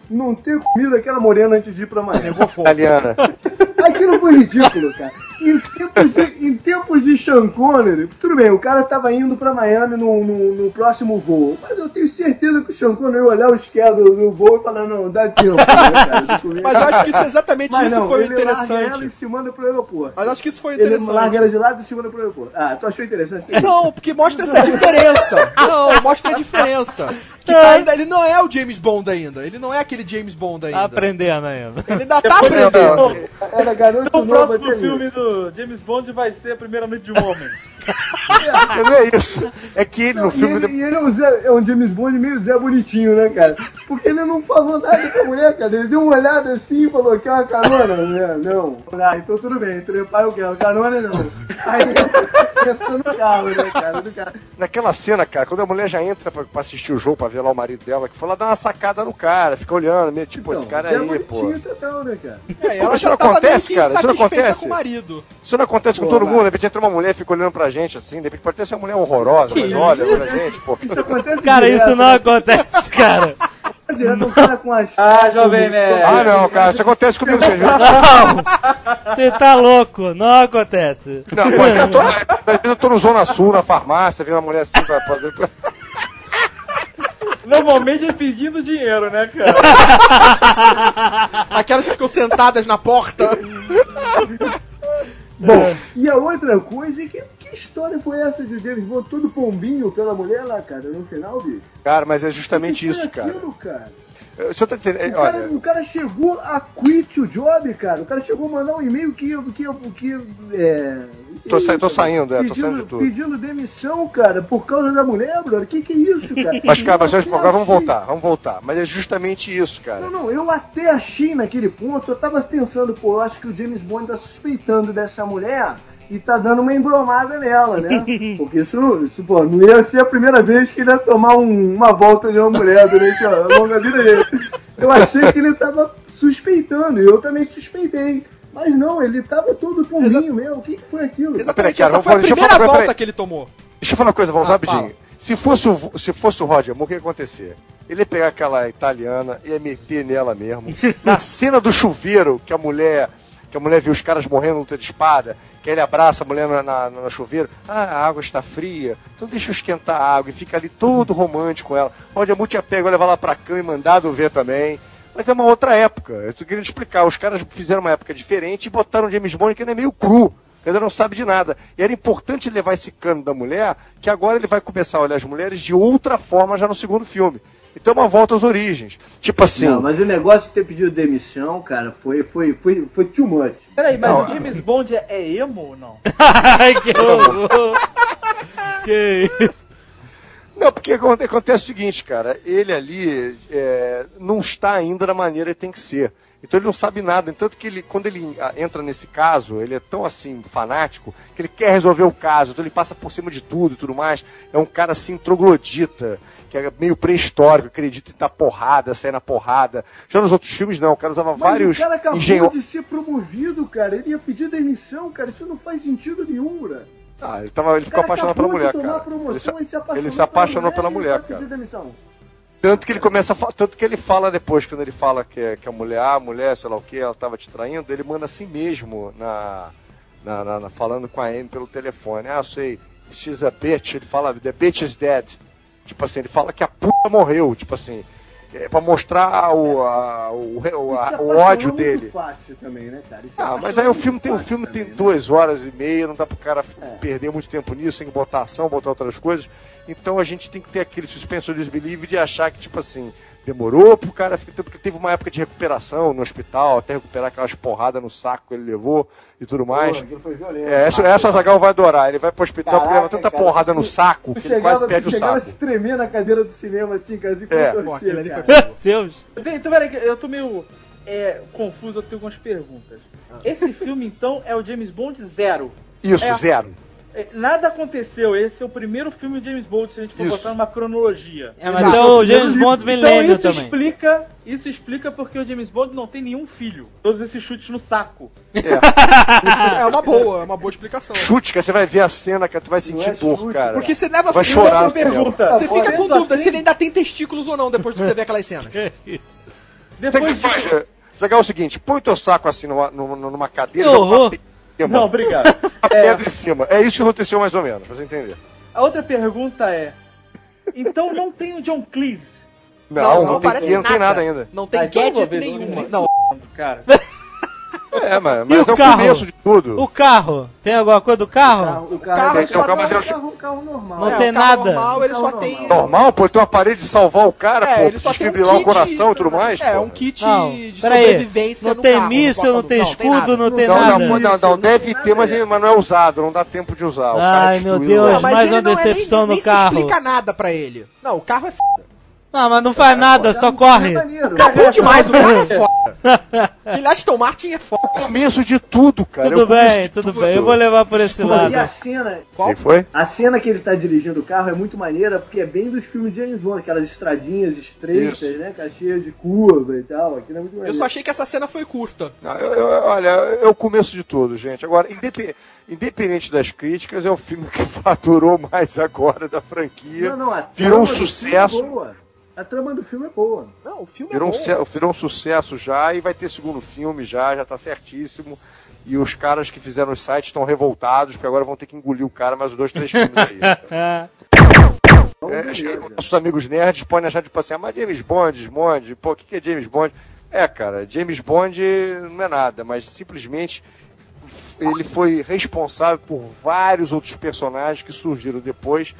[SPEAKER 4] não ter comido aquela morena antes de ir pra Miami.
[SPEAKER 9] Fogo.
[SPEAKER 3] Italiana.
[SPEAKER 4] Aquilo foi ridículo, cara. Em tempos, de, em tempos de Sean Connery, tudo bem, o cara tava indo pra Miami no, no, no próximo voo. Mas eu tenho certeza que o Sean Connery ia olhar o schedule do voo e falar, não, dá tempo. Né, cara.
[SPEAKER 9] Mas eu acho que isso é exatamente
[SPEAKER 4] Mas
[SPEAKER 9] isso
[SPEAKER 4] não,
[SPEAKER 9] foi
[SPEAKER 4] ele larga ela e
[SPEAKER 9] interessante.
[SPEAKER 4] se manda pro aeroporto.
[SPEAKER 9] Mas acho que isso foi
[SPEAKER 4] Ele larga ela
[SPEAKER 9] interessante.
[SPEAKER 4] de lado e se manda pro aeroporto. Ah, tu achou interessante?
[SPEAKER 9] Não, porque mostra essa diferença. Não, mostra a diferença. Que tá ainda, ele não é o James Bond ainda. Ele não é aquele James Bond ainda.
[SPEAKER 2] Tá aprendendo ainda.
[SPEAKER 9] Ele ainda tá aprendendo.
[SPEAKER 4] Era garoto
[SPEAKER 6] Então, o próximo filme do James Bond vai ser a primeira noite de um homem.
[SPEAKER 3] Não é isso. É que ele no
[SPEAKER 4] E
[SPEAKER 3] filme.
[SPEAKER 4] ele, e ele é, um Zé- é um James Bond meio Zé Bonitinho, né, cara? Porque ele não falou nada com a mulher, cara. Ele deu uma olhada assim e falou: quer uma carona? Mulher, não. Ah, então tudo bem. Trepar eu quero. Carona não. Aí entrou no carro, né, cara? Do cara.
[SPEAKER 3] Naquela cena, cara, quando a mulher já entra pra, pra assistir o jogo, pra ver lá o marido dela, que foi lá dar uma sacada no cara, fica olhando, meio tipo, esse cara
[SPEAKER 4] Zé
[SPEAKER 3] aí, pô.
[SPEAKER 4] Bonitinho total, né, cara?
[SPEAKER 9] É, ela
[SPEAKER 3] isso não acontece,
[SPEAKER 9] que
[SPEAKER 3] cara? Isso não acontece?
[SPEAKER 9] com o marido.
[SPEAKER 3] Isso não acontece com
[SPEAKER 4] Pô,
[SPEAKER 3] todo
[SPEAKER 4] vai.
[SPEAKER 3] mundo, de repente entra uma mulher e fica olhando pra gente assim, de repente pode até ser uma mulher horrorosa, mas olha pra gente, pô.
[SPEAKER 4] Isso acontece
[SPEAKER 2] Cara,
[SPEAKER 4] direto,
[SPEAKER 2] isso não
[SPEAKER 4] né?
[SPEAKER 2] acontece, cara.
[SPEAKER 4] Direto, um cara com as.
[SPEAKER 6] Ah, Jovem Nerd.
[SPEAKER 3] Ah, não, cara, isso acontece comigo, você viu?
[SPEAKER 2] Não! Você tá louco, não acontece.
[SPEAKER 3] Não, pô, eu tô, às vezes eu tô no Zona Sul, na farmácia, vendo uma mulher assim pra fazer.
[SPEAKER 6] Normalmente é pedindo dinheiro, né, cara?
[SPEAKER 9] Aquelas que ficam sentadas na porta.
[SPEAKER 4] Bom, e a outra coisa é que. Que história foi essa de James Bond todo pombinho pela mulher lá, cara, no final, bicho?
[SPEAKER 3] Cara, mas é justamente
[SPEAKER 4] foi
[SPEAKER 3] isso, cara.
[SPEAKER 4] aquilo, cara?
[SPEAKER 3] O senhor tá entendendo?
[SPEAKER 4] O cara,
[SPEAKER 3] Olha,
[SPEAKER 4] o cara chegou a quit o job, cara. O cara chegou a mandar um e-mail que. que, que é,
[SPEAKER 3] Tô sa- tô saindo, é, tô
[SPEAKER 4] pedindo,
[SPEAKER 3] saindo de tudo.
[SPEAKER 4] Pedindo demissão, cara, por causa da mulher, brother. Que que é isso, cara?
[SPEAKER 3] mas, cara, mas
[SPEAKER 4] Eu
[SPEAKER 3] agora
[SPEAKER 4] até
[SPEAKER 3] vamos
[SPEAKER 4] achei-
[SPEAKER 3] voltar, vamos voltar. Mas é justamente isso, cara.
[SPEAKER 4] Não, não, eu até achei naquele ponto, eu tava pensando, pô, eu acho que o James Bond tá suspeitando dessa mulher e tá dando uma embromada nela, né? Porque isso, isso pô, não ia ser a primeira vez que ele ia tomar um- uma volta de uma mulher durante a longa vida dele. Eu achei que ele tava suspeitando, e eu também suspeitei. Mas não, ele tava todo pombinho mesmo. O que, que foi aquilo?
[SPEAKER 9] Exatamente,
[SPEAKER 3] cara,
[SPEAKER 9] essa
[SPEAKER 3] vamos
[SPEAKER 9] foi a primeira
[SPEAKER 3] falar-
[SPEAKER 9] volta
[SPEAKER 3] peraí.
[SPEAKER 9] que ele tomou.
[SPEAKER 3] Deixa eu falar uma coisa, voltar
[SPEAKER 9] Ah,
[SPEAKER 3] rapidinho.
[SPEAKER 9] fala.
[SPEAKER 3] Se fosse, o, se fosse o Roger Moore, o que ia acontecer? Ele ia pegar aquela italiana, ia meter nela mesmo. Na cena do chuveiro, que a mulher que a mulher viu os caras morrendo luta de espada, que ele abraça a mulher na, na, no chuveiro, ah, a água está fria, então deixa eu esquentar a água, e fica ali todo romântico com ela. Onde a mulher pego, levar lá pra cama e mandado ver também. Mas é uma outra época. Eu tô querendo explicar. Os caras fizeram uma época diferente e botaram James Bond que ainda é meio cru. Ainda não sabe de nada. E era importante levar esse cano da mulher, que agora ele vai começar a olhar as mulheres de outra forma já no segundo filme. Então é uma volta às origens. Tipo assim.
[SPEAKER 4] Não, mas o negócio de ter pedido demissão, cara, foi, foi, foi, foi too much.
[SPEAKER 6] Peraí, mas
[SPEAKER 3] Não,
[SPEAKER 6] o James Bond é, é emo ou não?
[SPEAKER 2] Ai, que horror. que isso.
[SPEAKER 3] Não, porque aconte- acontece o seguinte, cara, ele ali é, não está ainda da maneira que tem que ser. Então ele não sabe nada. Tanto que ele, quando ele ah, entra nesse caso, ele é tão assim, fanático, que ele quer resolver o caso, então ele passa por cima de tudo e tudo mais. É um cara assim, troglodita, que é meio pré-histórico, acredita em dar porrada, sair na porrada. Já nos outros filmes não, o cara usava
[SPEAKER 4] Mas
[SPEAKER 3] vários
[SPEAKER 4] o cara acabou
[SPEAKER 3] engenhos.
[SPEAKER 4] de ser promovido, cara. Ele ia pedir demissão, cara. Isso não faz sentido nenhum, cara.
[SPEAKER 3] Ah, ele, tava, ele ficou apaixonado pela mulher, cara.
[SPEAKER 4] promoção
[SPEAKER 3] Ele se, ele se apaixonou pela mulher,
[SPEAKER 4] vai pedir
[SPEAKER 3] cara. Tanto que ele começa a tanto que ele fala depois, quando ele fala que, é- que a mulher, ah, a mulher, sei lá o que, ela tava te traindo, ele manda assim mesmo na, na, na- na- falando com a Amy pelo telefone. Ah, sei, she's a bitch, ele fala, the bitch is dead. Tipo assim, ele fala que a puta morreu, tipo assim, é, pra mostrar o, a- o, a- o
[SPEAKER 4] apaixonou
[SPEAKER 3] ódio
[SPEAKER 4] muito
[SPEAKER 3] dele.
[SPEAKER 4] fácil também, né, cara? E se
[SPEAKER 3] Ah, mas aí o filme tem o filme tem
[SPEAKER 4] também, né?
[SPEAKER 3] duas horas e meia, não dá pro cara
[SPEAKER 4] É.
[SPEAKER 3] perder muito tempo nisso, sem botar ação, botar outras coisas. Então a gente tem que ter aquele suspense ou desbelieve de achar que, tipo assim, demorou pro cara ficar. Porque teve uma época de recuperação no hospital, até recuperar aquelas porradas no saco que ele levou e tudo mais.
[SPEAKER 4] Pô, foi violento.
[SPEAKER 3] É, essa, essa o Azagal vai adorar. Ele vai pro hospital porque leva
[SPEAKER 4] Caraca,
[SPEAKER 3] tanta
[SPEAKER 4] cara,
[SPEAKER 3] porrada no saco que ele
[SPEAKER 4] chegava,
[SPEAKER 3] quase perde o saco.
[SPEAKER 4] se tremer na cadeira do cinema, assim, cara, assim,
[SPEAKER 3] É.
[SPEAKER 9] Pô, aquele ali
[SPEAKER 4] cara.
[SPEAKER 9] foi fogo.
[SPEAKER 2] Deus.
[SPEAKER 6] Então, peraí, eu tô meio é, confuso, eu tenho algumas perguntas. Esse filme, então, é o James Bond zero.
[SPEAKER 3] Isso,
[SPEAKER 9] É.
[SPEAKER 3] zero.
[SPEAKER 6] É, Nada aconteceu, esse é o primeiro filme de James Bond, se a gente for
[SPEAKER 3] Isso.
[SPEAKER 6] botar numa cronologia.
[SPEAKER 2] É, mas é o James Bond
[SPEAKER 6] Então
[SPEAKER 2] Millennium
[SPEAKER 6] isso
[SPEAKER 2] também.
[SPEAKER 6] explica, isso explica porque o James Bond não tem nenhum filho. Todos esses chutes no saco.
[SPEAKER 9] É uma boa, é uma boa explicação.
[SPEAKER 3] Chute, que você vai ver a cena que tu vai sentir
[SPEAKER 4] é
[SPEAKER 3] dor,
[SPEAKER 4] chute,
[SPEAKER 3] cara.
[SPEAKER 9] Porque você leva
[SPEAKER 3] Vai
[SPEAKER 9] você-
[SPEAKER 3] chorar cinema.
[SPEAKER 6] pergunta.
[SPEAKER 9] Você fica com dúvida
[SPEAKER 6] assim,
[SPEAKER 9] se ele ainda tem testículos ou não depois que você vê aquelas cenas.
[SPEAKER 3] O
[SPEAKER 6] Depois
[SPEAKER 3] você faz?
[SPEAKER 6] disso-
[SPEAKER 3] é, é o seguinte, põe teu saco assim numa, numa, numa cadeira
[SPEAKER 2] Que
[SPEAKER 3] joga uma pe-
[SPEAKER 6] Não, obrigado.
[SPEAKER 3] uma
[SPEAKER 6] É,
[SPEAKER 3] pedra em cima. É isso que aconteceu mais ou menos, pra você entender.
[SPEAKER 6] a outra pergunta é: então não tem o John Cleese?
[SPEAKER 3] Não, não, tem,
[SPEAKER 9] parece
[SPEAKER 3] não tem nada ainda.
[SPEAKER 9] Não tem
[SPEAKER 6] Ah, então
[SPEAKER 9] gadget nenhuma. Não,
[SPEAKER 6] Cara,
[SPEAKER 3] É, mas,
[SPEAKER 2] E
[SPEAKER 3] mas
[SPEAKER 2] o
[SPEAKER 3] é o
[SPEAKER 2] carro?
[SPEAKER 3] começo de tudo.
[SPEAKER 2] O carro. Tem alguma coisa do carro?
[SPEAKER 4] O
[SPEAKER 9] carro
[SPEAKER 4] carro,
[SPEAKER 9] ele
[SPEAKER 3] Tem um
[SPEAKER 9] só
[SPEAKER 3] carro, mas
[SPEAKER 4] é
[SPEAKER 3] eu
[SPEAKER 4] um
[SPEAKER 3] acho
[SPEAKER 4] carro, um carro normal.
[SPEAKER 2] Não
[SPEAKER 9] é,
[SPEAKER 2] tem nada.
[SPEAKER 9] Normal, ele só tem.
[SPEAKER 4] normal.
[SPEAKER 3] pô, tem um aparelho de salvar o cara,
[SPEAKER 9] É,
[SPEAKER 3] pô,
[SPEAKER 9] ele só tem um
[SPEAKER 3] desfibrilar o coração e tudo mais.
[SPEAKER 9] É,
[SPEAKER 3] pô.
[SPEAKER 9] um kit
[SPEAKER 2] Não,
[SPEAKER 9] de
[SPEAKER 2] peraí.
[SPEAKER 9] sobrevivência
[SPEAKER 2] Não tem míssil, não tem escudo, não tem
[SPEAKER 3] Não,
[SPEAKER 2] nada.
[SPEAKER 3] não, não, não, deve ter, mas, não é usado, não dá tempo de usar. O cara
[SPEAKER 2] Ai, meu
[SPEAKER 3] destruiu
[SPEAKER 2] Deus, mais
[SPEAKER 9] ele
[SPEAKER 2] uma
[SPEAKER 9] não é
[SPEAKER 2] decepção no carro.
[SPEAKER 9] explica nada pra ele. Não, o carro é foda.
[SPEAKER 2] Não, mas não faz nada, só corre.
[SPEAKER 9] Tá bom demais, o carro é foda. Aquele Aston Martin é foda.
[SPEAKER 3] O começo de tudo, cara. é
[SPEAKER 2] Tudo bem, tudo
[SPEAKER 3] tudo.
[SPEAKER 2] bem. Eu vou levar por esse
[SPEAKER 4] Pô,
[SPEAKER 2] lado.
[SPEAKER 4] e a cena,
[SPEAKER 9] Qual?
[SPEAKER 3] Quem foi?
[SPEAKER 4] a cena que ele tá dirigindo o carro é muito maneira, porque é bem dos filmes de James Bond, aquelas estradinhas estreitas,
[SPEAKER 3] Isso.
[SPEAKER 4] né, cara, cheias de curva e tal, aquilo é muito
[SPEAKER 9] Eu
[SPEAKER 4] maneiro.
[SPEAKER 9] só achei que essa cena foi curta.
[SPEAKER 3] Não, eu- eu- olha, é o começo de tudo, gente. Agora, indepe- independente das críticas, é o filme que faturou mais agora da franquia.
[SPEAKER 4] Não, não,
[SPEAKER 3] Virou um
[SPEAKER 4] filme
[SPEAKER 3] sucesso.
[SPEAKER 4] É. A trama do filme é boa.
[SPEAKER 9] Não, o filme
[SPEAKER 3] Virou
[SPEAKER 9] é
[SPEAKER 3] um,
[SPEAKER 9] bom.
[SPEAKER 3] ce- virou um sucesso já e vai ter segundo filme já, já tá certíssimo. E os caras que fizeram os sites estão revoltados, porque agora vão ter que engolir o cara mais dois, três filmes aí. É, nossos amigos nerds podem achar, tipo assim, ah, mas James Bond, James Bond, pô, o que, que é James Bond? É, cara, James Bond não é nada, mas simplesmente ele foi responsável por vários outros personagens que surgiram depois,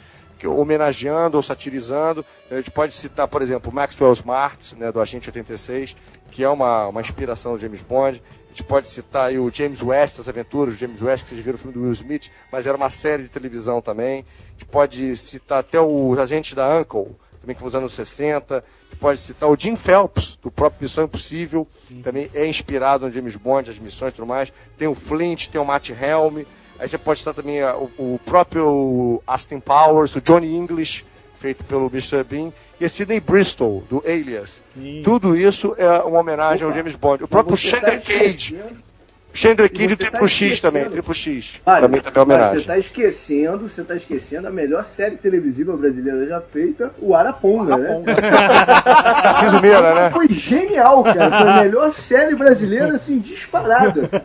[SPEAKER 3] homenageando ou satirizando. A gente pode citar, por exemplo, Maxwell Smart, né, do Agente 86, que é uma, uma inspiração do James Bond. A gente pode citar aí o James West, as aventuras do James West, que vocês viram o filme do Will Smith, mas era uma série de televisão também. A gente pode citar até o Agente da Uncle, também que foi nos anos 60. A gente pode citar o Jim Phelps, do próprio Missão Impossível, também é inspirado no James Bond, as missões e tudo mais. Tem o Flint, tem o Matt Helm. Aí você pode citar também ah, o, o próprio Austin Powers, o Johnny English, feito pelo Mr. Bean, e a Sidney Bristol, do Alias. Tudo isso é uma homenagem ao
[SPEAKER 4] Opa.
[SPEAKER 3] James Bond. O próprio
[SPEAKER 4] tá
[SPEAKER 3] Shannon Cage.
[SPEAKER 4] esquecendo-
[SPEAKER 3] Chandler King e o
[SPEAKER 4] você tá
[SPEAKER 3] Triplo X também, Triplo X.
[SPEAKER 4] Olha,
[SPEAKER 3] também também
[SPEAKER 4] mas
[SPEAKER 3] homenagem.
[SPEAKER 4] você tá esquecendo, você tá esquecendo a melhor série televisiva brasileira já feita, o Araponga, né?
[SPEAKER 3] Tarcísio Meira, né?
[SPEAKER 4] Foi genial, cara. Foi a melhor série brasileira, assim, disparada.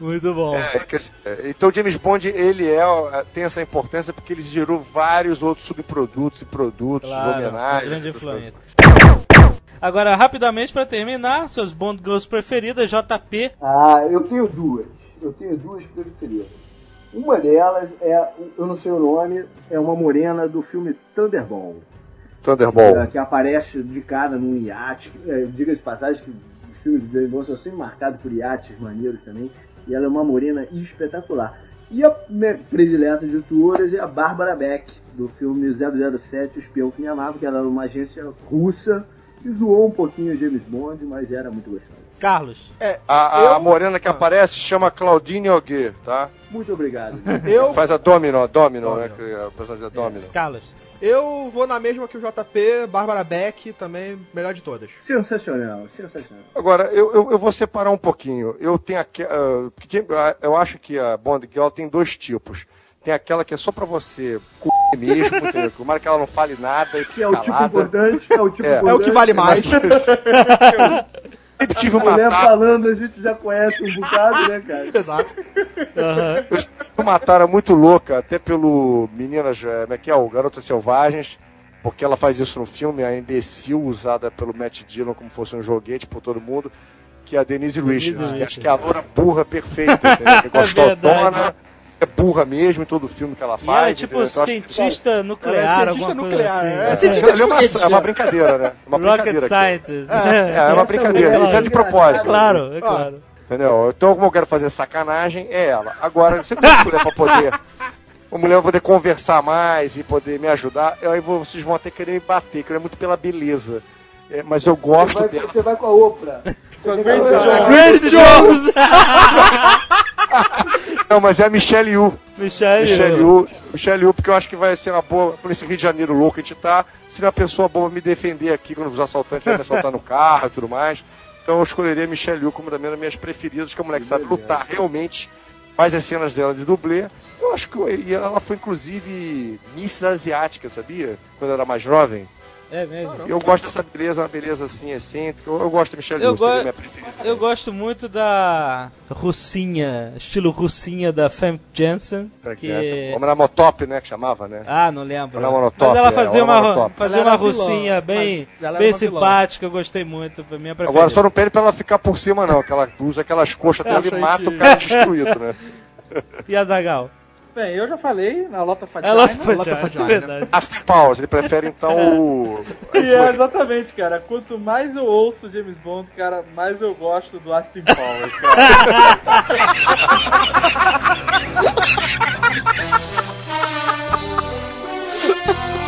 [SPEAKER 2] Muito bom.
[SPEAKER 3] É, que, é, então James Bond ele é é, tem essa importância porque ele gerou vários outros subprodutos e produtos,
[SPEAKER 2] Claro,
[SPEAKER 3] homenagens.
[SPEAKER 2] grande influência. Agora, rapidamente, pra terminar, suas Bond Girls preferidas, JP.
[SPEAKER 4] Ah, eu tenho duas. Eu tenho duas preferidas. Uma delas é, eu não sei o nome, é uma morena do filme Thunderball.
[SPEAKER 3] Thunderball.
[SPEAKER 4] é, que aparece de cara num iate. É, Diga de passagem que os filmes de James Bond são sempre marcados por iates maneiros também. E ela é uma morena espetacular. E a minha predileta de todas é a Bárbara Beck, do filme 007, O Espião que Me Amava, que ela era uma agência russa e zoou um pouquinho o James Bond, mas era muito gostosa.
[SPEAKER 2] Carlos.
[SPEAKER 3] A, a morena que aparece chama Claudine Auguet, tá?
[SPEAKER 4] Muito obrigado.
[SPEAKER 9] Eu,
[SPEAKER 3] Faz a Domino, Domino, né? Que é a personagem da Domino.
[SPEAKER 2] Carlos.
[SPEAKER 9] Eu vou na mesma que o JP, Bárbara Beck, também melhor de todas.
[SPEAKER 4] Sensacional, sensacional.
[SPEAKER 3] Agora, eu, eu, eu vou separar um pouquinho. Eu tenho aqui. ah, que Jam- ah, eu acho que a Bond Girl tem dois tipos. Tem aquela que é só pra você c... mesmo? Tomara que ela não fale nada e
[SPEAKER 4] Que é o tipo importante, é o tipo
[SPEAKER 3] É.
[SPEAKER 4] importante.
[SPEAKER 9] É o que vale mais.
[SPEAKER 3] Sempre tive
[SPEAKER 4] A
[SPEAKER 3] uma
[SPEAKER 4] mulher
[SPEAKER 3] tara,
[SPEAKER 4] falando, a gente já conhece um bocado, né, cara?
[SPEAKER 9] Exato.
[SPEAKER 2] Aham.
[SPEAKER 3] eu tive uma tara muito louca, até pelo Meninas, como é que é? O Garotas Selvagens, porque ela faz isso no filme, a imbecil usada pelo Matt Dillon como fosse um joguete por todo mundo, que é a Denise Richards, que acho que é a loura burra perfeita, entendeu? Que é gostosona,
[SPEAKER 2] verdade.
[SPEAKER 3] É burra mesmo em todo filme que ela
[SPEAKER 2] E ela
[SPEAKER 3] faz.
[SPEAKER 2] é tipo
[SPEAKER 3] entendeu? Então, acho que-
[SPEAKER 2] cientista nuclear,
[SPEAKER 9] Ela é cientista nuclear,
[SPEAKER 2] coisa
[SPEAKER 9] é.
[SPEAKER 2] assim.
[SPEAKER 9] É cientista
[SPEAKER 3] é uma, é uma brincadeira, né? Uma
[SPEAKER 2] Rocket
[SPEAKER 3] brincadeira.
[SPEAKER 2] Scientist.
[SPEAKER 3] É, é uma brincadeira.
[SPEAKER 4] mulher
[SPEAKER 3] Isso é de
[SPEAKER 4] é
[SPEAKER 3] propósito.
[SPEAKER 2] Claro, é claro.
[SPEAKER 3] Entendeu? Então, como eu quero fazer sacanagem, é ela. Agora, se eu não puder pra poder. Uma mulher vai poder conversar mais e poder me ajudar, eu- aí vocês vão até querer me bater, que é muito pela beleza. É, mas eu
[SPEAKER 4] Você
[SPEAKER 3] gosto
[SPEAKER 4] vai,
[SPEAKER 3] dela.
[SPEAKER 4] você vai com a Oprah. Você com a
[SPEAKER 6] Grace
[SPEAKER 4] Oprah.
[SPEAKER 2] Grace Jones!
[SPEAKER 3] Não, mas é a Michelle Yu.
[SPEAKER 2] Michelle.
[SPEAKER 3] Michelle Yu, Michelle Yu, porque eu acho que vai ser uma boa, por esse Rio de Janeiro louco que a gente tá, seria uma pessoa boa pra me defender aqui quando os assaltantes vão me assaltar no carro e tudo mais. Então eu escolheria a Michelle Yu como também das minhas preferidas, que a mulher que sabe lutar realmente, faz as cenas dela de dublê. Eu acho que eu- e ela foi inclusive Miss Asiática, sabia? Quando eu era mais jovem.
[SPEAKER 2] É mesmo.
[SPEAKER 3] Eu gosto dessa beleza, uma beleza assim excêntrica. Eu, eu gosto da Michelle
[SPEAKER 2] Eu go-
[SPEAKER 3] minha preferida.
[SPEAKER 2] Eu gosto muito da russinha, estilo russinha da Fem Jensen. Que...
[SPEAKER 3] Como na Motop, né? Que chamava, né?
[SPEAKER 2] Ah, não lembro.
[SPEAKER 3] É monotop,
[SPEAKER 2] Mas ela
[SPEAKER 3] é,
[SPEAKER 2] fazia
[SPEAKER 3] é
[SPEAKER 2] uma,
[SPEAKER 3] monotop.
[SPEAKER 2] fazia
[SPEAKER 9] Ela
[SPEAKER 2] uma
[SPEAKER 9] era vilã,
[SPEAKER 2] russinha bem,
[SPEAKER 9] era
[SPEAKER 2] bem simpática, eu gostei muito, foi minha preferida.
[SPEAKER 3] Agora só não pede pra ela ficar por cima, não. Que ela usa aquelas coxas até
[SPEAKER 9] É,
[SPEAKER 3] ele
[SPEAKER 9] gente.
[SPEAKER 3] mata o cara destruído, né?
[SPEAKER 2] E a Zagal?
[SPEAKER 6] Bem, eu já falei né, na Lota
[SPEAKER 2] Fagina.
[SPEAKER 9] É
[SPEAKER 2] Lota
[SPEAKER 3] Fagina. Astipals, ele prefere então o.
[SPEAKER 6] é, exatamente, cara. Quanto mais eu ouço James Bond, cara, mais eu gosto do Aston Powers, cara.